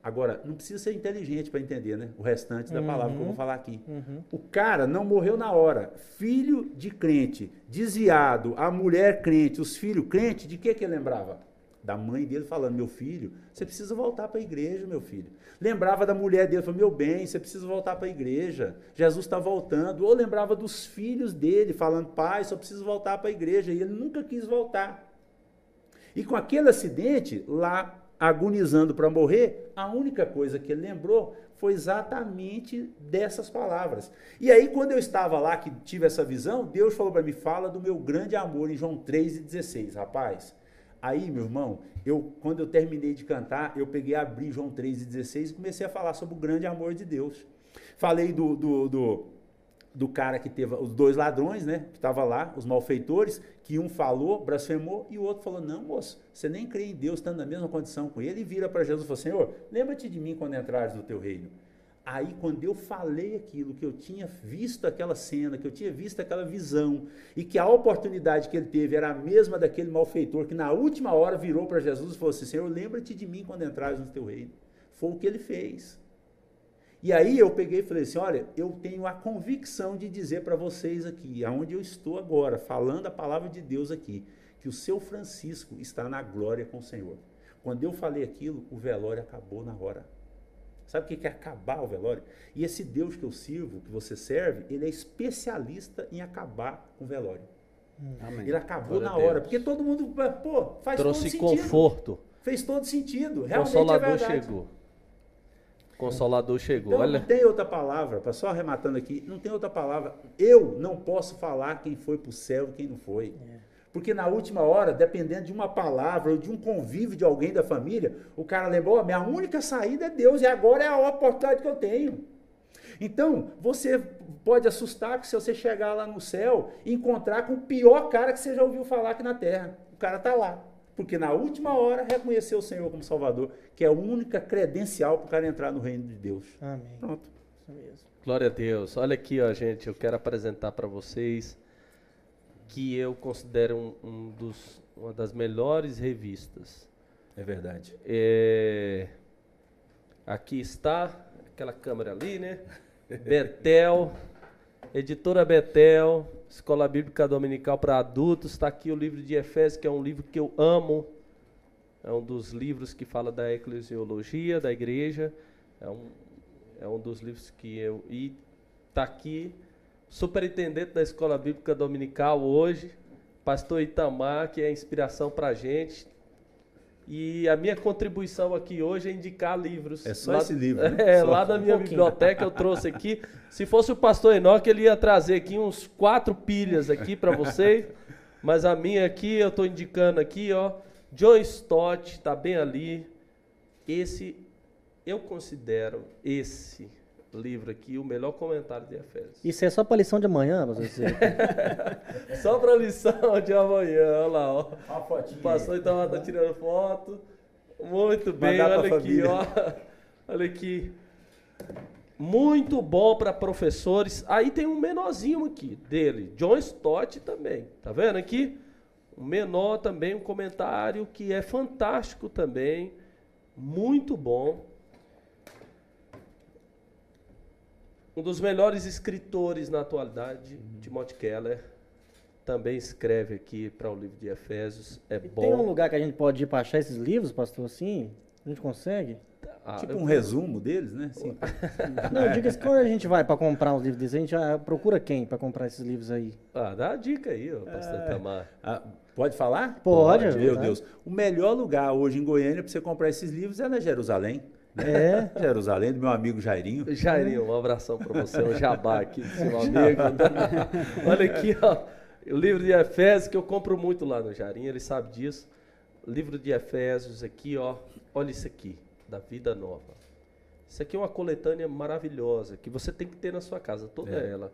Agora, não precisa ser inteligente para entender, né? O restante da uhum, palavra que eu vou falar aqui. Uhum. O cara não morreu na hora. Filho de crente, desviado, a mulher crente, os filhos crente, de que que ele lembrava? Da mãe dele falando: Meu filho, você precisa voltar para a igreja, meu filho. Lembrava da mulher dele, falando: Meu bem, você precisa voltar para a igreja. Jesus está voltando. Ou lembrava dos filhos dele, falando: Pai, só preciso voltar para a igreja. E ele nunca quis voltar. E com aquele acidente, lá agonizando para morrer, a única coisa que ele lembrou foi exatamente dessas palavras. E aí, quando eu estava lá, que tive essa visão, Deus falou para mim: Fala do meu grande amor em João 3,16. Rapaz Aí, meu irmão, eu quando eu terminei de cantar, eu peguei, abri João 3,16 e comecei a falar sobre o grande amor de Deus. Falei do, do, do, do cara que teve, os dois ladrões, né, que estavam lá, os malfeitores, que um falou, blasfemou, e o outro falou, não, moço, você nem crê em Deus, estando na mesma condição com ele, e vira para Jesus e falou, Senhor, lembra-te de mim quando entrares no teu reino. Aí, quando eu falei aquilo, que eu tinha visto aquela cena, que eu tinha visto aquela visão, e que a oportunidade que ele teve era a mesma daquele malfeitor, que na última hora virou para Jesus e falou assim: Senhor, lembra-te de mim quando entrares no teu reino. Foi o que ele fez. E aí eu peguei e falei assim: olha, eu tenho a convicção de dizer para vocês aqui, aonde eu estou agora, falando a palavra de Deus aqui, que o seu Francisco está na glória com o Senhor. Quando eu falei aquilo, o velório acabou na hora. Sabe o que é acabar o velório? E esse Deus que eu sirvo, que você serve, ele é especialista em acabar com o velório. Hum. Ele acabou Glória na hora, porque todo mundo, pô, faz Trouxe todo sentido. conforto. Fez todo sentido. Realmente Consolador é chegou. Consolador chegou. Então, Olha. Não tem outra palavra, só arrematando aqui, não tem outra palavra. Eu não posso falar quem foi para o céu e quem não foi. É. Porque na última hora, dependendo de uma palavra ou de um convívio de alguém da família, o cara lembrou: oh, minha única saída é Deus e agora é a oportunidade que eu tenho. Então, você pode assustar que se você chegar lá no céu e encontrar com o pior cara que você já ouviu falar aqui na terra. O cara está lá. Porque na última hora reconheceu o Senhor como Salvador, que é a única credencial para o cara entrar no reino de Deus. Amém. Pronto. Isso mesmo. Glória a Deus. Olha aqui, ó, gente, eu quero apresentar para vocês que eu considero um, um dos, uma das melhores revistas. É verdade. É, aqui está, aquela câmera ali, né? Betel, editora Betel, Escola Bíblica Dominical para Adultos. Está aqui o livro de Efésios, que é um livro que eu amo. É um dos livros que fala da eclesiologia da igreja. É um, É um dos livros que eu. E tá aqui, superintendente da Escola Bíblica Dominical hoje, pastor Itamar, que é inspiração pra gente. E a minha contribuição aqui hoje é indicar livros. É só lá, esse livro. Né? É, só. lá da minha um biblioteca eu trouxe aqui. Se fosse o pastor Enoque, ele ia trazer aqui uns quatro pilhas aqui para vocês. Mas a minha aqui, eu estou indicando aqui, ó. John Stott, tá bem ali. Esse, eu considero esse livro aqui o melhor comentário de Efésios. Isso é só para lição de amanhã, você Só para lição de amanhã, olha lá, ó. O pastor então tá tirando foto. Muito bem, olha aqui, família. ó. Olha aqui. Muito bom para professores. Aí tem um menorzinho aqui dele, John Stott também. Tá vendo aqui? Um menor também, um comentário que é fantástico também. Muito bom. Um dos melhores escritores na atualidade, uhum. Timothy Keller, também escreve aqui para o livro de Efésios. É e bom. Tem um lugar que a gente pode ir para achar esses livros, pastor? Sim? A gente consegue? Ah, tipo um resumo deles, né? Sim. Não, diga se quando a gente vai para comprar os livros deles, a gente ah, procura quem para comprar esses livros aí? Ah, dá a dica aí, ó, pastor é, Tamar. Ah, pode falar? Pode. pode meu Deus. O melhor lugar hoje em Goiânia para você comprar esses livros é na Jerusalém. É. Jerusalém, do meu amigo Jairinho. Jairinho, um abração para você, um jabá aqui do seu amigo. Olha aqui, ó. O livro de Efésios, que eu compro muito lá no Jairinho, ele sabe disso. Livro de Efésios aqui, ó. Olha isso aqui, da vida nova. Isso aqui é uma coletânea maravilhosa, que você tem que ter na sua casa, toda é. ela.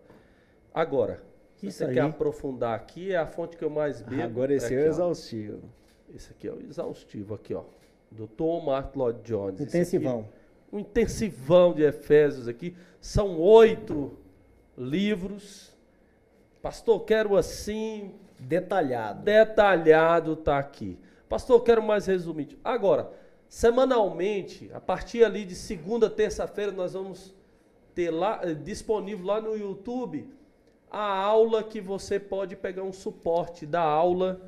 Agora, se você aí. quer aprofundar aqui, é a fonte que eu mais bebo. Agora esse é, aqui, é o exaustivo. Ó. Esse aqui é o exaustivo, aqui, ó do Tom Mark Lloyd Jones. Intensivão. um intensivão de Efésios aqui. São oito livros. Pastor, quero assim. Detalhado. Detalhado está aqui. Pastor, quero mais resumido. Agora, semanalmente, a partir ali de segunda, terça-feira, nós vamos ter lá eh, disponível lá no YouTube a aula que você pode pegar um suporte da aula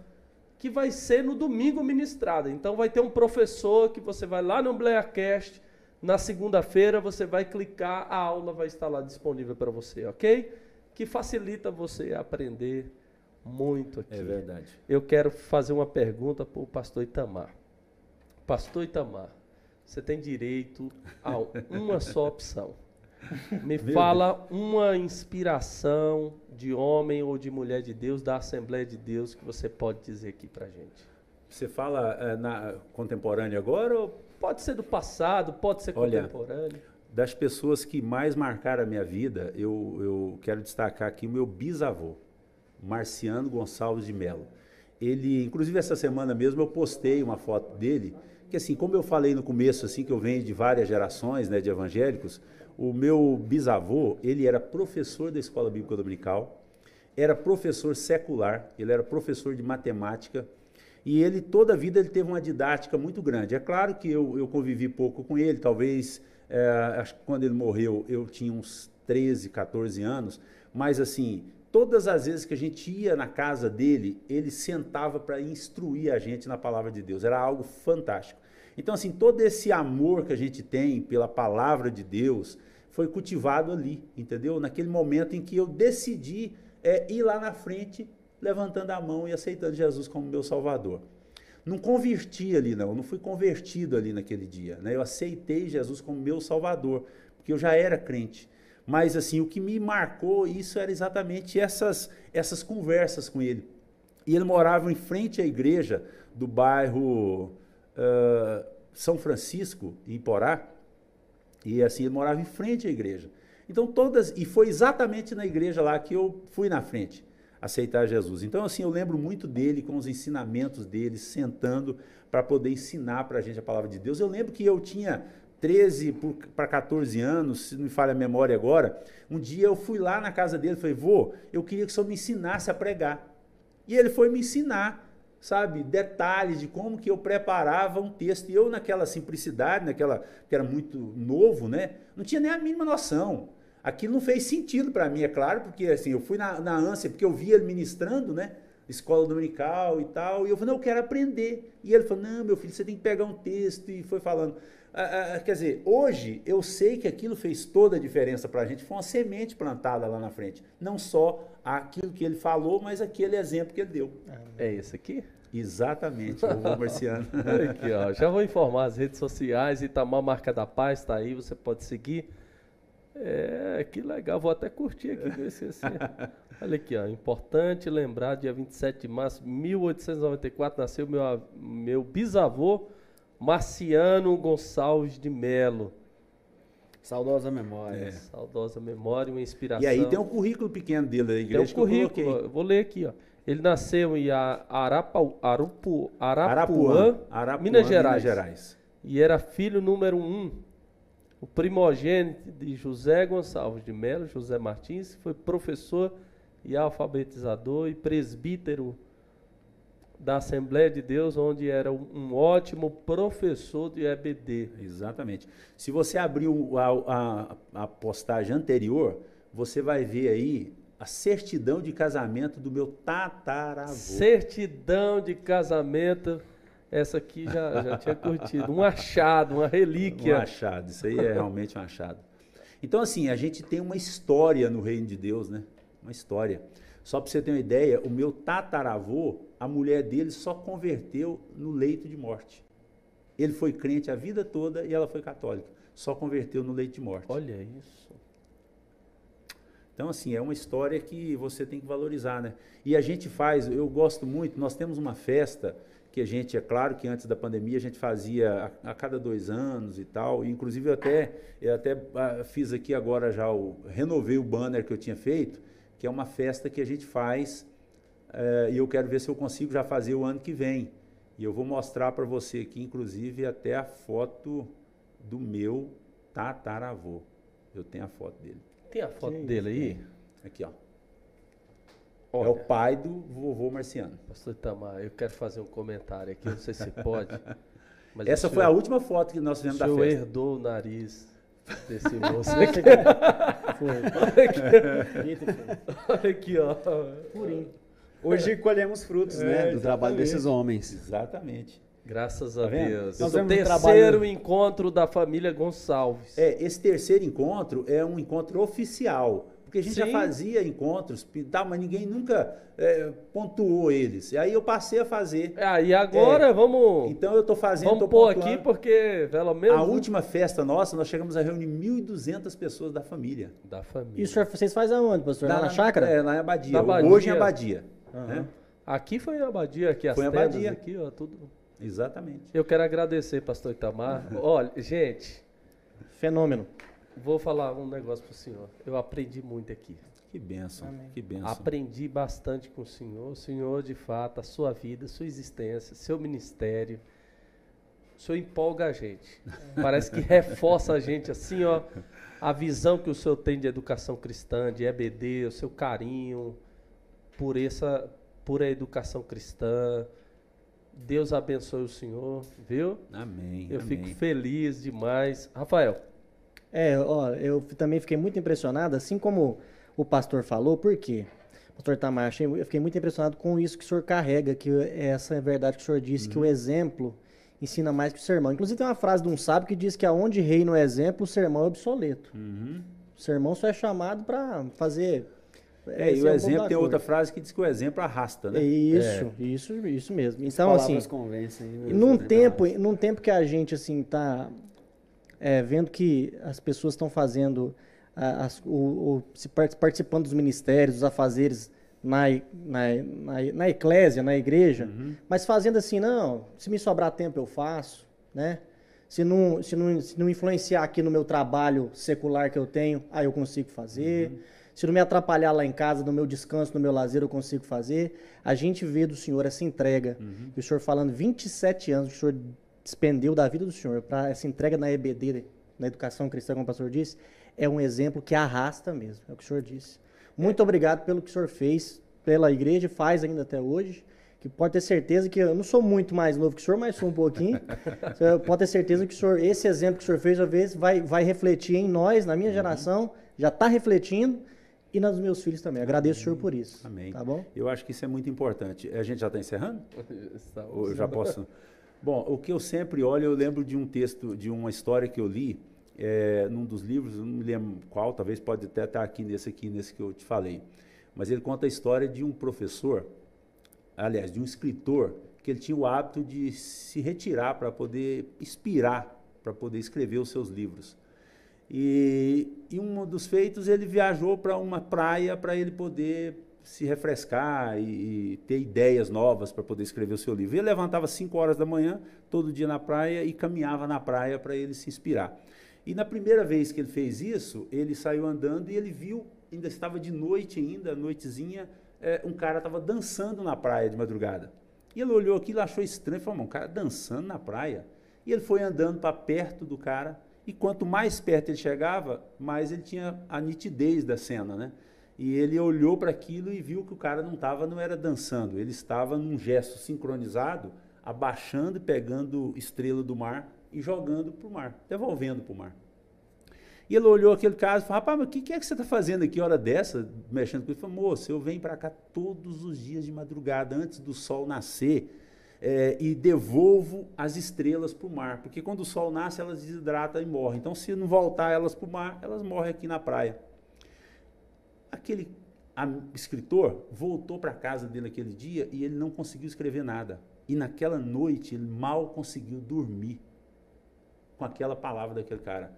que vai ser no domingo ministrada. Então vai ter um professor que você vai lá no Blaircast, na segunda-feira você vai clicar, a aula vai estar lá disponível para você, ok? Que facilita você aprender muito aqui. É verdade. Eu quero fazer uma pergunta para o pastor Itamar. Pastor Itamar, você tem direito a uma só opção. Me fala uma inspiração de homem ou de mulher de Deus, da Assembleia de Deus, que você pode dizer aqui para gente. Você fala é, na contemporânea agora ou pode ser do passado, pode ser Olha, contemporâneo? Das pessoas que mais marcaram a minha vida, eu, eu quero destacar aqui o meu bisavô, Marciano Gonçalves de Mello. Ele, inclusive essa semana mesmo eu postei uma foto dele, que assim, como eu falei no começo assim que eu venho de várias gerações, né, de evangélicos, o meu bisavô, ele era professor da Escola Bíblica Dominical, era professor secular, ele era professor de matemática, e ele, toda a vida, ele teve uma didática muito grande. É claro que eu, eu convivi pouco com ele, talvez, é, acho que quando ele morreu, eu tinha uns 13, 14 anos, mas assim, todas as vezes que a gente ia na casa dele, ele sentava para instruir a gente na palavra de Deus. Era algo fantástico. Então, assim, todo esse amor que a gente tem pela palavra de Deus foi cultivado ali, entendeu? Naquele momento em que eu decidi é, ir lá na frente, levantando a mão e aceitando Jesus como meu Salvador. Não converti ali, não, não fui convertido ali naquele dia. Né? Eu aceitei Jesus como meu Salvador, porque eu já era crente. Mas assim, o que me marcou isso era exatamente essas, essas conversas com ele. E ele morava em frente à igreja do bairro uh, São Francisco, em Porá, e assim, ele morava em frente à igreja. Então todas, e foi exatamente na igreja lá que eu fui na frente aceitar Jesus. Então assim, eu lembro muito dele com os ensinamentos dele, sentando para poder ensinar para a gente a palavra de Deus. Eu lembro que eu tinha 13 para 14 anos, se não me falha a memória agora, um dia eu fui lá na casa dele e falei, vô, eu queria que o senhor me ensinasse a pregar. E ele foi me ensinar sabe, detalhes de como que eu preparava um texto. E eu, naquela simplicidade, naquela que era muito novo, né, não tinha nem a mínima noção. Aquilo não fez sentido para mim, é claro, porque assim, eu fui na, na ânsia, porque eu via ele ministrando, né, escola dominical e tal, e eu falei, não, eu quero aprender. E ele falou, não, meu filho, você tem que pegar um texto, e foi falando. ah, ah, quer dizer, hoje eu sei que aquilo fez toda a diferença para a gente. Foi uma semente plantada lá na frente. Não só aquilo que ele falou, mas aquele exemplo que ele deu. É esse aqui? Exatamente, o vovô Marciano. aqui, ó. Já vou informar as redes sociais, Itamar Marca da Paz está aí, você pode seguir. É, que legal, vou até curtir aqui, assim. Olha aqui, ó. Importante lembrar, dia 27 de março de 1894, nasceu meu, meu bisavô Marciano Gonçalves de Melo. Saudosa memória. É. Saudosa memória, uma inspiração. E aí tem um currículo pequeno dele da igreja. Tem um currículo, eu vou ler aqui, ó. Ele nasceu em Arapa, Arupu, Arapuã, Arapuã, Minas, Gerais, Minas Gerais. E era filho número um, o primogênito de José Gonçalves de Melo, José Martins, foi professor e alfabetizador e presbítero da Assembleia de Deus, onde era um ótimo professor de EBD. Exatamente. Se você abrir a, a, a postagem anterior, você vai ver aí a certidão de casamento do meu tataravô. Certidão de casamento. Essa aqui já, já tinha curtido. Um achado, uma relíquia. Um achado, isso aí é realmente um achado. Então, assim, a gente tem uma história no reino de Deus, né? Uma história. Só para você ter uma ideia, o meu tataravô, a mulher dele só converteu no leito de morte. Ele foi crente a vida toda e ela foi católica. Só converteu no leito de morte. Olha isso. Então, assim, é uma história que você tem que valorizar, né? E a gente faz, eu gosto muito, nós temos uma festa que a gente, é claro que antes da pandemia a gente fazia a, a cada dois anos e tal. E, inclusive, eu até, eu até ah, fiz aqui agora já, o, renovei o banner que eu tinha feito que é uma festa que a gente faz e eu quero ver se eu consigo já fazer o ano que vem. E eu vou mostrar para você aqui, inclusive, até a foto do meu tataravô. Eu tenho a foto dele. Tem a foto que dele aí? Aqui, ó. Olha, é o pai do vovô Marciano. Pastor Itamar, eu quero fazer um comentário aqui, não sei se pode. Essa foi a última foto que nós fizemos da festa. O senhor herdou o nariz desse moço aqui. Olha aqui, ó. Purinho. Hoje colhemos frutos, né, é, né, do exatamente. trabalho desses homens. Exatamente. Graças a tá Deus. Nós o terceiro trabalho... encontro da família Gonçalves. É, esse terceiro encontro é um encontro oficial. Porque a gente Sim. já fazia encontros, tal, mas ninguém nunca é, pontuou eles. E aí eu passei a fazer. Ah, e agora é, vamos. Então eu estou fazendo. Vamos pôr aqui porque, pelo menos. A última festa nossa, nós chegamos a reunir 1.200 pessoas da família. Da família. E o senhor, vocês fazem aonde, pastor? Na, na, chácara? É, na Abadia. Na Abadia. Hoje em Abadia. Uhum. Né? Aqui foi em Abadia, aqui as foi tendas, Abadia. aqui, ó, tudo. Exatamente. Eu quero agradecer, pastor Itamar. Olha, gente. Fenômeno. Vou falar um negócio para o senhor. Eu aprendi muito aqui. Que benção, Amém. que benção. Aprendi bastante com o Senhor. O Senhor, de fato, a sua vida, sua existência, seu ministério. O Senhor empolga a gente. Parece que reforça a gente assim, ó. A visão que o Senhor tem de educação cristã, de EBD, o seu carinho por essa, por a educação cristã. Deus abençoe o Senhor, viu? Amém. Eu amém. fico feliz demais. Rafael. É, ó, eu também fiquei muito impressionado, assim como o pastor falou, por quê? Pastor Tamar, eu fiquei muito impressionado com isso que o senhor carrega, que essa é verdade que o senhor disse, uhum. que o uhum. exemplo ensina mais que o sermão. Inclusive tem uma frase de um sábio que diz que aonde reina o exemplo, o sermão é obsoleto. Uhum. O sermão só é chamado para fazer é, e o é exemplo tem outra frase que diz que o exemplo arrasta, né? Isso, é. isso, isso mesmo. Então, As assim, convencem, num tempo, num tempo que a gente assim tá é, vendo que as pessoas estão fazendo as, o, o, se participando dos ministérios, dos afazeres na, na, na, na eclésia, na igreja, uhum. mas fazendo assim, não, se me sobrar tempo eu faço, né? Se não, se, não, se não influenciar aqui no meu trabalho secular que eu tenho, aí eu consigo fazer. Uhum. Se não me atrapalhar lá em casa, no meu descanso, no meu lazer, eu consigo fazer. A gente vê do Senhor essa entrega. Uhum. E o Senhor falando 27 anos que o Senhor despendeu da vida do Senhor para essa entrega na EBD, na educação cristã, como o pastor disse é um exemplo que arrasta mesmo, é o que o senhor disse. Muito é. obrigado pelo que o senhor fez pela igreja, faz ainda até hoje. Que pode ter certeza que eu não sou muito mais novo que o senhor, mas sou um pouquinho. pode ter certeza que o senhor, esse exemplo que o senhor fez, às vezes, vai, vai refletir em nós, na minha uhum. geração, já está refletindo e nos meus filhos também. Agradeço o senhor por isso. Amém. Tá bom? Eu acho que isso é muito importante. A gente já está encerrando? Ou eu já posso. Bom, o que eu sempre olho, eu lembro de um texto, de uma história que eu li, é, num dos livros, não me lembro qual, talvez pode até estar aqui nesse aqui, nesse que eu te falei. Mas ele conta a história de um professor, aliás, de um escritor, que ele tinha o hábito de se retirar para poder inspirar, para poder escrever os seus livros. E, e um dos feitos, ele viajou para uma praia para ele poder se refrescar e, e ter ideias novas para poder escrever o seu livro. Ele levantava 5 horas da manhã, todo dia na praia, e caminhava na praia para ele se inspirar. E na primeira vez que ele fez isso, ele saiu andando e ele viu, ainda estava de noite ainda, noitezinha, é, um cara estava dançando na praia de madrugada. E ele olhou aquilo, achou estranho, falou, um cara dançando na praia. E ele foi andando para perto do cara, e quanto mais perto ele chegava, mais ele tinha a nitidez da cena, né? E ele olhou para aquilo e viu que o cara não estava, não era dançando, ele estava num gesto sincronizado, abaixando e pegando estrela do mar e jogando para o mar, devolvendo para o mar. E ele olhou aquele caso e falou, rapaz, mas o que, que, é que você está fazendo aqui hora dessa, mexendo com ele? Ele falou, moço, eu venho para cá todos os dias de madrugada, antes do sol nascer, é, e devolvo as estrelas para o mar, porque quando o sol nasce, elas desidratam e morrem. Então, se não voltar elas para o mar, elas morrem aqui na praia. Aquele escritor voltou para casa dele aquele dia e ele não conseguiu escrever nada. E naquela noite ele mal conseguiu dormir com aquela palavra daquele cara.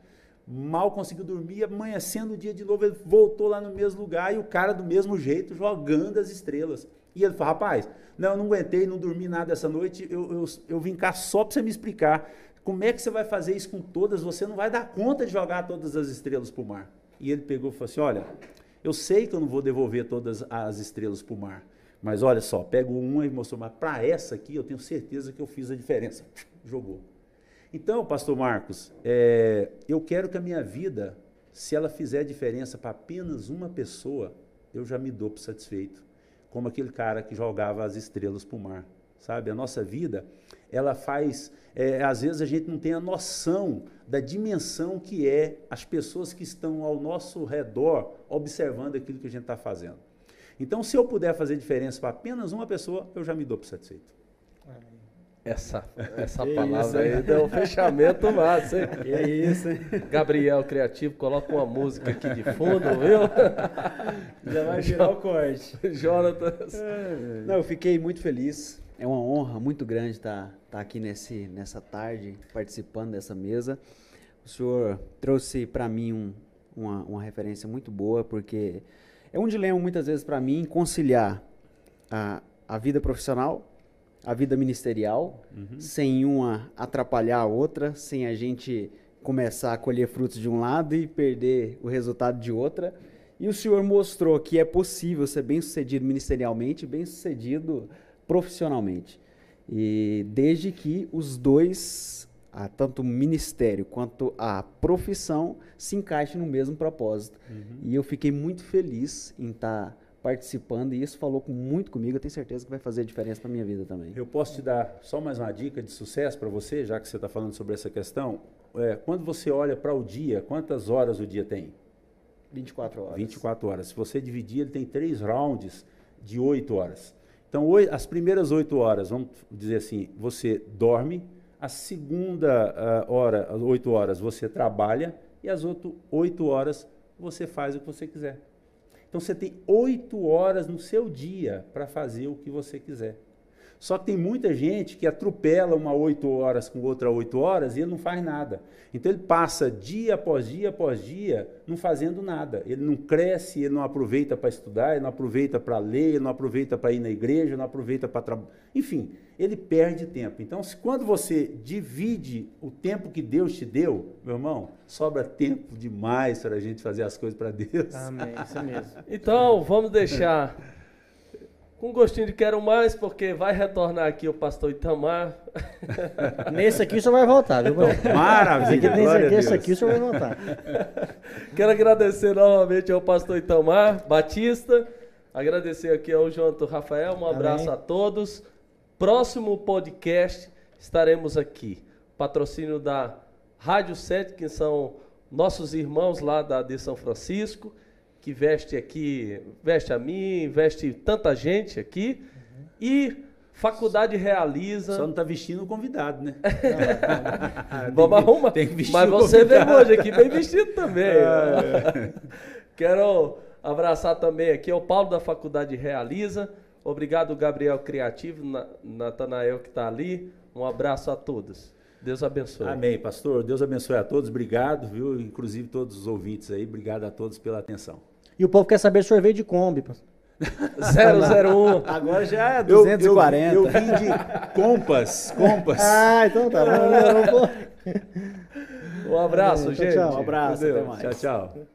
Mal conseguiu dormir, amanhecendo o dia de novo, ele voltou lá no mesmo lugar e o cara do mesmo jeito jogando as estrelas. E ele falou: rapaz, não, não aguentei, não dormi nada essa noite, eu, eu, eu vim cá só para você me explicar como é que você vai fazer isso com todas, você não vai dar conta de jogar todas as estrelas para o mar. E ele pegou e falou assim: olha, eu sei que eu não vou devolver todas as estrelas para o mar, mas olha só, pego uma e mostrou, mas para essa aqui eu tenho certeza que eu fiz a diferença. Jogou. Então, pastor Marcos, é, eu quero que a minha vida, se ela fizer diferença para apenas uma pessoa, eu já me dou por satisfeito. Como aquele cara que jogava as estrelas para o mar. Sabe? A nossa vida, ela faz. É, às vezes a gente não tem a noção da dimensão que é as pessoas que estão ao nosso redor observando aquilo que a gente está fazendo. Então, se eu puder fazer diferença para apenas uma pessoa, eu já me dou por satisfeito. Essa, essa palavra aí deu um fechamento massa, hein? Que é isso, hein? Gabriel Criativo, coloca uma música aqui de fundo, viu? Já vai virar o corte. Jonatas. Não, eu fiquei muito feliz. É uma honra muito grande estar, estar aqui nesse, nessa tarde, participando dessa mesa. O senhor trouxe para mim um, uma, uma referência muito boa, porque é um dilema muitas vezes para mim conciliar a, a vida profissional a vida ministerial, uhum. sem uma atrapalhar a outra, sem a gente começar a colher frutos de um lado e perder o resultado de outra. E o senhor mostrou que é possível ser bem sucedido ministerialmente, bem sucedido profissionalmente. E desde que os dois, tanto o ministério quanto a profissão, se encaixem no mesmo propósito. Uhum. E eu fiquei muito feliz em estar tá participando e isso falou muito comigo. Eu tenho certeza que vai fazer diferença na minha vida também. Eu posso te dar só mais uma dica de sucesso para você, já que você está falando sobre essa questão. É, quando você olha para o dia, quantas horas o dia tem? 24 horas. 24 horas. Se você dividir, ele tem três rounds de 8 horas. Então, as primeiras 8 horas, vamos dizer assim, você dorme, a segunda uh, hora, as 8 horas, você trabalha, e as outras 8 horas você faz o que você quiser. Então você tem oito horas no seu dia para fazer o que você quiser. Só que tem muita gente que atropela uma oito horas com outra oito horas e ele não faz nada. Então ele passa dia após dia após dia não fazendo nada. Ele não cresce, ele não aproveita para estudar, ele não aproveita para ler, ele não aproveita para ir na igreja, não aproveita para trabalhar. Enfim, ele perde tempo. Então, se, quando você divide o tempo que Deus te deu, meu irmão, sobra tempo demais para a gente fazer as coisas para Deus. Amém, isso mesmo. Então, vamos deixar com gostinho de quero mais, porque vai retornar aqui o pastor Itamar. Nesse aqui o senhor vai voltar, viu? Maravilha! Nesse aqui, esse aqui o senhor vai voltar. Quero agradecer novamente ao pastor Itamar Batista, agradecer aqui ao Jonathan Rafael, um abraço Amém. a todos. Próximo podcast estaremos aqui. Patrocínio da Rádio 7, que são nossos irmãos lá da, de São Francisco que veste aqui, veste a mim, veste tanta gente aqui. Uhum. E Faculdade realiza. Só não tá vestindo o convidado, né? Vamos arrumar. Tem que vestir Mas você veio convidado. hoje aqui bem vestido também. Quero abraçar também aqui o Paulo da Faculdade Realiza. Obrigado, Gabriel Criativo, Na- Natanael que está ali. Um abraço a todos. Deus abençoe. Amém, pastor. Deus abençoe a todos. Obrigado, viu? Inclusive todos os ouvintes aí. Obrigado a todos pela atenção. E o povo quer saber sorvete de Kombi. pastor. 001. Agora já é Eu- 240. Eu, eu vim de compas, compas. Ah, então tá bom. Eu Um abraço, Tchau, gente. tchau. Um abraço, até mais. Tchau, tchau.